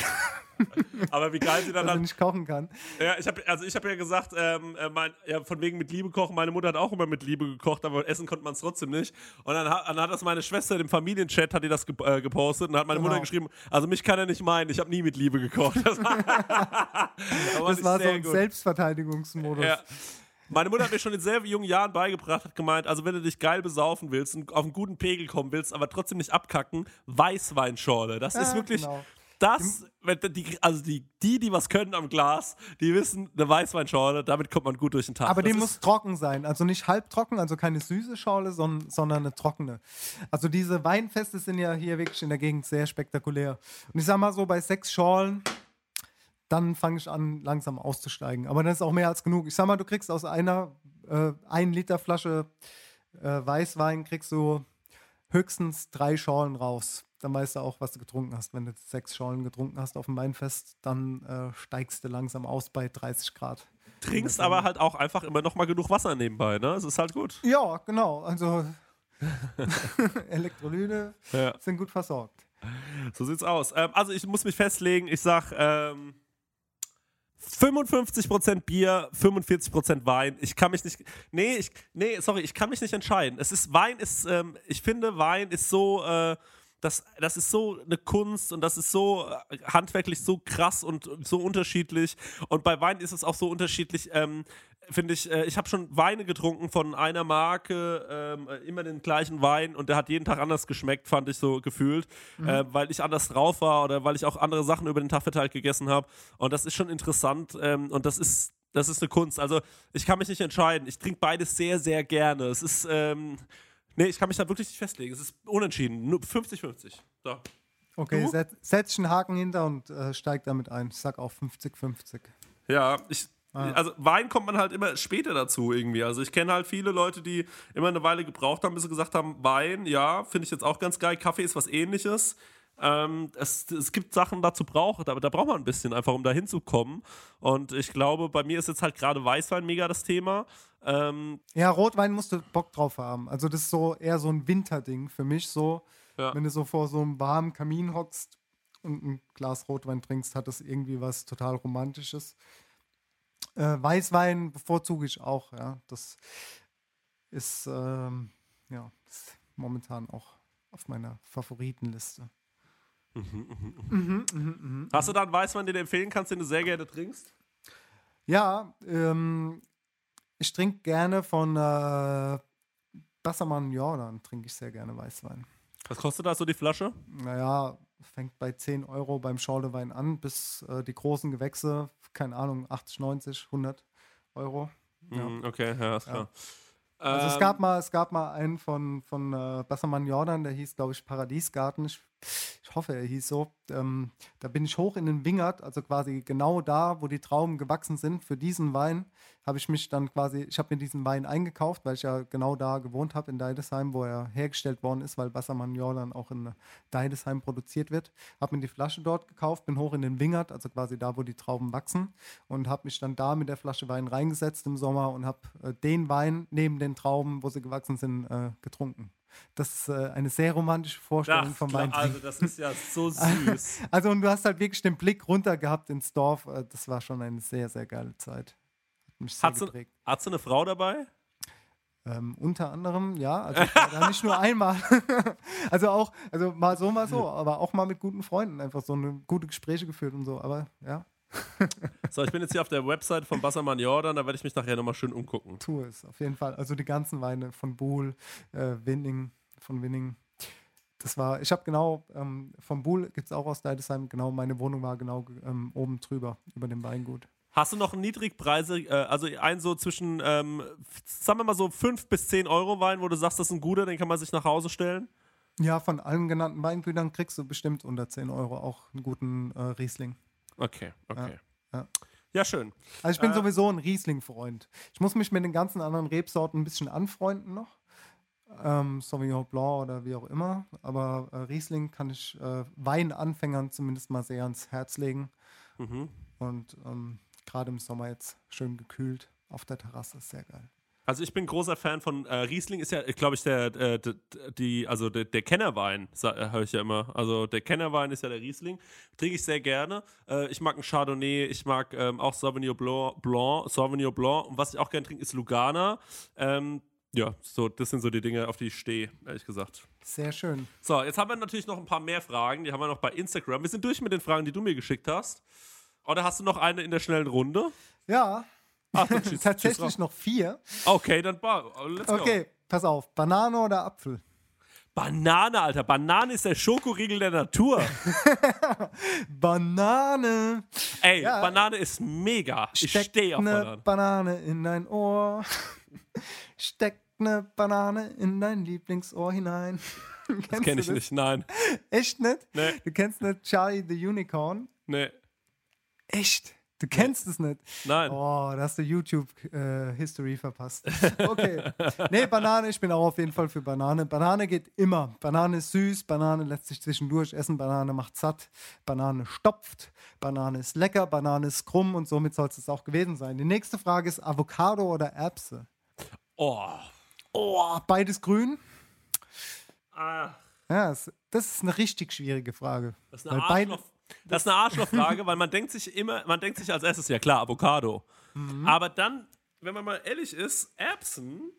aber wie geil sie dann hat, nicht kochen kann. Ja, ich habe also ich habe ja gesagt, ähm, äh, mein, ja, von wegen mit Liebe kochen. Meine Mutter hat auch immer mit Liebe gekocht, aber essen konnte man es trotzdem nicht. Und dann hat, dann hat das meine Schwester im Familienchat hat die das ge äh, gepostet und dann hat meine Genau. Mutter geschrieben, also mich kann er nicht meinen, ich habe nie mit Liebe gekocht. [LAUGHS] Das war, [LAUGHS] Das war so ein Selbstverteidigungsmodus. Ja. Meine Mutter hat mir schon in sehr jungen Jahren beigebracht, hat gemeint, also wenn du dich geil besaufen willst und auf einen guten Pegel kommen willst, aber trotzdem nicht abkacken, Weißweinschorle. Das ist Ja, wirklich genau. Das, wenn die, also die, die, die was können am Glas, die wissen, eine Weißweinschorle, damit kommt man gut durch den Tag. Aber Das die muss trocken sein. Also nicht halbtrocken, also keine süße Schorle, sondern, sondern eine trockene. Also diese Weinfeste sind ja hier wirklich in der Gegend sehr spektakulär. Und ich sag mal so, bei sechs Schorlen, dann fange ich an, langsam auszusteigen. Aber das ist auch mehr als genug. Ich sag mal, du kriegst aus einer äh, 1 Liter Flasche äh, Weißwein, kriegst du höchstens drei Schorlen raus. Dann weißt du auch, was du getrunken hast. Wenn du sechs Schorlen getrunken hast auf dem Weinfest, dann äh, steigst du langsam aus bei 30 Grad. trinkst aber halt auch einfach immer noch mal genug Wasser nebenbei, ne? Es ist halt gut. Ja, genau. Also [LAUGHS] Elektrolyte Ja. sind gut versorgt. So sieht's aus. Ähm, also ich muss mich festlegen, ich sag ähm, 55% Bier, 45% Wein. Ich kann mich nicht. Nee, ich, nee, sorry, ich kann mich nicht entscheiden. Es ist, Wein ist, ähm, ich finde, Wein ist so. Äh, das, das ist so eine Kunst und das ist so äh, handwerklich so krass und so unterschiedlich. Und bei Wein ist es auch so unterschiedlich, ähm, finde ich. Äh, ich habe schon Weine getrunken von einer Marke, ähm, äh, immer den gleichen Wein und der hat jeden Tag anders geschmeckt, fand ich so gefühlt, Mhm. äh, weil ich anders drauf war oder weil ich auch andere Sachen über den Tag verteilt gegessen habe. Und das ist schon interessant ähm, und das ist. Das ist eine Kunst. Also, ich kann mich nicht entscheiden. Ich trinke beides sehr, sehr gerne. Es ist, ähm, nee, ich kann mich da wirklich nicht festlegen. Es ist unentschieden. Nur 50-50. So. Okay, set, setz einen Haken hinter und äh, steig damit ein. Ich sag auch 50-50. Ja, ich, Ah. also Wein kommt man halt immer später dazu irgendwie. Also ich kenne halt viele Leute, die immer eine Weile gebraucht haben, bis sie gesagt haben, Wein, ja, finde ich jetzt auch ganz geil. Kaffee ist was ähnliches. Ähm, es, es gibt Sachen dazu braucht, aber da braucht man ein bisschen einfach, um da hinzukommen. Und ich glaube, bei mir ist jetzt halt gerade Weißwein mega das Thema. Ähm, Ja, Rotwein musst du Bock drauf haben. Also das ist so eher so ein Winterding für mich. So, Ja. wenn du so vor so einem warmen Kamin hockst und ein Glas Rotwein trinkst, hat das irgendwie was total Romantisches. Äh, Weißwein bevorzuge ich auch, ja. Das ist ähm, ja ist momentan auch auf meiner Favoritenliste. mhm, mhm. Mhm. Hast du da einen Weißwein, den du empfehlen kannst, den du sehr gerne trinkst? Ja, ähm, ich trinke gerne von äh, Bassermann Jordan, trinke ich sehr gerne Weißwein. Was kostet da so die Flasche? Naja, fängt bei 10 Euro beim Schorlewein an, bis äh, die großen Gewächse, keine Ahnung, 80, 90, 100 Euro. Ja. Mm, Okay, ja, ist klar. Also es Ähm, gab mal, es gab mal einen von, von äh, Bassermann Jordan, der hieß, glaube ich, Paradiesgarten. Ich, ich hoffe, er hieß so. Ähm, da bin ich hoch in den Wingert, also quasi genau da, wo die Trauben gewachsen sind. Für diesen Wein habe ich mich dann quasi, ich habe mir diesen Wein eingekauft, weil ich ja genau da gewohnt habe in Deidesheim, wo er hergestellt worden ist, weil Bassermann Jordan auch in Deidesheim produziert wird. Habe mir die Flasche dort gekauft, bin hoch in den Wingert, also quasi da, wo die Trauben wachsen und habe mich dann da mit der Flasche Wein reingesetzt im Sommer und habe äh, den Wein neben den Trauben, wo sie gewachsen sind, äh, getrunken. Das ist äh, eine sehr romantische Vorstellung Ach, klar, Wein. also das ist ja so süß. [LAUGHS] Also und du hast halt wirklich den Blick runter gehabt ins Dorf. Äh, Das war schon eine sehr, sehr geile Zeit. Hat mich sehr Hat sie, eine Frau dabei? Ähm, unter anderem, ja, also ich war da nicht nur einmal. [LAUGHS] also auch, also mal so, mal so, aber auch mal mit guten Freunden einfach so eine gute Gespräche geführt und so. Aber ja, [LAUGHS] So, ich bin jetzt hier auf der Website von Bassermann Jordan, da werde ich mich nachher nochmal schön umgucken. tu es, auf jeden Fall. Also die ganzen Weine von Buhl, äh, Winning, von Winning. Das war, ich habe genau, ähm, vom Buhl gibt es auch aus Deidesheim, genau, meine Wohnung war genau ähm, oben drüber, über dem Weingut. Hast du noch einen Niedrigpreise, äh, also einen so zwischen, ähm, sagen wir mal so 5 bis 10 Euro Wein, wo du sagst, das ist ein guter, den kann man sich nach Hause stellen? Ja, von allen genannten Weingütern kriegst du bestimmt unter 10 Euro auch einen guten äh, Riesling. Okay, okay. Ja, Ja, schön. Also ich bin Äh, sowieso ein Riesling-Freund. Ich muss mich mit den ganzen anderen Rebsorten ein bisschen anfreunden noch. Ähm, Sauvignon Blanc oder wie auch immer. Aber äh, Riesling kann ich äh, Weinanfängern zumindest mal sehr ans Herz legen. Mhm. Und ähm, gerade im Sommer jetzt schön gekühlt auf der Terrasse ist sehr geil. Also ich bin großer Fan von äh, Riesling ist ja, glaube ich, der, äh, die, also der, der Kennerwein, äh, höre ich ja immer. Also der Kennerwein ist ja der Riesling. Trinke ich sehr gerne. Äh, ich mag einen Chardonnay, ich mag ähm, auch Sauvignon Blanc, Blanc, Sauvignon Blanc. Und was ich auch gerne trinke, ist Lugana. Ähm, ja, so, das sind so die Dinge, auf die ich stehe, ehrlich gesagt. Sehr schön. So, jetzt haben wir natürlich noch ein paar mehr Fragen. Die haben wir noch bei Instagram. Wir sind durch mit den Fragen, die du mir geschickt hast. Oder hast du noch eine in der schnellen Runde? Ja, Ach, schieß tatsächlich raus. noch vier. Okay, dann let's go. Okay, pass auf. Banane oder Apfel? Banane, Alter. Banane ist der Schokoriegel der Natur. [LAUGHS] Banane. Ey, Ja. Banane ist mega. Ich Steck stehe auf ne Banane. Banane in dein Ohr. [LAUGHS] Steck ne Banane in dein Lieblingsohr hinein. [LAUGHS] Das kenne ich nicht, nein. Echt nicht? Nee. Du kennst nicht Charlie the Unicorn? Nee. Echt? Du kennst es nicht? Nein. Oh, da hast du YouTube-History verpasst. [LAUGHS] Okay. Nee, Banane, ich bin auch auf jeden Fall für Banane. Banane geht immer. Banane ist süß, Banane lässt sich zwischendurch essen, Banane macht satt, Banane stopft, Banane ist lecker, Banane ist krumm und somit soll es auch gewesen sein. Die nächste Frage ist Avocado oder Erbse? Oh. Oh, beides grün? Ah, Ja, das, ist eine richtig schwierige Frage. das ist eine Arschloch. Das ist eine Arschlochfrage, weil man denkt sich immer, man denkt sich als erstes, ja klar, Avocado. Mhm. Aber dann, wenn man mal ehrlich ist, Erbsen,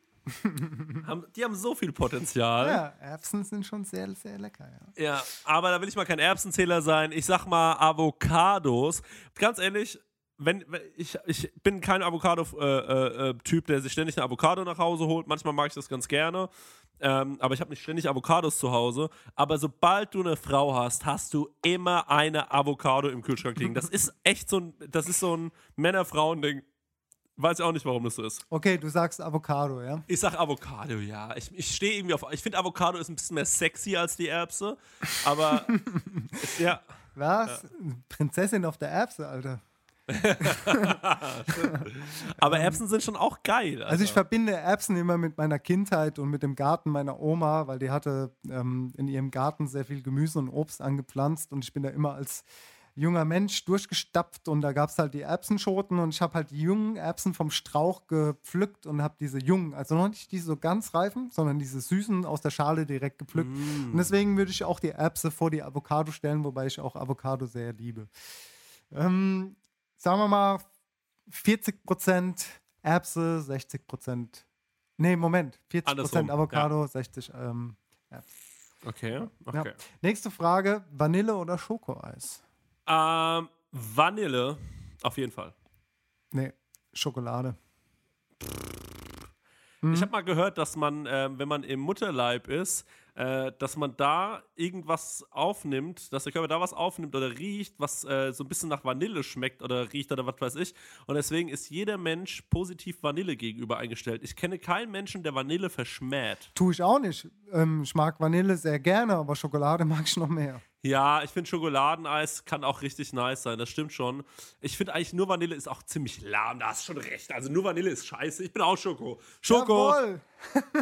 haben, die haben so viel Potenzial. Ja, Erbsen sind schon sehr, sehr lecker, ja. Ja, aber da will ich mal kein Erbsenzähler sein. Ich sag mal Avocados. Ganz ehrlich, wenn, wenn ich, ich bin kein Avocado-Typ, äh, äh, Typ, der sich ständig eine Avocado nach Hause holt. Manchmal mag ich das ganz gerne. Ähm, aber ich habe nicht ständig Avocados zu Hause. Aber sobald du eine Frau hast, hast du immer eine Avocado im Kühlschrank liegen. Das ist echt so ein, das ist so ein Männer-Frauen-Ding. Weiß ich auch nicht, warum das so ist. Okay, du sagst Avocado, ja? Ich sag Avocado, ja. Ich, ich stehe irgendwie auf. Ich finde Avocado ist ein bisschen mehr sexy als die Erbse. Aber [LAUGHS] ja. Was? Prinzessin auf der Erbse, Alter. [LAUGHS] Aber Erbsen sind schon auch geil. Also ich verbinde Erbsen immer mit meiner Kindheit und mit dem Garten meiner Oma, weil die hatte ähm, in ihrem Garten sehr viel Gemüse und Obst angepflanzt und ich bin da immer als junger Mensch durchgestapft und da gab es halt die Erbsenschoten und ich habe halt die jungen Erbsen vom Strauch gepflückt und habe diese jungen, also noch nicht diese so ganz reifen, sondern diese süßen aus der Schale direkt gepflückt. Mm. Und deswegen würde ich auch die Erbse vor die Avocado stellen, wobei ich auch Avocado sehr liebe. Ähm, sagen wir mal 40% Erbse, 60%. Nee, Moment. 40% Andersrum, Avocado, 60 ähm, Erbse. Okay, Ja. okay. Nächste Frage: Vanille oder Schokoeis? Ähm, Vanille, auf jeden Fall. Nee, Schokolade. Ich habe mal gehört, dass man, ähm, wenn man im Mutterleib ist, äh, dass man da irgendwas aufnimmt, dass der Körper da was aufnimmt oder riecht, was äh, so ein bisschen nach Vanille schmeckt oder riecht oder was weiß ich. Und deswegen ist jeder Mensch positiv Vanille gegenüber eingestellt. Ich kenne keinen Menschen, der Vanille verschmäht. Tue ich auch nicht. Ähm, ich mag Vanille sehr gerne, aber Schokolade [LAUGHS] mag ich noch mehr. Ja, ich finde Schokoladeneis kann auch richtig nice sein, das stimmt schon. Ich finde eigentlich nur Vanille ist auch ziemlich lahm, da hast du schon recht. Also nur Vanille ist scheiße. Ich bin auch Schoko. Schoko, Jawohl.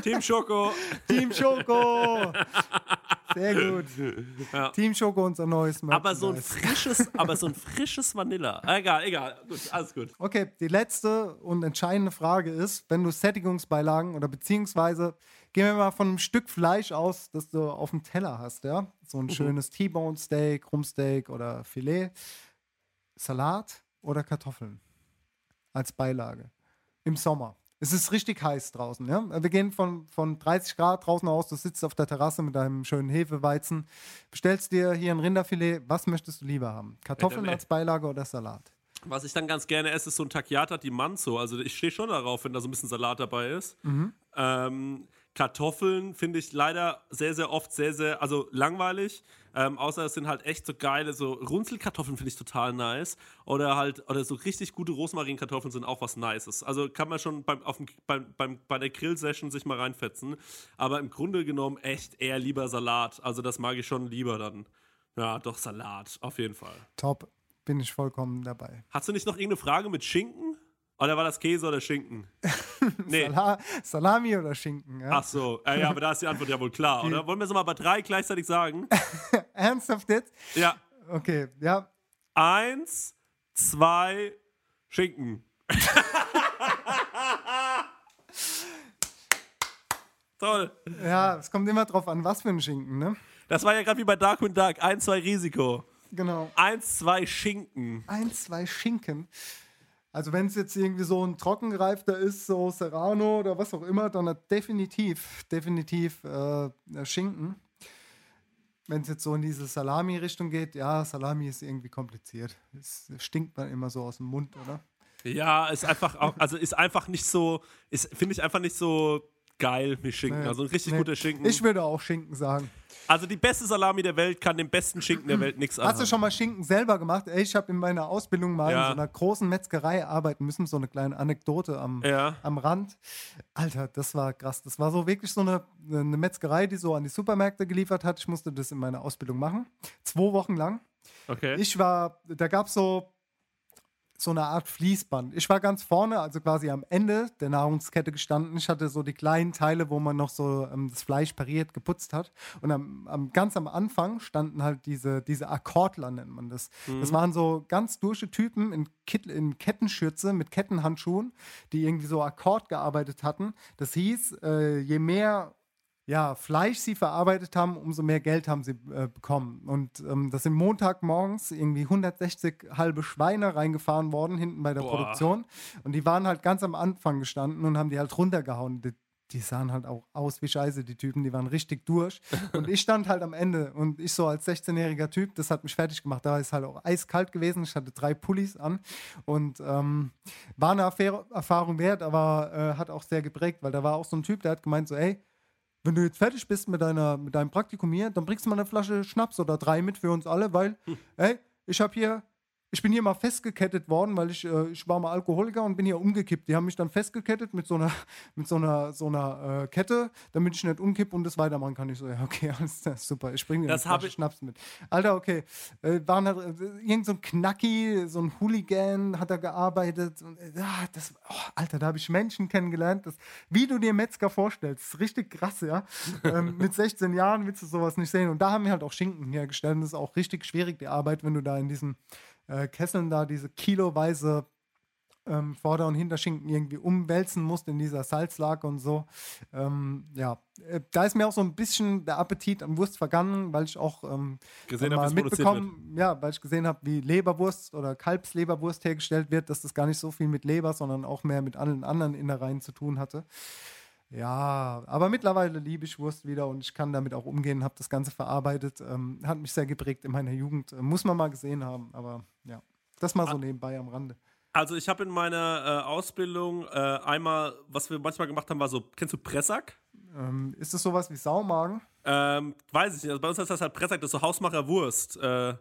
Team Schoko. [LAUGHS] Team Schoko. [LAUGHS] Sehr gut. Ja. Team Schoko, unser neues Aber so ein Merchandise. frisches, aber so ein frisches Vanilla. Egal, egal. Gut, alles gut. Okay, die letzte und entscheidende Frage ist, wenn du Sättigungsbeilagen oder beziehungsweise gehen wir mal von einem Stück Fleisch aus, das du auf dem Teller hast, ja? So ein Mhm. schönes T-Bone Steak, Rumpsteak oder Filet, Salat oder Kartoffeln als Beilage im Sommer. Es ist richtig heiß draußen. Ja? Wir gehen von, von 30 Grad draußen aus. Du sitzt auf der Terrasse mit deinem schönen Hefeweizen, bestellst dir hier ein Rinderfilet. Was möchtest du lieber haben? Kartoffeln Äh, als Beilage oder Salat? Was ich dann ganz gerne esse, ist so ein Tagliata di Manzo. Also ich stehe schon darauf, wenn da so ein bisschen Salat dabei ist. Mhm. Ähm, Kartoffeln finde ich leider sehr, sehr oft sehr, sehr, also langweilig. Ähm, außer es sind halt echt so geile, so Runzelkartoffeln finde ich total nice. Oder halt, oder so richtig gute Rosmarinkartoffeln sind auch was Nices. Also kann man schon beim, auf dem, beim, beim, bei der Grill-Session sich mal reinfetzen. Aber im Grunde genommen echt eher lieber Salat. Also das mag ich schon lieber dann. Ja, doch Salat, auf jeden Fall. Top. Bin ich vollkommen dabei. Hast du nicht noch irgendeine Frage mit Schinken? Oder war das Käse oder Schinken? [LAUGHS] Nee. Sala Salami oder Schinken? Ja? Ach so, äh, ja, aber da ist die Antwort ja wohl klar, Die- oder? Wollen wir es mal bei drei gleichzeitig sagen? [LAUGHS] Ernsthaft jetzt? Ja. Okay, ja. Eins, zwei, Schinken. [LAUGHS] Toll. Ja, es kommt immer drauf an, was für ein Schinken, ne? Das war ja gerade wie bei Darkwing Duck. Eins, zwei, Risiko. Genau. Eins, zwei, Schinken. Ein, zwei Schinken. Also wenn es jetzt irgendwie so ein trockengereifter ist, so Serrano oder was auch immer, dann definitiv, definitiv äh, Schinken. Wenn es jetzt so in diese Salami-Richtung geht, ja, Salami ist irgendwie kompliziert. Es stinkt man immer so aus dem Mund, oder? Ja, ist einfach auch, also ist einfach nicht so, ist, finde ich einfach nicht so geil wie Schinken. Nee, also ein richtig nee. guter Schinken. Ich würde auch Schinken sagen. also die beste Salami der Welt kann dem besten Schinken der Welt nichts Hast du schon mal Schinken selber gemacht? Ey, ich habe in meiner Ausbildung mal Ja. in so einer großen Metzgerei arbeiten müssen. So eine kleine Anekdote am, Ja. am Rand. Alter, das war krass. Das war so wirklich so eine, eine Metzgerei, die so an die Supermärkte geliefert hat. Ich musste das in meiner Ausbildung machen. Zwei Wochen lang. Okay. Ich war, da gab es so, so eine Art Fließband. Ich war ganz vorne, also quasi am Ende der Nahrungskette gestanden. Ich hatte so die kleinen Teile, wo man noch so ähm, das Fleisch pariert, geputzt hat. Und am, am, ganz am Anfang standen halt diese, diese Akkordler, nennt man das. Mhm. Das waren so ganz dusche Typen in, Kit, in Kettenschürze mit Kettenhandschuhen, die irgendwie so Akkord gearbeitet hatten. Das hieß, äh, je mehr ja, Fleisch sie verarbeitet haben, umso mehr Geld haben sie äh, bekommen. Und ähm, das sind Montagmorgens irgendwie 160 halbe Schweine reingefahren worden, hinten bei der Boah. Produktion. Und die waren halt ganz am Anfang gestanden und haben die halt runtergehauen. Die, die sahen halt auch aus wie Scheiße, die Typen, die waren richtig durch. [LAUGHS] Und ich stand halt am Ende und ich so als 16-jähriger Typ, das hat mich fertig gemacht. Da ist halt auch eiskalt gewesen. Ich hatte drei Pullis an und ähm, war eine Affair Erfahrung wert, aber äh, hat auch sehr geprägt, weil da war auch so ein Typ, der hat gemeint so, ey, wenn du jetzt fertig bist mit, deiner, mit deinem Praktikum hier, dann bringst du mal eine Flasche Schnaps oder drei mit für uns alle, weil, ey, ich habe hier, ich bin hier mal festgekettet worden, weil ich, äh, ich war mal Alkoholiker und bin hier umgekippt. Die haben mich dann festgekettet mit so einer, [LAUGHS] mit so einer, so einer äh, Kette, damit ich nicht umkipp und das weitermachen kann. Ich so, ja, okay, [LAUGHS] alles klar, super, ich bringe dir eine Das ich- Schnaps mit. Alter, okay, äh, waren halt, äh, irgend so ein Knacki, so ein Hooligan hat da gearbeitet. Und, ja, das, oh, Alter, da habe ich Menschen kennengelernt, das, wie du dir Metzger vorstellst, das ist richtig krass, ja. ähm, [LAUGHS] mit 16 Jahren willst du sowas nicht sehen. Und da haben wir halt auch Schinken hergestellt. Und das ist auch richtig schwierig, die Arbeit, wenn du da in diesen äh, Kesseln da diese kiloweise ähm, Vorder- und Hinterschinken irgendwie umwälzen musst in dieser Salzlake und so. Ähm, ja, äh, da ist mir auch so ein bisschen der Appetit an Wurst vergangen, weil ich auch ähm, Gesehen hab, mitbekommen, ja, weil ich gesehen habe, wie Leberwurst oder Kalbsleberwurst hergestellt wird, dass das gar nicht so viel mit Leber, sondern auch mehr mit allen anderen Innereien zu tun hatte. Ja, aber mittlerweile liebe ich Wurst wieder und ich kann damit auch umgehen, habe das Ganze verarbeitet. Ähm, hat mich sehr geprägt in meiner Jugend. Äh, muss man mal gesehen haben, aber ja, das mal so nebenbei am Rande. Also ich habe in meiner äh, Ausbildung äh, einmal, was wir manchmal gemacht haben, war so, kennst du Pressack? Ähm, ist das sowas wie Saumagen? Ähm, weiß ich nicht. Also bei uns heißt das halt Pressack, das ist so Hausmacherwurst. Äh,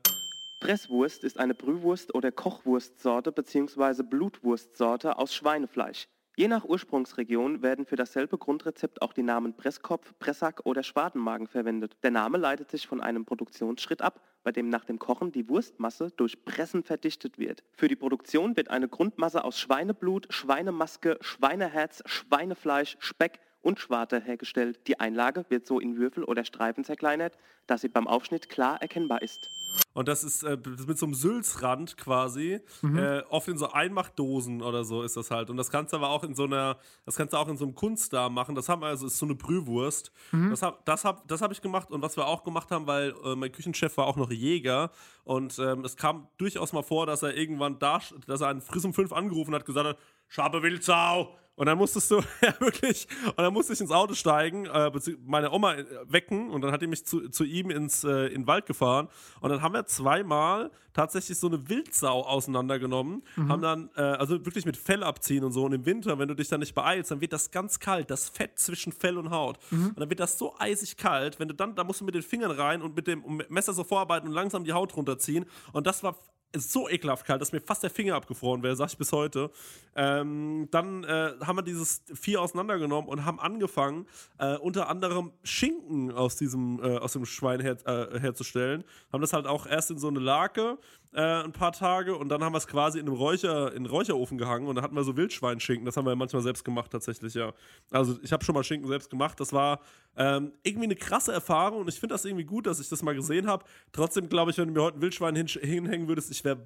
Presswurst ist eine Brühwurst- oder Kochwurstsorte bzw. Blutwurstsorte aus Schweinefleisch. Je nach Ursprungsregion werden für dasselbe Grundrezept auch die Namen Presskopf, Pressack oder Schwadenmagen verwendet. Der Name leitet sich von einem Produktionsschritt ab, bei dem nach dem Kochen die Wurstmasse durch Pressen verdichtet wird. Für die Produktion wird eine Grundmasse aus Schweineblut, Schweinemaske, Schweineherz, Schweinefleisch, Speck und Schwarte hergestellt. Die Einlage wird so in Würfel oder Streifen zerkleinert, dass sie beim Aufschnitt klar erkennbar ist. und das ist äh, mit so einem Sülzrand quasi. Mhm. Äh, oft in so Einmachdosen oder so ist das halt. Und das kannst du aber auch in so einer, das kannst du auch in so einem Kunstdarm machen. Das haben wir also, ist so eine Brühwurst. Mhm. Das habe das hab, das hab ich gemacht. Und was wir auch gemacht haben, weil äh, mein Küchenchef war auch noch Jäger. Und ähm, es kam durchaus mal vor, dass er irgendwann da, dass er einen Friss um fünf angerufen hat, gesagt hat, Schabe Wildsau, Und dann musstest du, [LAUGHS] ja wirklich, und dann musste ich ins Auto steigen, äh, meine Oma äh, wecken und dann hat die mich zu, zu ihm ins, äh, in den Wald gefahren. Und dann haben wir zweimal tatsächlich so eine Wildsau auseinandergenommen. Mhm. Haben dann, äh, also wirklich mit Fell abziehen und so. Und im Winter, wenn du dich dann nicht beeilst, dann wird das ganz kalt, das Fett zwischen Fell und Haut. Mhm. Und dann wird das so eisig kalt, wenn du dann, da musst du mit den Fingern rein und mit dem Messer so vorarbeiten und langsam die Haut runterziehen. Und das war so ekelhaft kalt, dass mir fast der Finger abgefroren wäre, sag ich bis heute. Ähm, dann äh, haben wir dieses Vieh auseinandergenommen und haben angefangen, äh, unter anderem Schinken aus diesem, äh, aus dem Schwein her, äh, herzustellen. Haben das halt auch erst in so eine Lake äh, ein paar Tage und dann haben wir es quasi in einem Räucher, in einen Räucherofen gehangen und dann hatten wir so Wildschweinschinken. Das haben wir manchmal selbst gemacht, tatsächlich, ja. Also ich habe schon mal Schinken selbst gemacht. Das war ähm, irgendwie eine krasse Erfahrung und ich finde das irgendwie gut, dass ich das mal gesehen habe. Trotzdem glaube ich, wenn du mir heute ein Wildschwein hin hinhängen würdest, ich wäre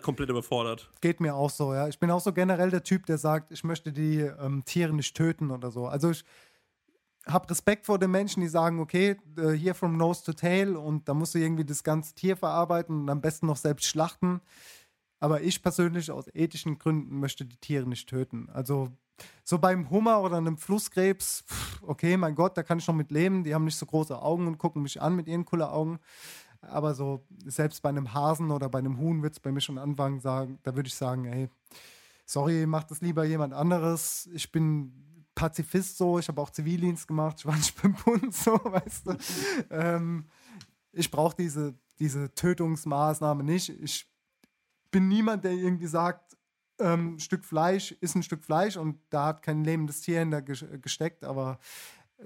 komplett überfordert. Geht mir auch so, ja. Ich bin auch so generell der Typ, der sagt, ich möchte die ähm, Tiere nicht töten oder so. Also ich habe Respekt vor den Menschen, die sagen, okay, äh, hier from nose to tail und da musst du irgendwie das ganze Tier verarbeiten und am besten noch selbst schlachten. Aber ich persönlich aus ethischen Gründen möchte die Tiere nicht töten. Also so beim Hummer oder einem Flusskrebs, okay, mein Gott, da kann ich noch mit leben. Die haben nicht so große Augen und gucken mich an mit ihren coolen Augen. Aber so, selbst bei einem Hasen oder bei einem Huhn wird es bei mir schon anfangen, sagen, da würde ich sagen, ey, sorry, macht das lieber jemand anderes. Ich bin Pazifist so, ich habe auch Zivildienst gemacht, ich war nicht beim Bund [LAUGHS] so, weißt du. ähm, ich brauche diese, diese Tötungsmaßnahme nicht. Ich bin niemand, der irgendwie sagt, ähm, ein Stück Fleisch ist ein Stück Fleisch und da hat kein lebendes Tier hinter ges- gesteckt, aber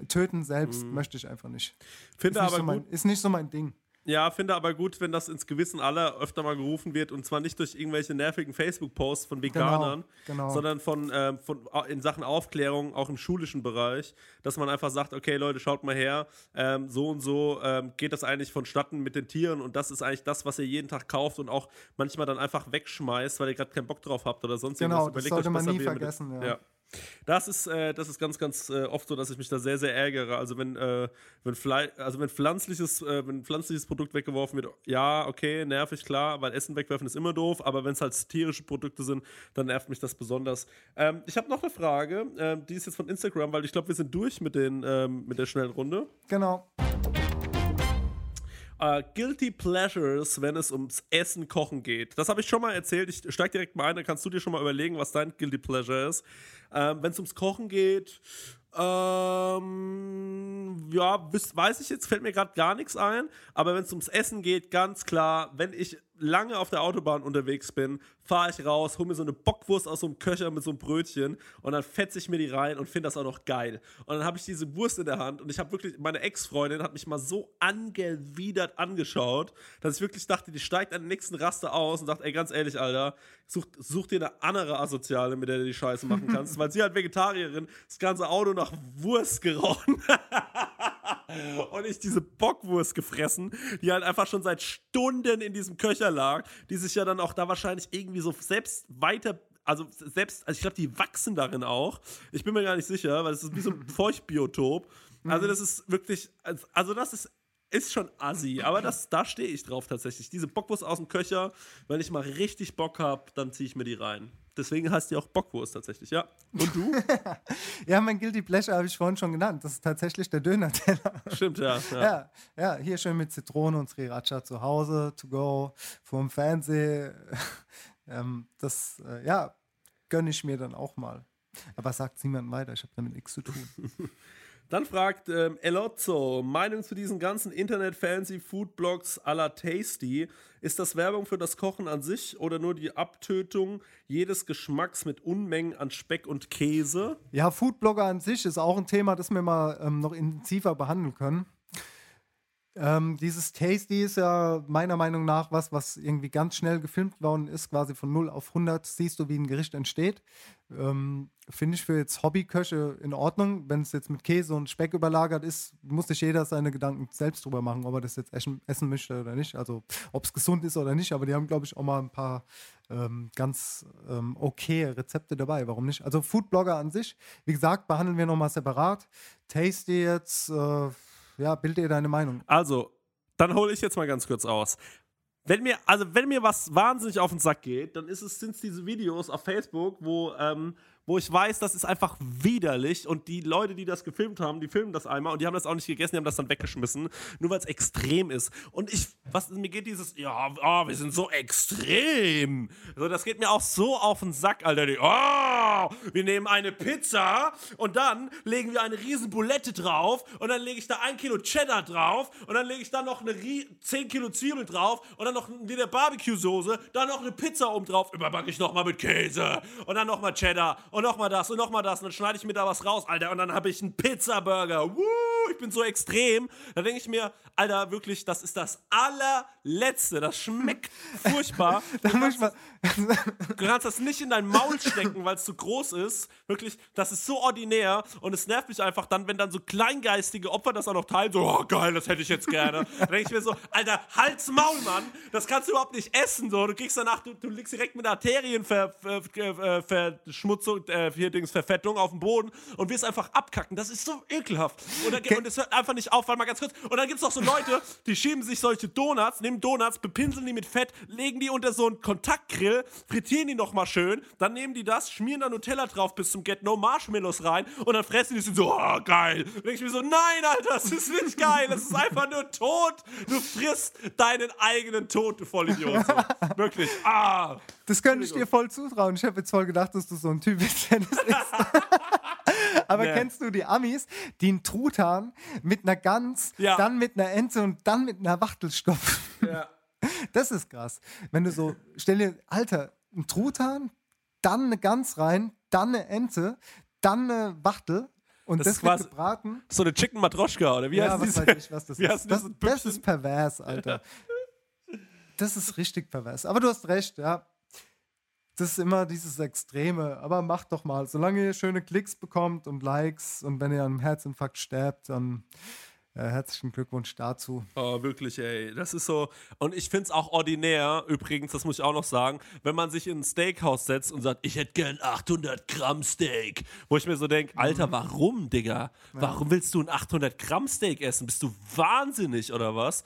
töten selbst möchte ich einfach nicht. Finde ist, nicht aber so mein, gut- ist nicht so mein Ding. Ja, finde aber gut, wenn das ins Gewissen aller öfter mal gerufen wird und zwar nicht durch irgendwelche nervigen Facebook-Posts von Veganern, genau. sondern von, ähm, von in Sachen Aufklärung, auch im schulischen Bereich, dass man einfach sagt, okay Leute, schaut mal her, ähm, so und so ähm, geht das eigentlich vonstatten mit den Tieren und das ist eigentlich das, was ihr jeden Tag kauft und auch manchmal dann einfach wegschmeißt, weil ihr gerade keinen Bock drauf habt oder sonst Genau, irgendwas. das sollte man nie vergessen, ja. ja. Das ist, äh, das ist ganz, ganz äh, oft so, dass ich mich da sehr, sehr ärgere. Also wenn, äh, wenn, also wenn pflanzliches, äh, wenn pflanzliches Produkt weggeworfen wird, ja, okay, nervig, klar, weil Essen wegwerfen ist immer doof, aber wenn es halt tierische Produkte sind, dann nervt mich das besonders. Ähm, ich habe noch eine Frage, ähm, die ist jetzt von Instagram, weil ich glaube, wir sind durch mit, den, ähm, mit der schnellen Runde. Genau. Äh, Guilty Pleasures, wenn es ums Essen, Kochen geht. Das habe ich schon mal erzählt. Ich steig direkt mal ein, dann kannst du dir schon mal überlegen, was dein Guilty Pleasure ist. Ähm, wenn es ums Kochen geht, ähm, ja, weiß ich jetzt, fällt mir gerade gar nichts ein. Aber wenn es ums Essen geht, ganz klar, wenn ich lange auf der Autobahn unterwegs bin, fahre ich raus, hole mir so eine Bockwurst aus so einem Köcher mit so einem Brötchen und dann fetze ich mir die rein und finde das auch noch geil. Und dann habe ich diese Wurst in der Hand und ich habe wirklich, meine Ex-Freundin hat mich mal so angewidert angeschaut, dass ich wirklich dachte, die steigt an den nächsten Raster aus und sagt, ey, ganz ehrlich, Alter, such, such dir eine andere Asoziale, mit der du die Scheiße machen [LAUGHS] kannst, weil sie halt Vegetarierin, das ganze Auto nach Wurst gerochen. [LAUGHS] [LAUGHS] und ich diese Bockwurst gefressen, die halt einfach schon seit Stunden in diesem Köcher lag, die sich ja dann auch da wahrscheinlich irgendwie so selbst weiter also selbst, also ich glaube, die wachsen darin auch. Ich bin mir gar nicht sicher, weil es ist wie so ein [LAUGHS] Feuchtbiotop. Also das ist wirklich, also das ist, ist schon assi, aber das, da stehe ich drauf tatsächlich. Diese Bockwurst aus dem Köcher, wenn ich mal richtig Bock habe, dann ziehe ich mir die rein. Deswegen heißt die auch Bockwurst tatsächlich, ja. Und du? [LAUGHS] Ja, mein Guilty Pleasure habe ich vorhin schon genannt. Das ist tatsächlich der Döner-Teller. Stimmt, ja. Ja, Ja, ja, hier schön mit Zitrone und Sriracha zu Hause, to go, vorm Fernsehen. [LAUGHS] ähm, das, äh, ja, gönne ich mir dann auch mal. Aber sagt niemand weiter, ich habe damit nichts zu tun. [LAUGHS] Dann fragt ähm, Elozzo, Meinung zu diesen ganzen Internet-Fancy-Food-Blogs à la Tasty. Ist das Werbung für das Kochen an sich oder nur die Abtötung jedes Geschmacks mit Unmengen an Speck und Käse? Ja, Foodblogger an sich ist auch ein Thema, das wir mal ähm, noch intensiver behandeln können. Ähm, dieses Tasty ist ja meiner Meinung nach was, was irgendwie ganz schnell gefilmt worden ist, quasi von 0 auf 100 siehst du, wie ein Gericht entsteht. Ähm, Finde ich für jetzt Hobbyköche in Ordnung. Wenn es jetzt mit Käse und Speck überlagert ist, muss sich jeder seine Gedanken selbst drüber machen, ob er das jetzt essen, essen möchte oder nicht. Also ob es gesund ist oder nicht. Aber die haben, glaube ich, auch mal ein paar ähm, ganz ähm, okay Rezepte dabei. Warum nicht? Also Foodblogger an sich, wie gesagt, behandeln wir nochmal separat. Tasty jetzt, äh, ja, bild dir deine Meinung. Also, dann hole ich jetzt mal ganz kurz aus. Wenn mir, also wenn mir was wahnsinnig auf den Sack geht, dann ist es, sind es diese Videos auf Facebook, wo, ähm, wo ich weiß, das ist einfach widerlich und die Leute, die das gefilmt haben, die filmen das einmal und die haben das auch nicht gegessen, die haben das dann weggeschmissen, nur weil es extrem ist. Und ich, was mir geht dieses, ja, oh, wir sind so extrem. So, das geht mir auch so auf den Sack, Alter. Die, oh, wir nehmen eine Pizza und dann legen wir eine riesen Bulette drauf und dann lege ich da ein Kilo Cheddar drauf und dann lege ich da noch eine rie- 10 Kilo Zwiebel drauf und dann noch eine Barbecue-Soße, dann noch eine Pizza oben drauf, überbacke ich nochmal mit Käse und dann nochmal Cheddar nochmal das und nochmal das und dann schneide ich mir da was raus, Alter, und dann habe ich einen Pizzaburger. Woo, ich bin so extrem. Da denke ich mir, Alter, wirklich, das ist das allerletzte. Das schmeckt [LAUGHS] furchtbar. Da muss ich mal, [LAUGHS] Du kannst das nicht in dein Maul stecken, weil es zu groß ist. Wirklich, das ist so ordinär und es nervt mich einfach dann, wenn dann so kleingeistige Opfer das auch noch teilen. So, oh geil, das hätte ich jetzt gerne. Dann denke ich mir so, Alter, halt's Maul, Mann. Das kannst du überhaupt nicht essen. So. Du kriegst danach, du, du liegst direkt mit Arterienverschmutzung, äh, hier Dings, Verfettung auf dem Boden und wirst einfach abkacken. Das ist so ekelhaft. Und, dann, und es hört einfach nicht auf, weil mal ganz kurz. Und dann gibt es noch so Leute, die schieben sich solche Donuts, nehmen Donuts, bepinseln die mit Fett, legen die unter so einen Kontaktgrill, frittieren die nochmal schön, dann nehmen die das, schmieren da Nutella drauf bis zum Get No Marshmallows rein und dann fressen die es und so, oh, geil. Und denke ich mir so, nein, Alter, das ist nicht geil, das ist einfach nur tot. Du frisst deinen eigenen Tod, du Vollidiot. So. Wirklich, ah. das könnte ich dir voll zutrauen. Ich habe jetzt voll gedacht, dass du so ein Typ bist, [LAUGHS] das isst. [LAUGHS] Aber Nee. kennst du die Amis, die einen Truthahn mit einer Gans, Ja. dann mit einer Ente und dann mit einer Wachtel stopfen? Ja. [LAUGHS] Das ist krass. Wenn du so, stell dir, Alter, ein Truthahn, dann eine Gans rein, dann eine Ente, dann eine Wachtel und Das das, ist wird gebraten. So eine Chicken Matroschka, oder wie ja, heißt was diese? weiß ich, was das wie ist. das? das ist pervers, Alter. Das ist richtig pervers. Aber du hast recht, ja. Das ist immer dieses Extreme. Aber macht doch mal. Solange ihr schöne Klicks bekommt und Likes und wenn ihr an einem Herzinfarkt sterbt, dann äh, herzlichen Glückwunsch dazu. Oh, wirklich, ey. Das ist so. Und ich finde es auch ordinär, übrigens, das muss ich auch noch sagen, wenn man sich in ein Steakhouse setzt und sagt, ich hätte gern 800 Gramm Steak. Wo ich mir so denke, Alter, warum, Digga? Warum willst du ein 800 Gramm Steak essen? Bist du wahnsinnig oder was?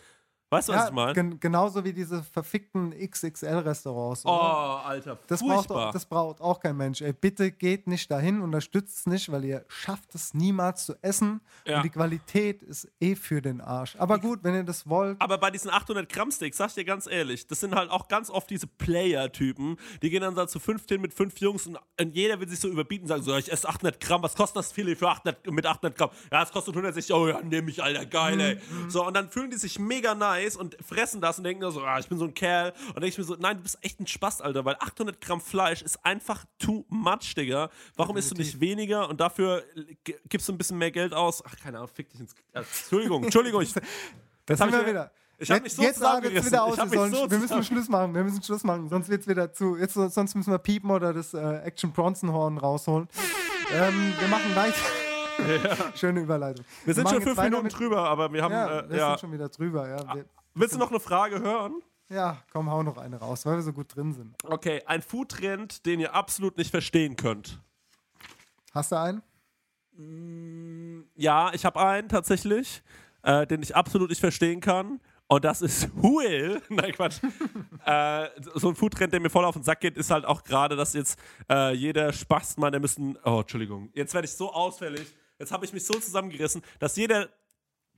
Weißt du, was Ja, ich meine? gen genauso wie diese verfickten XXL-Restaurants. Oh, Alter, Das braucht, auch, das braucht auch kein Mensch. Ey, bitte geht nicht dahin, unterstützt es nicht, weil ihr schafft es niemals zu essen. Ja. Und die Qualität ist eh für den Arsch. Aber gut, wenn ihr das wollt. Aber bei diesen 800 Gramm Steaks, sag ich dir ganz ehrlich, das sind halt auch ganz oft diese Player-Typen, die gehen dann so zu 15 mit fünf Jungs und, jeder will sich so überbieten und sagen, so, ich esse 800 Gramm, was kostet das Filet für 800, mit 800 Gramm? Ja, es kostet 160, oh ja, nehme ich, Alter, geil, ey. So, und dann fühlen die sich mega nice und fressen das und denken so, ah, ich bin so ein Kerl. Und dann denke ich mir so, nein, du bist echt ein Spaß, Alter, weil 800 Gramm Fleisch ist einfach too much, Digga. Warum isst du nicht weniger und dafür gibst du ein bisschen mehr Geld aus? Ach, keine Ahnung, fick dich ins... Äh, Entschuldigung, Entschuldigung, ich... [LAUGHS] Das Jetzt hab sind wir wieder. ich hab Jetzt- mich so jetzt artet zusammengerissen. wieder aus. Wir, so wir müssen Schluss machen. Wir müssen Schluss machen. Sonst wird es wieder zu. Jetzt, sonst müssen wir piepen oder das äh, Action Bronson Horn rausholen. ähm, wir machen weiter. Schöne Überleitung. Wir sind machen schon fünf Minuten mit- drüber, aber wir haben. Ja, äh, wir ja. sind schon wieder drüber. Ja, wir, Willst du noch eine Frage hören? ja, komm, hau noch eine raus, weil wir so gut drin sind. Okay, ein Foodtrend, den ihr absolut nicht verstehen könnt. Hast du einen? Ja, ich habe einen tatsächlich, äh, den ich absolut nicht verstehen kann. Und das ist [LAUGHS] Huel. Nein, Quatsch. [LAUGHS] äh, so ein Foodtrend, der mir voll auf den Sack geht, ist halt auch gerade, dass jetzt äh, jeder Spastmann, der müssen. Oh, Entschuldigung. Jetzt werde ich so ausfällig. Jetzt habe ich mich so zusammengerissen, dass jeder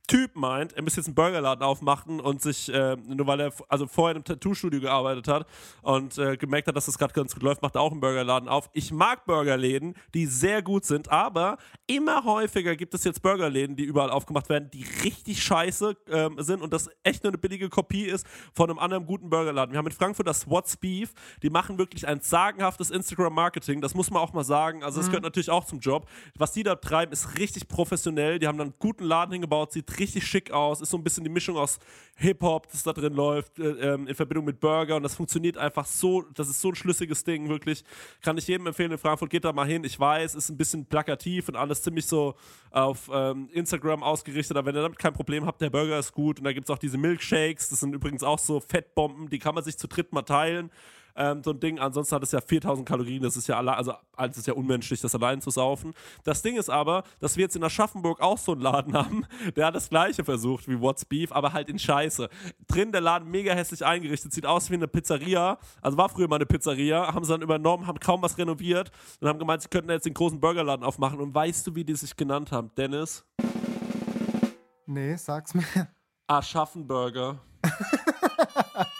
Typ meint, er müsste jetzt einen Burgerladen aufmachen und sich, äh, nur weil er also vorher im Tattoo-Studio gearbeitet hat und äh, gemerkt hat, dass das gerade ganz gut läuft, macht er auch einen Burgerladen auf. Ich mag Burgerläden, die sehr gut sind, aber immer häufiger gibt es jetzt Burgerläden, die überall aufgemacht werden, die richtig scheiße ähm, sind und das echt nur eine billige Kopie ist von einem anderen guten Burgerladen. Wir haben in Frankfurt das What's Beef, die machen wirklich ein sagenhaftes Instagram-Marketing, das muss man auch mal sagen. Also, das gehört natürlich auch zum Job. Was die da treiben, ist richtig professionell. Die haben dann einen guten Laden hingebaut, sieht richtig schick aus, ist so ein bisschen die Mischung aus Hip-Hop, das da drin läuft, äh, ähm, in Verbindung mit Burger und das funktioniert einfach so, das ist so ein schlüssiges Ding, wirklich. Kann ich jedem empfehlen in Frankfurt, geht da mal hin. Ich weiß, ist ein bisschen plakativ und alles ziemlich so auf ähm, Instagram ausgerichtet, aber wenn ihr damit kein Problem habt, der Burger ist gut und da gibt es auch diese Milkshakes, das sind übrigens auch so Fettbomben, die kann man sich zu dritt mal teilen. Ähm, so ein Ding. Ansonsten hat es ja 4000 Kalorien. Das ist ja alle, also es ist ja unmenschlich, das allein zu saufen. Das Ding ist aber, dass wir jetzt in Aschaffenburg auch so einen Laden [LAUGHS] haben, der hat das gleiche versucht wie What's Beef, aber halt in Scheiße. Drin der Laden mega hässlich eingerichtet, sieht aus wie eine Pizzeria. Also war früher mal eine Pizzeria, haben sie dann übernommen, haben kaum was renoviert und haben gemeint, sie könnten jetzt den großen Burgerladen aufmachen. Und weißt du, wie die sich genannt haben, Dennis? Nee, sag's mir. Aschaffenburger. [LAUGHS]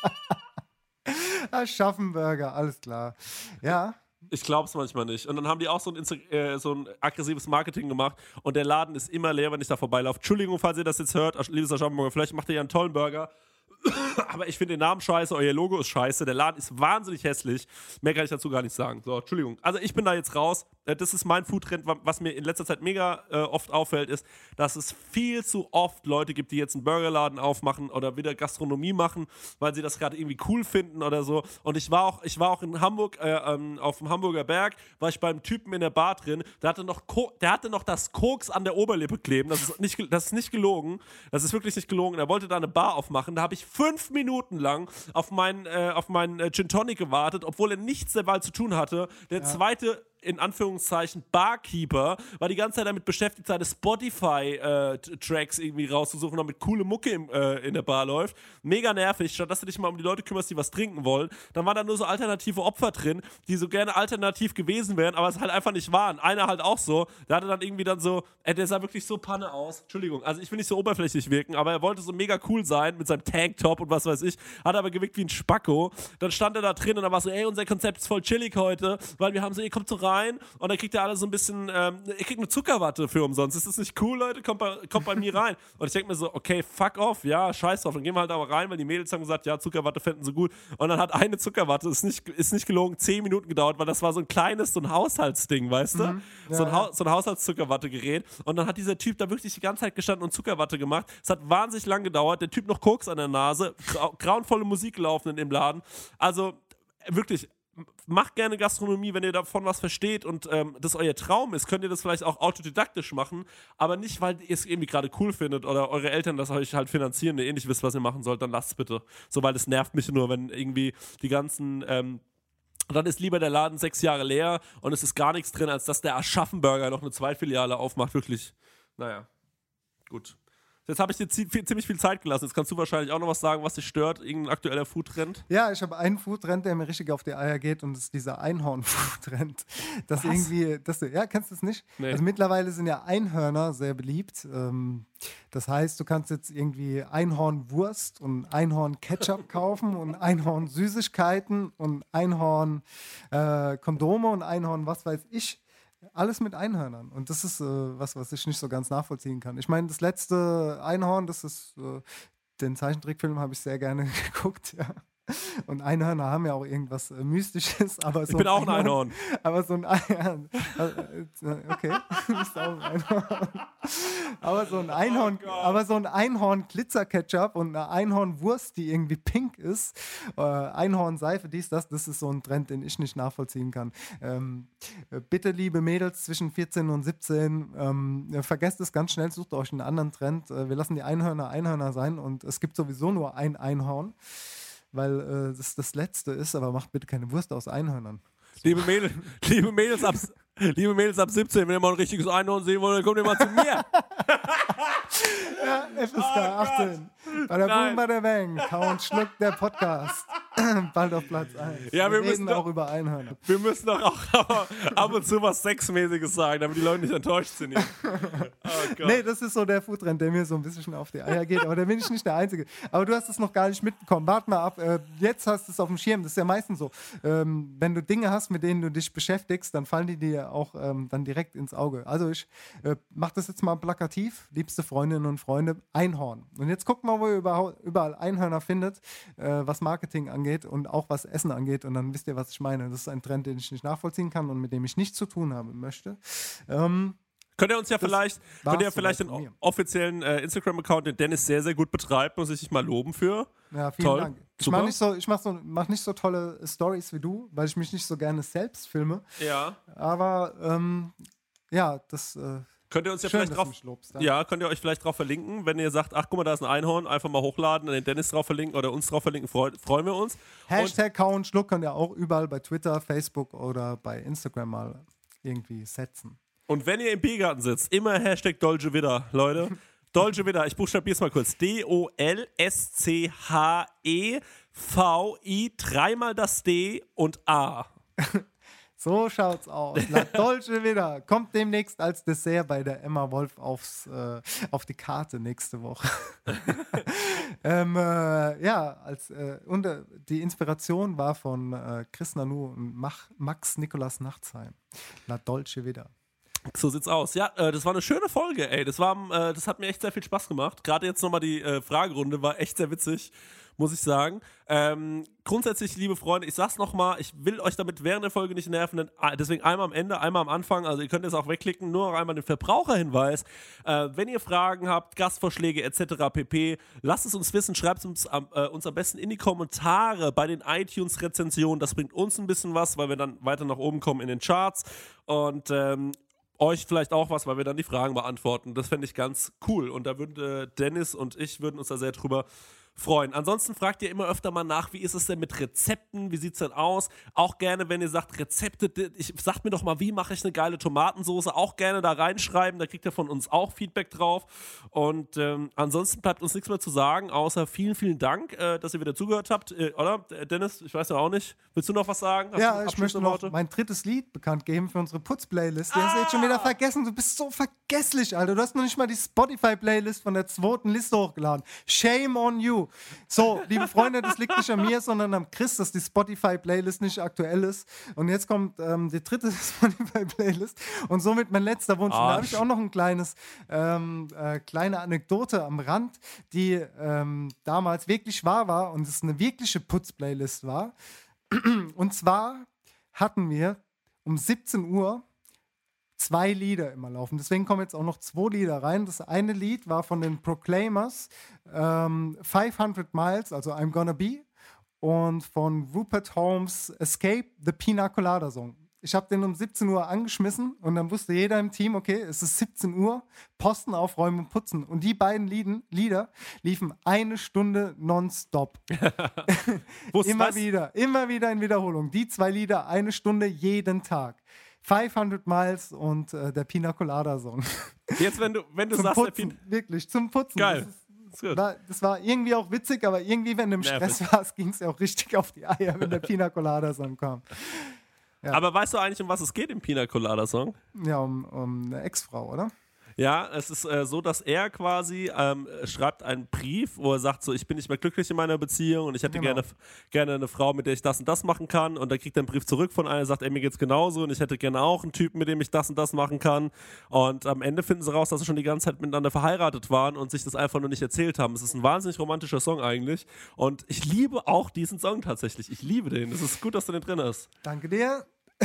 Aschaffenburger, alles klar. Ja. Ich glaube es manchmal nicht. Und dann haben die auch so ein, äh, so ein aggressives Marketing gemacht und der Laden ist immer leer, wenn ich da vorbeilaufe. Entschuldigung, falls ihr das jetzt hört, liebes Aschaffenburger, vielleicht macht ihr ja einen tollen Burger. [COUGHS] Aber ich finde den Namen scheiße, euer Logo ist scheiße, der Laden ist wahnsinnig hässlich. Mehr kann ich dazu gar nicht sagen. So, Entschuldigung. Also ich bin da jetzt raus. Äh, das ist mein Foodtrend. Was mir in letzter Zeit mega äh, oft auffällt, ist, dass es viel zu oft Leute gibt, die jetzt einen Burgerladen aufmachen oder wieder Gastronomie machen, weil sie das gerade irgendwie cool finden oder so. Und ich war auch, ich war auch in Hamburg, äh, ähm, auf dem Hamburger Berg, war ich beim Typen in der Bar drin, der hatte noch, Ko der hatte noch das Koks an der Oberlippe kleben. Das ist nicht, das ist nicht gelogen. Das ist wirklich nicht gelogen. Er wollte da eine Bar aufmachen. Da habe ich fünf Minuten lang auf meinen, äh, auf meinen äh, Gin Tonic gewartet, obwohl er nichts dabei zu tun hatte. Der ja. zweite in Anführungszeichen Barkeeper war die ganze Zeit damit beschäftigt, seine Spotify-Tracks äh, irgendwie rauszusuchen, damit coole Mucke im, äh, in der Bar läuft. Mega nervig, statt dass du dich mal um die Leute kümmerst, die was trinken wollen. Dann waren da nur so alternative Opfer drin, die so gerne alternativ gewesen wären, aber es halt einfach nicht waren. Einer halt auch so, der hatte dann irgendwie dann so, ey, der sah wirklich so Panne aus. Entschuldigung, also ich will nicht so oberflächlich wirken, aber er wollte so mega cool sein mit seinem Tanktop und was weiß ich, hat aber gewirkt wie ein Spacko. Dann stand er da drin und dann war so, ey, unser Konzept ist voll chillig heute, weil wir haben so, ihr kommt so rein rein und dann kriegt ihr alle so ein bisschen, ähm, ihr kriegt eine Zuckerwatte für umsonst. Ist das nicht cool, Leute? Kommt bei, kommt bei mir [LAUGHS] rein. Und ich denke mir so, okay, fuck off, ja, scheiß drauf. Dann gehen wir halt aber rein, weil die Mädels haben gesagt, ja, Zuckerwatte fänden sie gut. Und dann hat eine Zuckerwatte, ist nicht, ist nicht gelogen, zehn Minuten gedauert, weil das war so ein kleines, so ein Haushaltsding, weißt du? Mhm. Ja, so ein, ha so ein Haushaltszuckerwattegerät. Und dann hat dieser Typ da wirklich die ganze Zeit gestanden und Zuckerwatte gemacht. Es hat wahnsinnig lang gedauert. Der Typ noch Koks an der Nase, grau grauenvolle Musik laufen im Laden. Also wirklich, macht gerne Gastronomie, wenn ihr davon was versteht und ähm, das euer Traum ist, könnt ihr das vielleicht auch autodidaktisch machen, aber nicht, weil ihr es irgendwie gerade cool findet oder eure Eltern das euch halt finanzieren, ihr eh nicht wisst, was ihr machen sollt, dann lasst es bitte. So, weil es nervt mich nur, wenn irgendwie die ganzen ähm, dann ist lieber der Laden sechs Jahre leer und es ist gar nichts drin, als dass der Aschaffenburger noch eine Zweitfiliale aufmacht. Wirklich, naja, gut. Jetzt habe ich dir ziemlich viel Zeit gelassen. Jetzt kannst du wahrscheinlich auch noch was sagen, was dich stört, irgendein aktueller Foodtrend. Ja, ich habe einen Foodtrend, der mir richtig auf die Eier geht und das ist dieser Einhorn-Foodtrend. [LAUGHS] Das was? irgendwie, das, ja, kennst du das nicht? Nee. Also mittlerweile sind ja Einhörner sehr beliebt. Ähm, das heißt, du kannst jetzt irgendwie Einhornwurst und Einhorn-Ketchup [LAUGHS] kaufen und Einhorn-Süßigkeiten und Einhorn-Kondome äh, und Einhorn, was weiß ich alles mit Einhörnern. Und das ist äh, was, was ich nicht so ganz nachvollziehen kann. Ich meine, das letzte Einhorn, das ist, äh, den Zeichentrickfilm habe ich sehr gerne [LAUGHS] geguckt, ja. [LAUGHS] Und Einhörner haben ja auch irgendwas äh, Mystisches, [LAUGHS] aber so Ich bin auch ein Einhorn. Aber so ein [LAUGHS] Einhorn. Äh, okay, du bist auch ein Einhorn. Aber so ein Einhorn, oh aber so ein Einhorn Glitzer-Ketchup und eine Einhornwurst, die irgendwie pink ist, äh, Einhornseife, dies, das, das ist so ein Trend, den ich nicht nachvollziehen kann. Ähm, äh, bitte, liebe Mädels zwischen 14 und 17, ähm, vergesst es ganz schnell, sucht euch einen anderen Trend. Äh, wir lassen die Einhörner Einhörner sein und es gibt sowieso nur ein Einhorn weil äh, das das Letzte ist, aber macht bitte keine Wurst aus Einhörnern. Liebe, Mädel, [LAUGHS] liebe, Mädels ab, liebe Mädels ab 17, wenn ihr mal ein richtiges Einhorn sehen wollt, dann kommt ihr mal zu mir. [LAUGHS] [LAUGHS] ja, FSK oh 18. Bei der Boom, bei der Bang. Count Schluck, der Podcast. [LAUGHS] Bald auf Platz 1. Ja, wir, wir müssen doch, auch über Einhörner. Wir müssen doch auch [LAUGHS] ab und zu was Sexmäßiges sagen, damit die Leute nicht enttäuscht sind. Oh Gott. Nee, das ist so der Foodtrend, der mir so ein bisschen auf die Eier geht. Aber da bin ich nicht der Einzige. Aber du hast es noch gar nicht mitbekommen. Warte mal ab. Äh, jetzt hast du es auf dem Schirm. Das ist ja meistens so. Ähm, wenn du Dinge hast, mit denen du dich beschäftigst, dann fallen die dir auch ähm, dann direkt ins Auge. Also ich äh, mache das jetzt mal plakativ. Liebste Freundinnen und Freunde, Einhorn. Und jetzt guck mal, wo ihr überall Einhörner findet, äh, was Marketing angeht und auch was Essen angeht. Und dann wisst ihr, was ich meine. Das ist ein Trend, den ich nicht nachvollziehen kann und mit dem ich nichts zu tun haben möchte. Ähm, Könnt ihr uns ja vielleicht, könnt ihr vielleicht den offiziellen äh, Instagram-Account, den Dennis sehr, sehr gut betreibt, muss ich dich mal loben für. Ja, vielen Toll. Dank. Ich mache nicht, so, mach so, mach nicht so tolle Stories wie du, weil ich mich nicht so gerne selbst filme. Ja. Aber ähm, ja, das, äh, Könnt ihr uns ja Schön, vielleicht drauf, ja. könnt ihr euch vielleicht drauf verlinken, wenn ihr sagt, ach guck mal, da ist ein Einhorn, einfach mal hochladen, den Dennis drauf verlinken oder uns drauf verlinken, freu, freuen wir uns. Hashtag Kau und Schluck könnt ihr auch überall bei Twitter, Facebook oder bei Instagram mal irgendwie setzen. Und wenn ihr im Biergarten sitzt, immer Hashtag Dolce Vita, Leute. [LAUGHS] Dolce Vita, ich buchstabiere es mal kurz. D-O-L-S-C-H-E-V-I, dreimal das D und A. [LAUGHS] So schaut's aus. La Dolce Vita kommt demnächst als Dessert bei der Emma Wolf aufs, äh, auf die Karte nächste Woche. [LAUGHS] ähm, äh, ja, als, äh, und, äh, die Inspiration war von äh, Chris Nanu und Mach, Max Nikolas Nachtsheim. La Dolce Vita. So sieht's aus. Ja, äh, das war eine schöne Folge, ey. Das, war, äh, das hat mir echt sehr viel Spaß gemacht. Gerade jetzt nochmal die äh, Fragerunde war echt sehr witzig, muss ich sagen. Ähm, grundsätzlich, liebe Freunde, ich sag's nochmal, ich will euch damit während der Folge nicht nerven, äh, deswegen einmal am Ende, einmal am Anfang, also ihr könnt es auch wegklicken, nur noch einmal den Verbraucherhinweis. Äh, wenn ihr Fragen habt, Gastvorschläge etc. pp, lasst es uns wissen, schreibt es uns, am- äh, uns am besten in die Kommentare bei den iTunes-Rezensionen. Das bringt uns ein bisschen was, weil wir dann weiter nach oben kommen in den Charts. Und ähm, euch vielleicht auch was, weil wir dann die Fragen beantworten. Das fände ich ganz cool. Und da würden äh, Dennis und ich würden uns da sehr drüber freuen. Ansonsten fragt ihr immer öfter mal nach, wie ist es denn mit Rezepten? Wie sieht's denn aus? Auch gerne, wenn ihr sagt, Rezepte, ich, sagt mir doch mal, wie mache ich eine geile Tomatensoße? Auch gerne da reinschreiben, da kriegt ihr von uns auch Feedback drauf. Und ähm, ansonsten bleibt uns nichts mehr zu sagen, außer vielen, vielen Dank, äh, dass ihr wieder zugehört habt. Äh, oder, Dennis? Ich weiß ja auch nicht. Willst du noch was sagen? Hast Ja, ich möchte noch mein drittes Lied bekannt geben für unsere Putz-Playlist. Die hast du jetzt schon wieder vergessen. Du bist so vergesslich, Alter. Du hast noch nicht mal die Spotify-Playlist von der zweiten Liste hochgeladen. Shame on you. So, liebe Freunde, das liegt nicht an mir, sondern am Chris, dass die Spotify-Playlist nicht aktuell ist. Und jetzt kommt ähm, die dritte [LAUGHS] Spotify-Playlist und somit mein letzter Wunsch. Da habe ich auch noch ein kleines, ähm, äh, kleine Anekdote am Rand, die ähm, damals wirklich wahr war und es eine wirkliche Putz-Playlist war. [CLEARS THROAT] Und zwar hatten wir um 17 Uhr zwei Lieder immer laufen. Deswegen kommen jetzt auch noch zwei Lieder rein. Das eine Lied war von den Proclaimers, ähm, 500 Miles, also I'm Gonna Be, und von Rupert Holmes Escape, The Pina Colada Song. Ich habe den um 17 Uhr angeschmissen und dann wusste jeder im Team, okay, es ist 17 Uhr, Posten aufräumen und putzen. Und die beiden Lieden, Lieder liefen eine Stunde nonstop. [LAUGHS] Immer weißt- wieder, immer wieder in Wiederholung. Die zwei Lieder, eine Stunde jeden Tag. 500 Miles und äh, der Pina Colada Song. Jetzt, wenn du, wenn du zum sagst, der Putzen, Pin wirklich, zum Putzen. Geil. Das, ist, war, das war irgendwie auch witzig, aber irgendwie, wenn du im Nervig. Stress warst, ging es ja auch richtig auf die Eier, wenn der [LAUGHS] Pina Colada Song kam. Ja. Aber weißt du eigentlich, um was es geht im Pina Colada Song? Ja, um, um eine Ex-Frau, oder? Ja, es ist äh, so, dass er quasi ähm, schreibt einen Brief, wo er sagt, so, ich bin nicht mehr glücklich in meiner Beziehung und ich hätte Genau. gerne, gerne eine Frau, mit der ich das und das machen kann. Und dann kriegt er einen Brief zurück von einer, sagt, ey, mir geht's genauso und ich hätte gerne auch einen Typen, mit dem ich das und das machen kann. Und am Ende finden sie raus, dass sie schon die ganze Zeit miteinander verheiratet waren und sich das einfach nur nicht erzählt haben. Es ist ein wahnsinnig romantischer Song eigentlich. Und ich liebe auch diesen Song tatsächlich. Ich liebe den. Es ist gut, dass du den drin hast. Danke dir. [LAUGHS]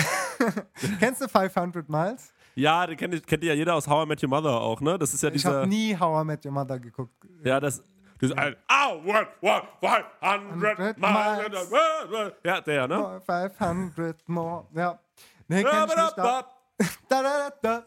Kennst du 500 Miles? Ja, den kennt, kennt ja jeder aus How I Met Your Mother auch, ne? Das ist ja dieser. Ich habe nie How I Met Your Mother geguckt. Ja, das. das ja. Oh, one, one, 500 miles. miles. Ja, der, ne? 500 more. Ja. Nee, kenn ich nicht. Da. Da, da, da,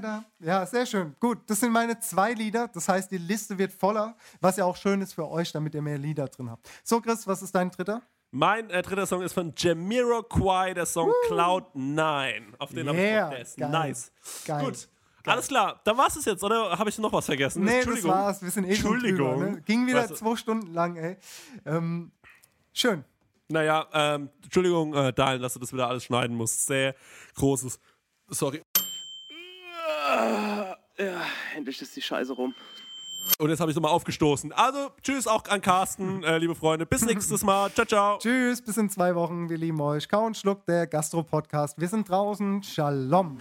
da. Ja, sehr schön. Gut, das sind meine zwei Lieder. Das heißt, die Liste wird voller, was ja auch schön ist für euch, damit ihr mehr Lieder drin habt. So, Chris, was ist dein dritter? Mein äh, dritter Song ist von Jamiroquai, der Song Cloud 9. Auf den ich Yeah, der ist geil. nice. Geil. Gut. Alles klar, dann war's es jetzt, oder habe ich noch was vergessen? Nee, das Entschuldigung. war's. Wir sind eh schon Entschuldigung. drüber, ne? Ging wieder Weißt du- zwei Stunden lang, ey. Ähm, schön. Naja, ähm, Entschuldigung, äh, Daniel, dass du das wieder alles schneiden musst. Sehr großes. Sorry. Ja, endlich ist die Scheiße rum. Und jetzt habe ich nochmal aufgestoßen. Also, tschüss auch an Carsten, äh, liebe Freunde. Bis nächstes Mal. Ciao, ciao. Tschüss, bis in zwei Wochen. Wir lieben euch. Kau und Schluck, der Gastro-Podcast. Wir sind draußen. Shalom.